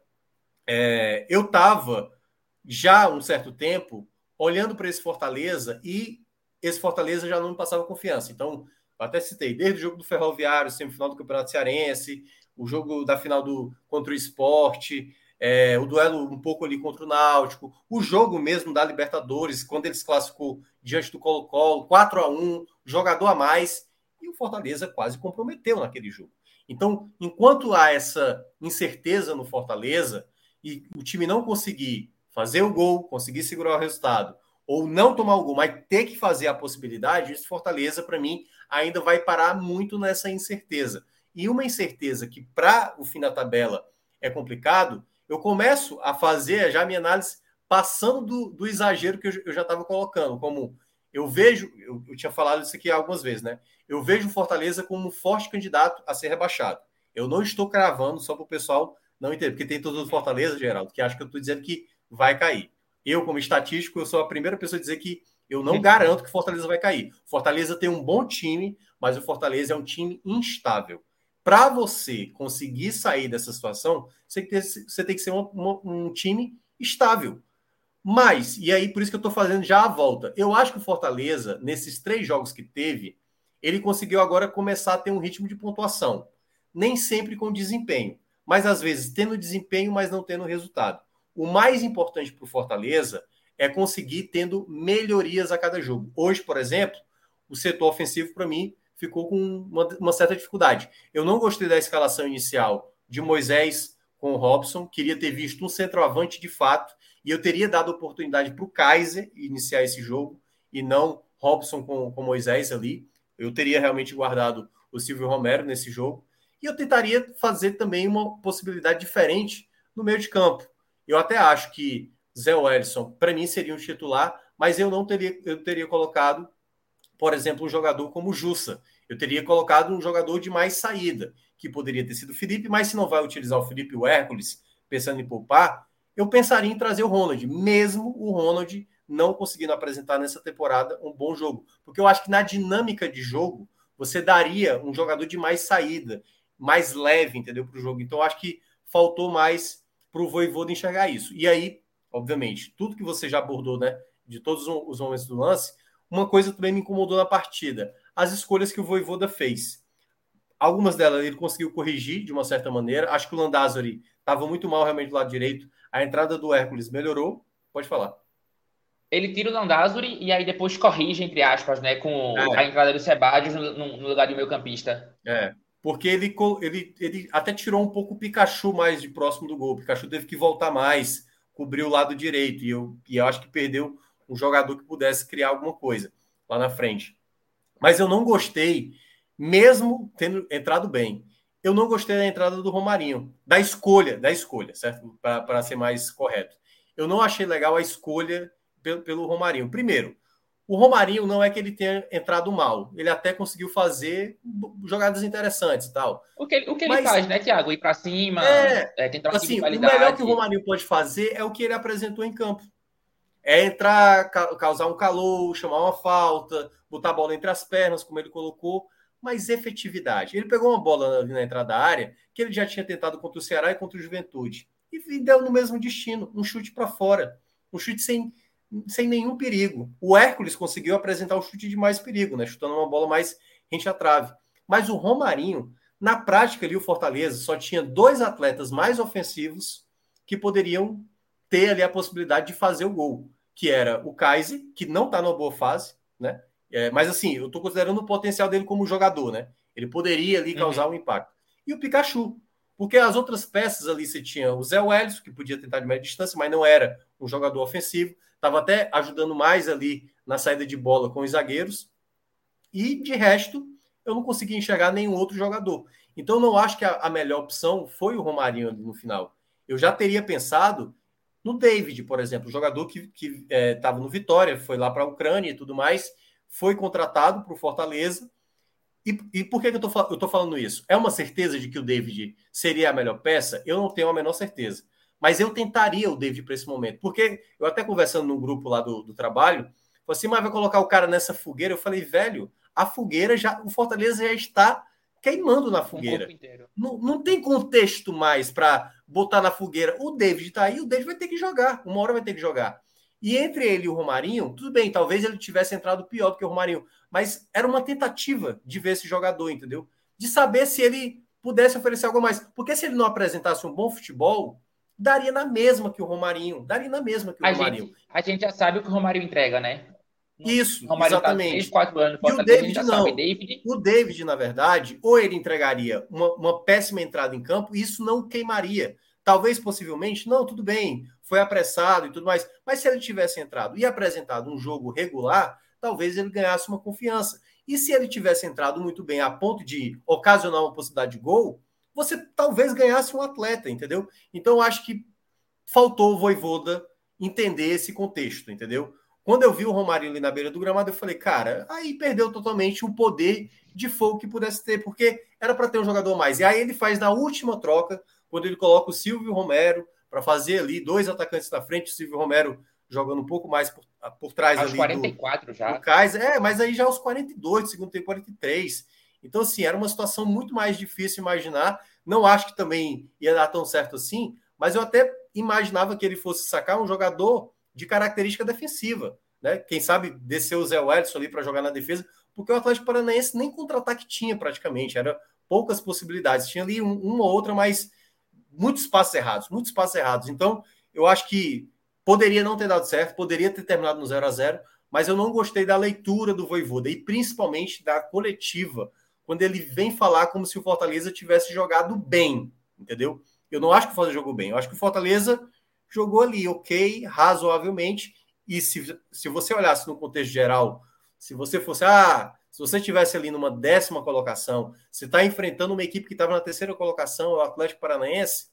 É, eu estava já um certo tempo olhando para esse Fortaleza e esse Fortaleza já não me passava confiança. Então, até citei, desde o jogo do Ferroviário, semifinal do Campeonato Cearense, o jogo da final do contra o esporte, é, o duelo um pouco ali contra o Náutico, o jogo mesmo da Libertadores, quando eles classificou diante do Colo-Colo, 4 a 1 jogador a mais, e o Fortaleza quase comprometeu naquele jogo. Então, enquanto há essa incerteza no Fortaleza e o time não conseguir fazer o gol, conseguir segurar o resultado, ou não tomar o gol, mas ter que fazer a possibilidade, esse Fortaleza, para mim, ainda vai parar muito nessa incerteza. E uma incerteza que, para o fim da tabela, é complicado, eu começo a fazer já a minha análise passando do, do exagero que eu, eu já estava colocando, como eu vejo, eu, eu, tinha falado isso aqui algumas vezes, né? Eu vejo o Fortaleza como um forte candidato a ser rebaixado. Eu não estou cravando só para o pessoal não entender, porque tem todo o Fortaleza, Geraldo, que acha que eu estou dizendo que vai cair. Eu, como estatístico, eu sou a primeira pessoa a dizer que eu não garanto que o Fortaleza vai cair. Fortaleza tem um bom time, mas o Fortaleza é um time instável. Para você conseguir sair dessa situação, você tem que, ter, você tem que ser um, um, um time estável. Mas, e aí por isso que eu estou fazendo já a volta. Eu acho que o Fortaleza, nesses três jogos que teve, ele conseguiu agora começar a ter um ritmo de pontuação. Nem sempre com desempenho, mas às vezes tendo desempenho, mas não tendo resultado. O mais importante para o Fortaleza é conseguir tendo melhorias a cada jogo. Hoje, por exemplo, o setor ofensivo, para mim, ficou com uma, uma, certa dificuldade. Eu não gostei da escalação inicial de Moisés com o Robson, queria ter visto um centroavante de fato, e eu teria dado oportunidade para o Kaiser iniciar esse jogo, e não Robson com, com Moisés ali. Eu teria realmente guardado o Silvio Romero nesse jogo. E eu tentaria fazer também uma possibilidade diferente no meio de campo. Eu até acho que Zé Wellison, para mim, seria um titular, mas eu não teria, eu teria colocado, por exemplo, um jogador como Jussa. Eu teria colocado um jogador de mais saída, que poderia ter sido o Felipe, mas se não vai utilizar o Felipe o Hércules, pensando em poupar, eu pensaria em trazer o Ronald, mesmo o Ronald não conseguindo apresentar nessa temporada um bom jogo. Porque eu acho que na dinâmica de jogo, você daria um jogador de mais saída, mais leve, entendeu, para o jogo. Então, acho que faltou mais para o Voivoda enxergar isso. E aí, obviamente, tudo que você já abordou, né, de todos os momentos do lance, uma coisa também me incomodou na partida, as escolhas que o Voivoda fez. Algumas delas ele conseguiu corrigir de uma certa maneira. Acho que o Landázuri estava muito mal realmente do lado direito. A entrada do Hércules melhorou. Pode falar. Ele tira o Landázuri e aí depois corrige, entre aspas, né? Com é. a entrada do Sebadios no, no, lugar do meio campista. É, porque ele, ele, ele até tirou um pouco o Pikachu mais de próximo do gol. O Pikachu teve que voltar mais, cobrir o lado direito. E eu, e eu acho que perdeu um jogador que pudesse criar alguma coisa lá na frente. Mas eu não gostei, mesmo tendo entrado bem. eu não gostei da entrada do Romarinho, da escolha, da escolha, certo? Para ser mais correto. Eu não achei legal a escolha pelo, pelo Romarinho. Primeiro, o Romarinho não é que ele tenha entrado mal, ele até conseguiu fazer jogadas interessantes e tal. O que, o que Mas, ele faz, né, Thiago? Ir para cima, é, é, tentar assim, O melhor que o Romarinho pode fazer é o que ele apresentou em campo. É entrar, causar um calor, chamar uma falta, botar a bola entre as pernas, como ele colocou mas efetividade. Ele pegou uma bola ali na entrada da área que ele já tinha tentado contra o Ceará e contra o Juventude. E deu no mesmo destino, um chute para fora. Um chute sem, sem nenhum perigo. O Hércules conseguiu apresentar o um chute de mais perigo, né? Chutando uma bola mais rente à trave. Mas o Romarinho, na prática ali, o Fortaleza só tinha dois atletas mais ofensivos que poderiam ter ali a possibilidade de fazer o gol. Que era o Kaiser, que não está numa boa fase, né? É, mas assim, eu estou considerando o potencial dele como jogador, né? Ele poderia ali causar uhum. um impacto. E o Pikachu, porque as outras peças ali você tinha o Zé Welles, que podia tentar de média distância, mas não era um jogador ofensivo, estava até ajudando mais ali na saída de bola com os zagueiros. E de resto, eu não consegui enxergar nenhum outro jogador. Então, não acho que a, a melhor opção foi o Romarinho ali no final. Eu já teria pensado no David, por exemplo, jogador que estava é, no Vitória, foi lá para a Ucrânia e tudo mais, foi contratado para o Fortaleza. E, e, por que, que eu estou falando isso? É uma certeza de que o David seria a melhor peça? Eu não tenho a menor certeza. Mas eu tentaria o David para esse momento. Porque eu até conversando num grupo lá do, do trabalho, falei assim, mas vai colocar o cara nessa fogueira? Eu falei, velho, a fogueira já. O Fortaleza já está queimando na fogueira. Não, não tem contexto mais para botar na fogueira. O David está aí, o David vai ter que jogar. Uma hora vai ter que jogar. E entre ele e o Romarinho, tudo bem, talvez ele tivesse entrado pior do que o Romarinho, mas era uma tentativa de ver esse jogador, entendeu? De saber se ele pudesse oferecer algo mais. Porque se ele não apresentasse um bom futebol, daria na mesma que o Romarinho, daria na mesma que o a Romarinho. Gente, a gente já sabe o que o Romarinho entrega, né? Isso, tá exatamente. Tá 3, 4 anos, e o David não. David... O David, na verdade, ou ele entregaria uma, uma péssima entrada em campo, e isso não queimaria. Talvez, possivelmente, não, tudo bem, foi apressado e tudo mais. Mas se ele tivesse entrado e apresentado um jogo regular, talvez ele ganhasse uma confiança. E se ele tivesse entrado muito bem a ponto de ocasionar uma possibilidade de gol, você talvez ganhasse um atleta, entendeu? Então, eu acho que faltou o Voivoda entender esse contexto, entendeu? Quando eu vi o Romário ali na beira do gramado, eu falei, cara, aí perdeu totalmente o poder de fogo que pudesse ter, porque era para ter um jogador mais. E aí ele faz na última troca, quando ele coloca o Silvio Romero para fazer ali dois atacantes na frente, o Silvio Romero jogando um pouco mais por, por trás aos ali 44 do, já. do Kaiser. É, mas aí já aos 42, segundo tempo 43. Então, assim, era uma situação muito mais difícil imaginar. Não acho que também ia dar tão certo assim, mas eu até imaginava que ele fosse sacar um jogador de característica defensiva. Né? Quem sabe descer o Zé Wellison ali para jogar na defesa, porque o Atlético Paranaense nem contra-ataque tinha praticamente, era poucas possibilidades. Tinha ali um, uma ou outra, mas muitos passos errados, muitos passos errados. Então, eu acho que poderia não ter dado certo, poderia ter terminado no 0 a 0 mas eu não gostei da leitura do Voivoda e principalmente da coletiva, quando ele vem falar como se o Fortaleza tivesse jogado bem, entendeu? Eu não acho que o Fortaleza jogou bem, eu acho que o Fortaleza jogou ali, ok, razoavelmente, e se, se você olhasse no contexto geral, se você fosse, ah, se você estivesse ali numa décima colocação, você está enfrentando uma equipe que estava na terceira colocação, o Atlético Paranaense,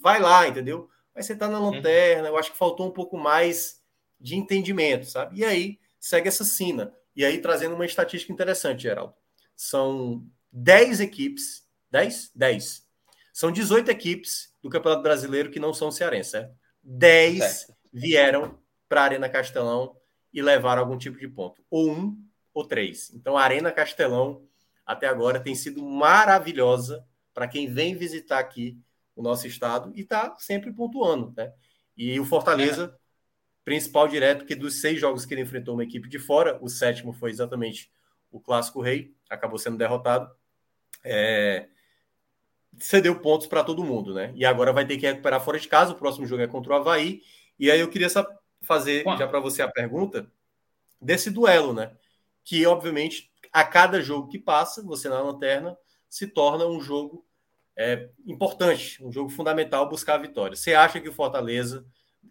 vai lá, entendeu? Mas você está na uhum. lanterna, eu acho que faltou um pouco mais de entendimento, sabe? E aí segue essa sina. E aí trazendo uma estatística interessante, Geraldo. São 10 equipes, 10? 10. São 18 equipes do Campeonato Brasileiro que não são cearenses, certo? 10 certo. vieram para a Arena Castelão e levaram algum tipo de ponto. Ou um ou três. Então, a Arena Castelão, até agora, tem sido maravilhosa para quem vem visitar aqui o nosso estado e está sempre pontuando. Né? E o Fortaleza, é. principal direto, que dos seis jogos que ele enfrentou uma equipe de fora, o sétimo foi exatamente o Clássico Rei, acabou sendo derrotado. É, cedeu pontos para todo mundo, né? E agora vai ter que recuperar fora de casa. O próximo jogo é contra o Havaí. E aí eu queria fazer já para você a pergunta desse duelo, né? que obviamente a cada jogo que passa, você na lanterna, se torna um jogo é, importante, um jogo fundamental buscar a vitória. Você acha que o Fortaleza,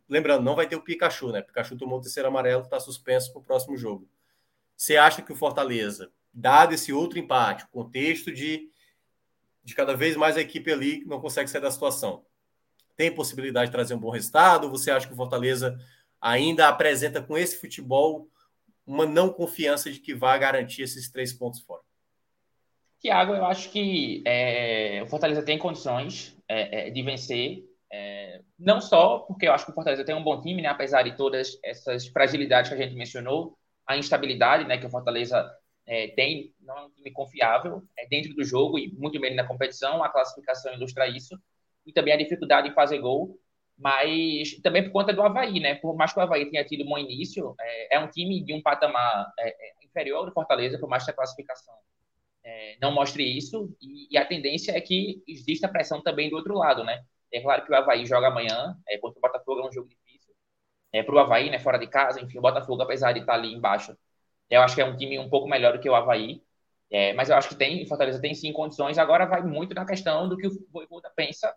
lembrando, não vai ter o Pikachu, né? Pikachu tomou o terceiro amarelo, está suspenso para o próximo jogo. Você acha que o Fortaleza, dado esse outro empate, o contexto de de cada vez mais a equipe ali não consegue sair da situação. Tem possibilidade de trazer um bom resultado? Você acha que o Fortaleza ainda apresenta com esse futebol uma não confiança de que vai garantir esses três pontos fora? Tiago, eu acho que é, o Fortaleza tem condições é, é, de vencer, é, não só porque eu acho que o Fortaleza tem um bom time, né, apesar de todas essas fragilidades que a gente mencionou, a instabilidade né, que o Fortaleza é, tem, não é um time confiável é, dentro do jogo e muito menos na competição, a classificação ilustra isso, e também a dificuldade em fazer gol, mas também por conta do Havaí, né? Por mais que o Havaí tenha tido um bom início, é, é um time de um patamar é, é, inferior do Fortaleza, por mais que a classificação é, não mostre isso, e, e, a tendência é que exista pressão também do outro lado, né? É claro que o Havaí joga amanhã, é, contra o Botafogo é um jogo difícil, é, para o Havaí, né, fora de casa, enfim, o Botafogo, apesar de estar ali embaixo, eu acho que é um time um pouco melhor do que o Havaí, é, mas eu acho que tem, Fortaleza tem sim condições, agora vai muito na questão do que o Voivoda pensa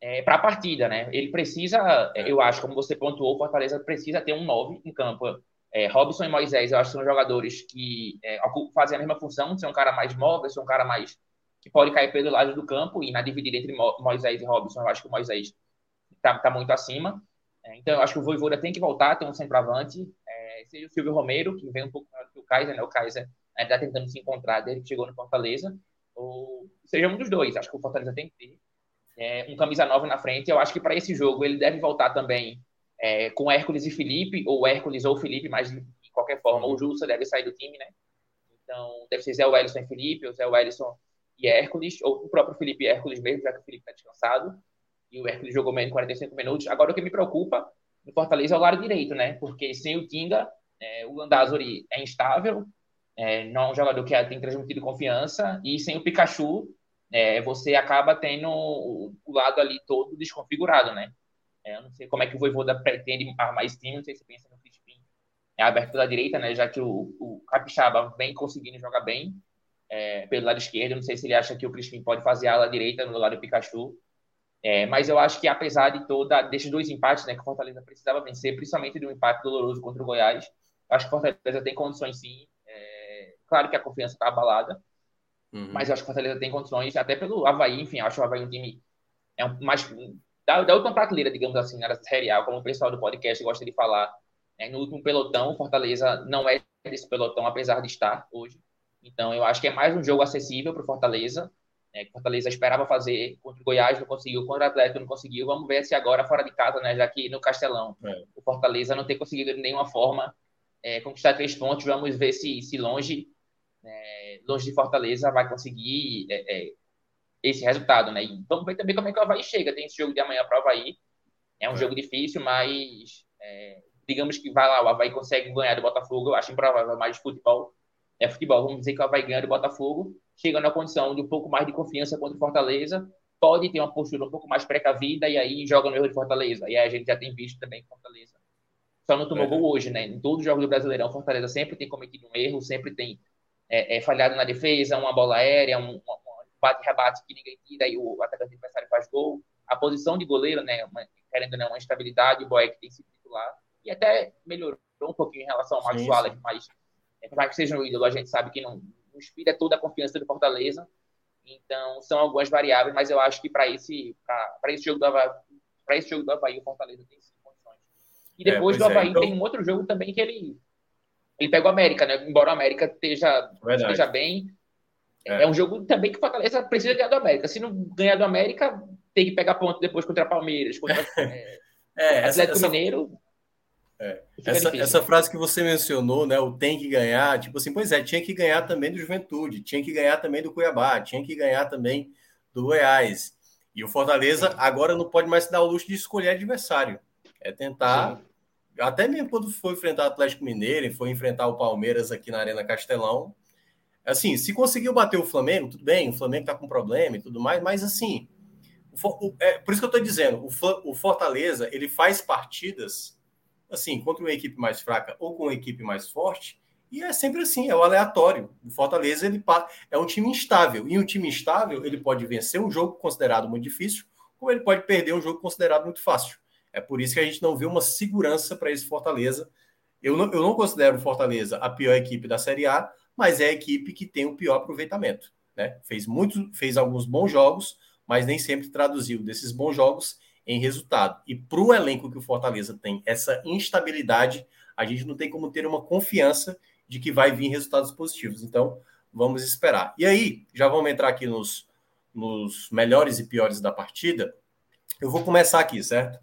é, para a partida, né? Ele precisa, é, eu acho, como você pontuou, o Fortaleza precisa ter um 9 em campo. É, Robson e Moisés, eu acho que são jogadores que é, fazem a mesma função, ser um cara mais móvel, ser um cara mais que pode cair pelo lado do campo e na dividida entre Moisés e Robson, eu acho que o Moisés está tá muito acima. É, então, eu acho que o Voivoda tem que voltar a ter um centroavante, é, seja o Silvio Romero, que vem um pouco melhor que o Kaiser, né? O Kaiser está tentando se encontrar desde que chegou no Fortaleza, ou seja um dos dois. Acho que o Fortaleza tem que ter é, um camisa nova na frente. Eu acho que para esse jogo ele deve voltar também é, com Hércules e Felipe, ou Hércules ou Felipe, mas de qualquer forma, o Jussa deve sair do time, né? Então, deve ser Zé Wellison e Felipe, ou Zé Wellison e Hércules, ou o próprio Felipe e Hércules mesmo, já que o Felipe está descansado, e o Hércules jogou menos de 45 minutos. Agora, o que me preocupa no Fortaleza é o lado direito, né? Porque sem o Tinga, é, o Landázuri é instável, é, não é um jogador que tem transmitido confiança, e sem o Pikachu, é, você acaba tendo o, o, lado ali todo desconfigurado, né? É, eu não sei como é que o Voivoda pretende armar esse time, não sei se pensa no Crispim é aberto pela direita, né? Já que o, o Capixaba vem conseguindo jogar bem é, pelo lado esquerdo, não sei se ele acha que o Crispim pode fazer a ala direita no lado do Pikachu, é, mas eu acho que apesar de toda desses dois empates, né, que o Fortaleza precisava vencer, principalmente de um empate doloroso contra o Goiás, acho que o Fortaleza tem condições sim. É, claro que a confiança está abalada, Uhum. Mas eu acho que o Fortaleza tem condições, até pelo Havaí, enfim, acho o Havaí um time é um, mais da, da última prateleira, digamos assim, na Série A, como o pessoal do podcast gosta de falar. É, no último pelotão, o Fortaleza não é desse pelotão, apesar de estar hoje. Então, eu acho que é mais um jogo acessível para o Fortaleza. É, Fortaleza esperava fazer contra o Goiás, não conseguiu, contra o Atlético não conseguiu. Vamos ver se agora fora de casa, né, já que no Castelão é. o Fortaleza não tem conseguido de nenhuma forma é, conquistar três pontos. Vamos ver se, se longe é, longe de Fortaleza, vai conseguir é, é, esse resultado, né? E vamos ver também como é que o Havaí chega. Tem esse jogo de amanhã para o Havaí. É um é. jogo difícil, mas digamos que vai lá, o Havaí consegue ganhar do Botafogo. Eu acho improvável, mas futebol é futebol. Vamos dizer que o Havaí ganha do Botafogo, chega na condição de um pouco mais de confiança contra o Fortaleza, pode ter uma postura um pouco mais precavida e aí joga no erro de Fortaleza. E aí a gente já tem visto também Fortaleza só não tomou é. gol hoje, né? Em todos os jogos do Brasileirão, Fortaleza sempre tem cometido um erro, sempre tem é, é, falhado na defesa, uma bola aérea, um, um bate-rebate que ninguém tira e o atacante adversário faz gol. A posição de goleiro, né, uma, querendo né, uma estabilidade, o Boeck tem sido titular e até melhorou um pouquinho em relação ao Marcos Wallace, mas é, por mais que seja um ídolo, a gente sabe que não, não inspira toda a confiança do Fortaleza. Então, são algumas variáveis, mas eu acho que para esse, esse jogo do Havaí, para esse jogo do Havaí, o Fortaleza tem sim condições. E é, depois é, do Havaí é, então... tem um outro jogo também que ele ele pega o América, né? Embora o América esteja, esteja bem. É. é. um jogo também que o Fortaleza precisa ganhar do América. Se não ganhar do América, tem que pegar ponto depois contra Palmeiras, contra é, é, Atlético essa, Mineiro. É. Essa, essa, frase que você mencionou, né? O tem que ganhar, tipo assim, pois é, tinha que ganhar também do Juventude, tinha que ganhar também do Cuiabá, tinha que ganhar também do Goiás. E o Fortaleza agora não pode mais se dar o luxo de escolher adversário. É tentar Sim até mesmo quando foi enfrentar o Atlético Mineiro e foi enfrentar o Palmeiras aqui na Arena Castelão, assim, se conseguiu bater o Flamengo, tudo bem, o Flamengo tá com problema e tudo mais, mas assim, o, é, por isso que eu tô dizendo, o, o, Fortaleza, ele faz partidas, assim, contra uma equipe mais fraca ou com uma equipe mais forte, e é sempre assim, é o aleatório. O Fortaleza, ele é um time instável, e um time instável, ele pode vencer um jogo considerado muito difícil, ou ele pode perder um jogo considerado muito fácil. É por isso que a gente não vê uma segurança para esse Fortaleza. Eu não, eu não considero o Fortaleza a pior equipe da Série A, mas é a equipe que tem o pior aproveitamento. né? Fez muito, fez alguns bons jogos, mas nem sempre traduziu desses bons jogos em resultado. E para o elenco que o Fortaleza tem essa instabilidade, a gente não tem como ter uma confiança de que vai vir resultados positivos. Então, vamos esperar. E aí, já vamos entrar aqui nos, nos melhores e piores da partida. Eu vou começar aqui, certo?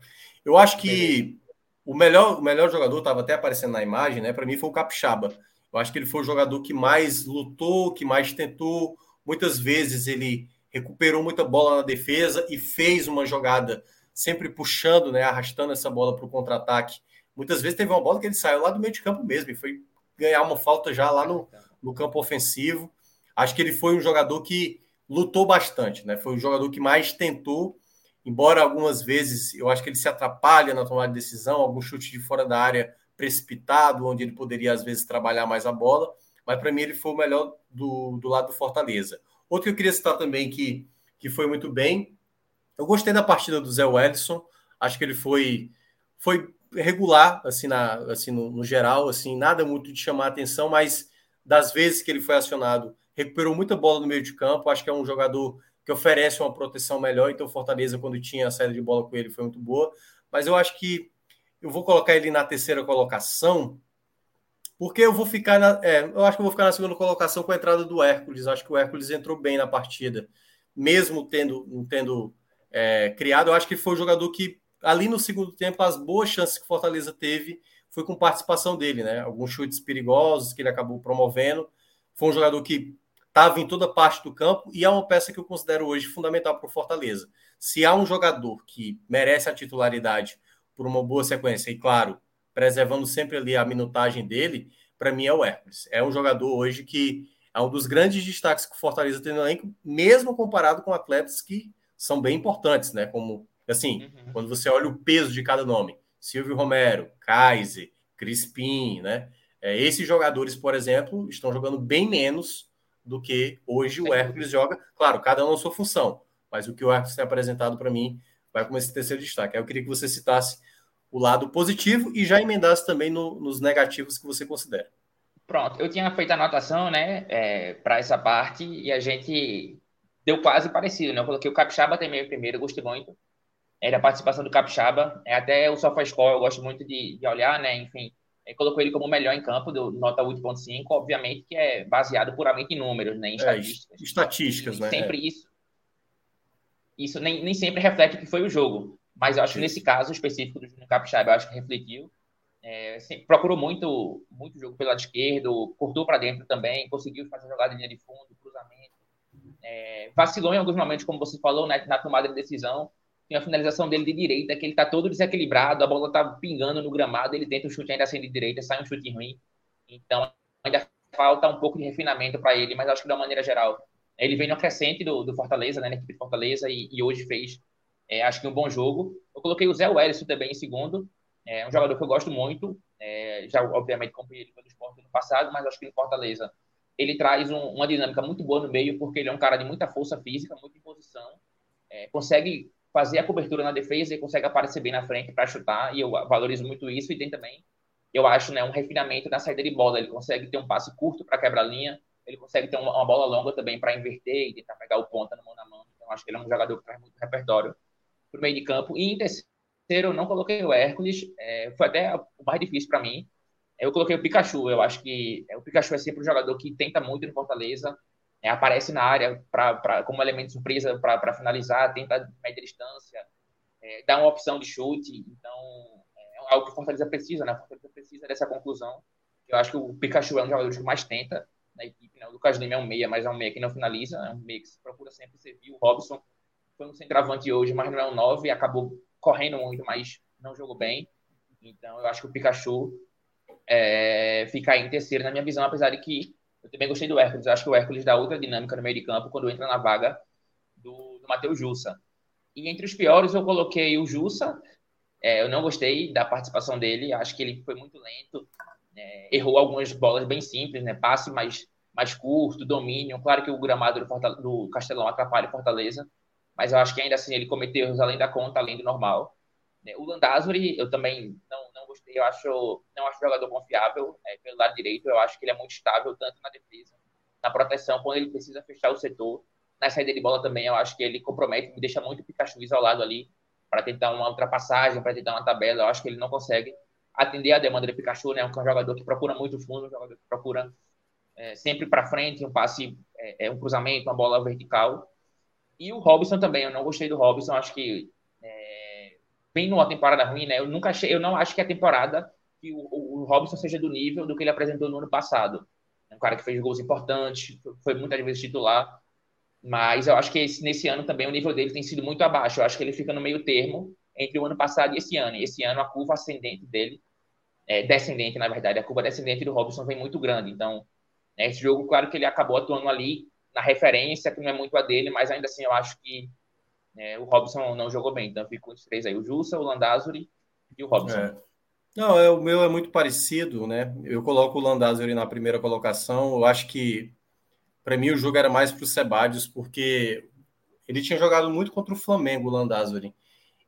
Eu acho que o melhor, o melhor jogador, estava até aparecendo na imagem, né? Para mim foi o Capixaba. Eu acho que ele foi o jogador que mais lutou, que mais tentou. Muitas vezes ele recuperou muita bola na defesa e fez uma jogada sempre puxando, né, arrastando essa bola para o contra-ataque. Muitas vezes teve uma bola que ele saiu lá do meio de campo mesmo e foi ganhar uma falta já lá no, no campo ofensivo. Acho que ele foi um jogador que lutou bastante, né? Foi o jogador que mais tentou, embora algumas vezes eu acho que ele se atrapalha na tomada de decisão, algum chute de fora da área precipitado, onde ele poderia às vezes trabalhar mais a bola, mas para mim ele foi o melhor do, do lado do Fortaleza. Outro que eu queria citar também que, que foi muito bem, eu gostei da partida do Zé Wellison, acho que ele foi, foi regular, assim, na, assim no, no, geral, assim, nada muito de chamar a atenção, mas das vezes que ele foi acionado, recuperou muita bola no meio de campo, acho que é um jogador que oferece uma proteção melhor, então Fortaleza, quando tinha a saída de bola com ele, foi muito boa, mas eu acho que eu vou colocar ele na terceira colocação, porque eu vou ficar na. É, eu acho que eu vou ficar na segunda colocação com a entrada do Hércules. Acho que o Hércules entrou bem na partida, mesmo tendo, tendo é, criado. Eu acho que foi o jogador que ali no segundo tempo, as boas chances que Fortaleza teve foi com participação dele, né? Alguns chutes perigosos que ele acabou promovendo. Foi um jogador que estava em toda parte do campo e é uma peça que eu considero hoje fundamental para o Fortaleza. Se há um jogador que merece a titularidade por uma boa sequência, e claro, preservando sempre ali a minutagem dele, para mim é o Hércules. É um jogador hoje que é um dos grandes destaques que o Fortaleza tem no elenco, mesmo comparado com atletas que são bem importantes, né? Como Assim, uhum. quando você olha o peso de cada nome, Silvio Romero, Kaiser, Crispim, né? É, esses jogadores, por exemplo, estão jogando bem menos do que hoje o Hércules joga. Claro, cada um na sua função, mas o que o Hércules tem apresentado para mim vai com esse terceiro destaque. Eu queria que você citasse o lado positivo e já emendasse também no, nos negativos que você considera. Pronto, eu tinha feito a anotação, né, é, para essa parte e a gente deu quase parecido, né? Eu coloquei o Capixaba também primeiro, gostei muito é, da participação do Capixaba. É, até o SofaScore eu gosto muito de, de olhar, né? Enfim, é, colocou ele como o melhor em campo, do nota 8.5, obviamente que é baseado puramente em números, né? Em estatísticas. É, estatísticas, né? Sempre é. isso. Isso nem, nem sempre reflete o que foi o jogo. Mas eu acho que nesse caso específico do Júnior Capixaba, eu acho que refletiu. É, procurou muito, muito jogo pelo lado esquerdo, cortou para dentro também, conseguiu fazer jogada de linha de fundo, cruzamento. É, vacilou em alguns momentos, como você falou, né, na tomada de decisão tem a finalização dele de direita, que ele tá todo desequilibrado, a bola tá pingando no gramado, ele tenta um chute ainda assim de direita, sai um chute ruim. Então, ainda falta um pouco de refinamento para ele, mas acho que de uma maneira geral, ele vem no crescente do, do Fortaleza, né, na equipe de Fortaleza, e, e hoje fez, é, acho que um bom jogo. Eu coloquei o Zé Wellison também em segundo, é um jogador que eu gosto muito, é, já obviamente comprei ele pelo esporte no passado, mas acho que no Fortaleza ele traz um, uma dinâmica muito boa no meio, porque ele é um cara de muita força física, muita imposição, é, consegue fazer a cobertura na defesa e consegue aparecer bem na frente para chutar, e eu valorizo muito isso. E tem também, eu acho, né, um refinamento na saída de bola. Ele consegue ter um passe curto para quebrar linha, ele consegue ter uma, uma bola longa também para inverter e tentar pegar o ponta no mão na mão. Então, acho que ele é um jogador que traz muito repertório para o meio de campo. E em terceiro, eu não coloquei o Hércules, é, foi até o mais difícil para mim. Eu coloquei o Pikachu. Eu acho que é, o Pikachu é sempre um jogador que tenta muito no Fortaleza é, aparece na área pra, pra, como elemento surpresa para finalizar, tenta média distância, é, dá uma opção de chute. Então, é algo que o Fortaleza precisa, né? O Fortaleza precisa dessa conclusão. Eu acho que o Pikachu é um jogador que mais tenta na equipe. Né? O Lucas Lima é um meia, mas é um meia que não finaliza, é um meia que procura sempre servir. O Robson foi um centroavante hoje, mas não é um 9, acabou correndo muito, mas não jogou bem. Então, eu acho que o Pikachu é, fica aí em terceiro, na minha visão, apesar de que eu também gostei do Hércules. Acho que o Hércules dá outra dinâmica no meio de campo quando entra na vaga do, do Matheus Jussa. E entre os piores, eu coloquei o Jussa. É, eu não gostei da participação dele. Acho que ele foi muito lento. É, errou algumas bolas bem simples, né? Passe mais, mais curto, domínio. Claro que o gramado do, do Castelão atrapalha o Fortaleza. Mas eu acho que ainda assim ele cometeu erros além da conta, além do normal. É, o Landázuri, eu também não, eu acho, não acho jogador confiável é, pelo lado direito, eu acho que ele é muito estável, tanto na defesa na proteção, quando ele precisa fechar o setor. Na saída de bola também, eu acho que ele compromete, me deixa muito Pikachu isolado ali para tentar uma ultrapassagem, para tentar uma tabela. Eu acho que ele não consegue atender a demanda do Pikachu, né? É um jogador que procura muito fundo, um jogador que procura é, sempre para frente, um passe, é, é, um cruzamento, uma bola vertical. E o Robson também, eu não gostei do Robson, acho que vem numa temporada ruim, né? Eu nunca achei, eu não acho que a temporada que o, o, Robson seja do nível do que ele apresentou no ano passado. É um cara que fez gols importantes, foi muitas vezes titular, mas eu acho que esse, nesse ano também o nível dele tem sido muito abaixo. Eu acho que ele fica no meio termo entre o ano passado e esse ano. E esse ano a curva ascendente dele, é, descendente, na verdade, a curva descendente do Robson vem muito grande. Então, né, esse jogo, claro que ele acabou atuando ali na referência, que não é muito a dele, mas ainda assim eu acho que é, o Robson não jogou bem. Então, fico com os três aí: o Jussa, o Landázuri e o Robson. É. Não, é, o meu é muito parecido, né? Eu coloco o Landázuri na primeira colocação. Eu acho que, para mim, o jogo era mais para o Sebadios, porque ele tinha jogado muito contra o Flamengo, o Landázuri.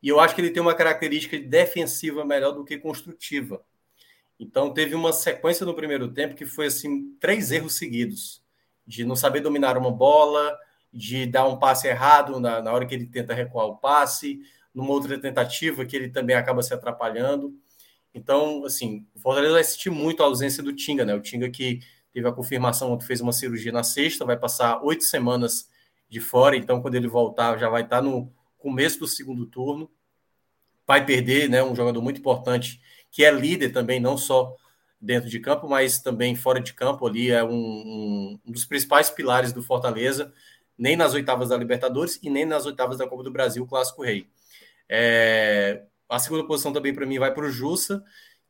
E eu acho que ele tem uma característica defensiva melhor do que construtiva. Então teve uma sequência no primeiro tempo que foi assim três erros seguidos de não saber dominar uma bola, de dar um passe errado na, na hora que ele tenta recuar o passe, numa outra tentativa que ele também acaba se atrapalhando. Então, assim, o Fortaleza vai sentir muito a ausência do Tinga, né? O Tinga que teve a confirmação que fez uma cirurgia na sexta, vai passar oito semanas de fora, então quando ele voltar já vai estar no começo do segundo turno. Vai perder, né? Um jogador muito importante que é líder também, não só dentro de campo, mas também fora de campo ali, é um, um, dos principais pilares do Fortaleza, nem nas oitavas da Libertadores e nem nas oitavas da Copa do Brasil, Clássico Rei. É, a segunda posição também para mim vai para o Jussa,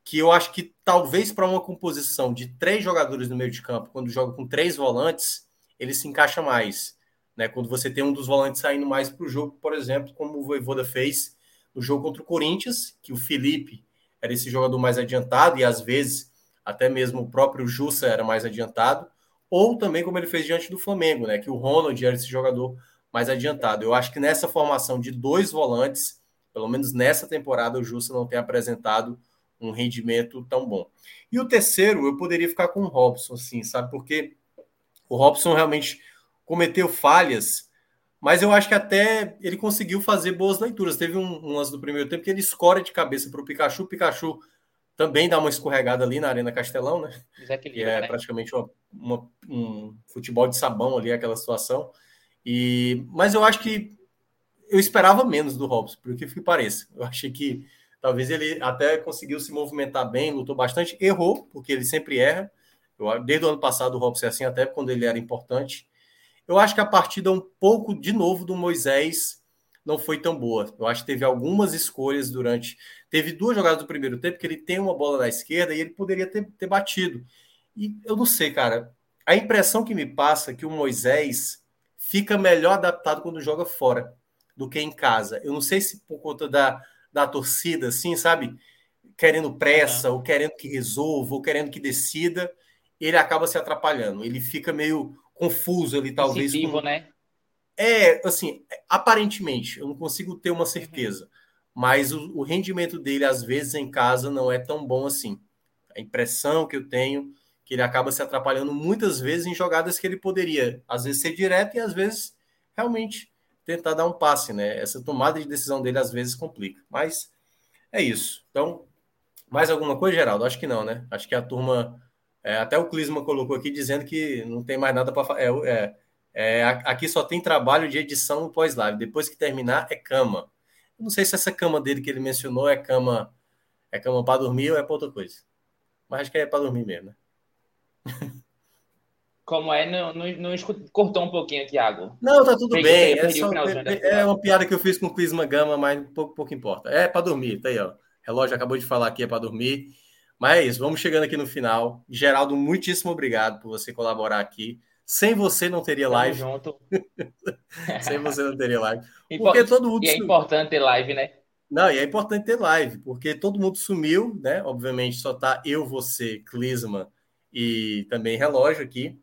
que eu acho que talvez para uma composição de três jogadores no meio de campo, quando joga com três volantes, ele se encaixa mais. Né? Quando você tem um dos volantes saindo mais para o jogo, por exemplo, como o Voivoda fez no jogo contra o Corinthians, que o Felipe era esse jogador mais adiantado e às vezes até mesmo o próprio Jussa era mais adiantado, ou também como ele fez diante do Flamengo, né, que o Ronald era esse jogador mais adiantado. Eu acho que nessa formação de dois volantes, pelo menos nessa temporada, o Jussa não tem apresentado um rendimento tão bom. E o terceiro, eu poderia ficar com o Robson, sim, sabe? Porque o Robson realmente cometeu falhas mas eu acho que até ele conseguiu fazer boas leituras. Teve um, um lance do primeiro tempo que ele escora de cabeça para o Pikachu. O Pikachu também dá uma escorregada ali na Arena Castelão, né? Que é né? praticamente uma, uma, um futebol de sabão ali, aquela situação. E, mas eu acho que eu esperava menos do Robson, por que que pareça. Eu achei que talvez ele até conseguiu se movimentar bem, lutou bastante, errou, porque ele sempre erra. Eu, desde o ano passado o Robson é assim, até quando ele era importante. Eu acho que a partida um pouco de novo do Moisés não foi tão boa. Eu acho que teve algumas escolhas durante. Teve duas jogadas do primeiro tempo que ele tem uma bola na esquerda e ele poderia ter, ter batido. E eu não sei, cara. A impressão que me passa é que o Moisés fica melhor adaptado quando joga fora do que em casa. Eu não sei se por conta da, da torcida, assim, sabe? Querendo pressa, uhum. ou querendo que resolva, ou querendo que decida, ele acaba se atrapalhando. Ele fica meio confuso ali, talvez. Com... né? É, assim, aparentemente, eu não consigo ter uma certeza, mas o, o, rendimento dele, às vezes, em casa, não é tão bom assim. A impressão que eu tenho que ele acaba se atrapalhando muitas vezes em jogadas que ele poderia, às vezes, ser direto e às vezes realmente tentar dar um passe, né? Essa tomada de decisão dele às vezes complica. Mas é isso. Então, mais alguma coisa, Geraldo? Acho que não, né? Acho que a turma é, até o Clisma colocou aqui dizendo que não tem mais nada para fazer. É, é, é, aqui só tem trabalho de edição no pós-live. Depois que terminar, é cama. Eu não sei se essa cama dele que ele mencionou é cama é cama para dormir ou é para outra coisa. Mas acho que é para dormir mesmo, né? Como é? Não, não, não cortou um pouquinho, Thiago. Não, tá tudo bem. É, só, é, é, uma piada que eu fiz com o Clisma Gama, mas pouco, pouco importa. É para dormir, tá aí, ó. O relógio acabou de falar aqui, é para dormir. Mas é isso, vamos chegando aqui no final. Geraldo, muitíssimo obrigado por você colaborar aqui. Sem você não teria live. Tamo junto. Sem você não teria live. Porque todo mundo. E é importante ter live, né? Não, e é importante ter live, porque todo mundo sumiu, né? Obviamente só tá eu, você, Clisma e também relógio aqui.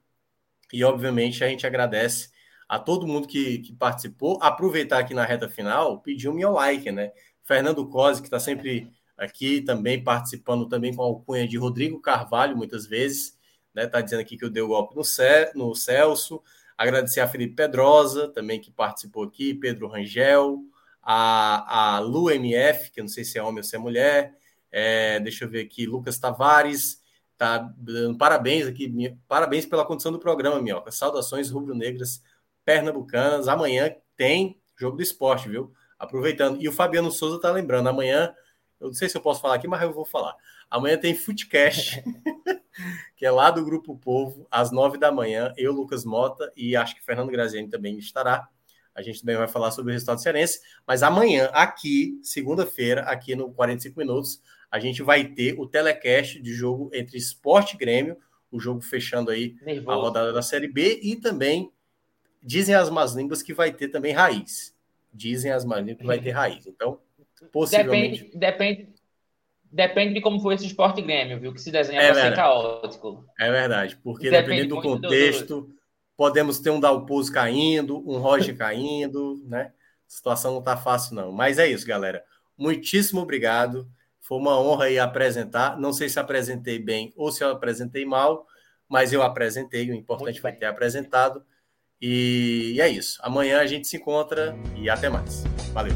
E obviamente a gente agradece a todo mundo que, que participou. Aproveitar aqui na reta final, pedir o meu like, né? Fernando Cosi, que está sempre aqui também participando também com a alcunha de Rodrigo Carvalho, muitas vezes, né? Tá dizendo aqui que eu dei o golpe no, Ce no Celso. Agradecer a Felipe Pedrosa, também que participou aqui, Pedro Rangel, a, a Lu MF, que eu não sei se é homem ou se é mulher. É, deixa eu ver aqui, Lucas Tavares, tá dando parabéns aqui, parabéns pela condição do programa, Minhoca. Saudações rubro-negras pernambucanas. Amanhã tem jogo do esporte, viu? Aproveitando. E o Fabiano Souza tá lembrando, amanhã, eu não sei se eu posso falar aqui, mas eu vou falar. Amanhã tem Footcast, que é lá do Grupo Povo, às nove da manhã. Eu, Lucas Mota, e acho que Fernando Graziani também estará. A gente também vai falar sobre o resultado cearense. Mas amanhã, aqui, segunda-feira, aqui no 45 Minutos, a gente vai ter o telecast de jogo entre Esporte e Grêmio, o jogo fechando aí Nervoso. a rodada da Série B, e também dizem as más línguas que vai ter também raiz. Dizem as más línguas que vai ter raiz. Então, possivelmente. Depende, depende, Depende de como foi esse esporte Grêmio, viu? Que se desenha é para ser caótico. É verdade, porque Depende dependendo do contexto, do... podemos ter um Dalpozo caindo, um Roger caindo, né? A situação não está fácil, não. Mas é isso, galera. Muitíssimo obrigado. Foi uma honra aí apresentar. Não sei se apresentei bem ou se eu apresentei mal, mas eu apresentei. O importante foi ter apresentado. E é isso. Amanhã a gente se encontra e até mais. Valeu.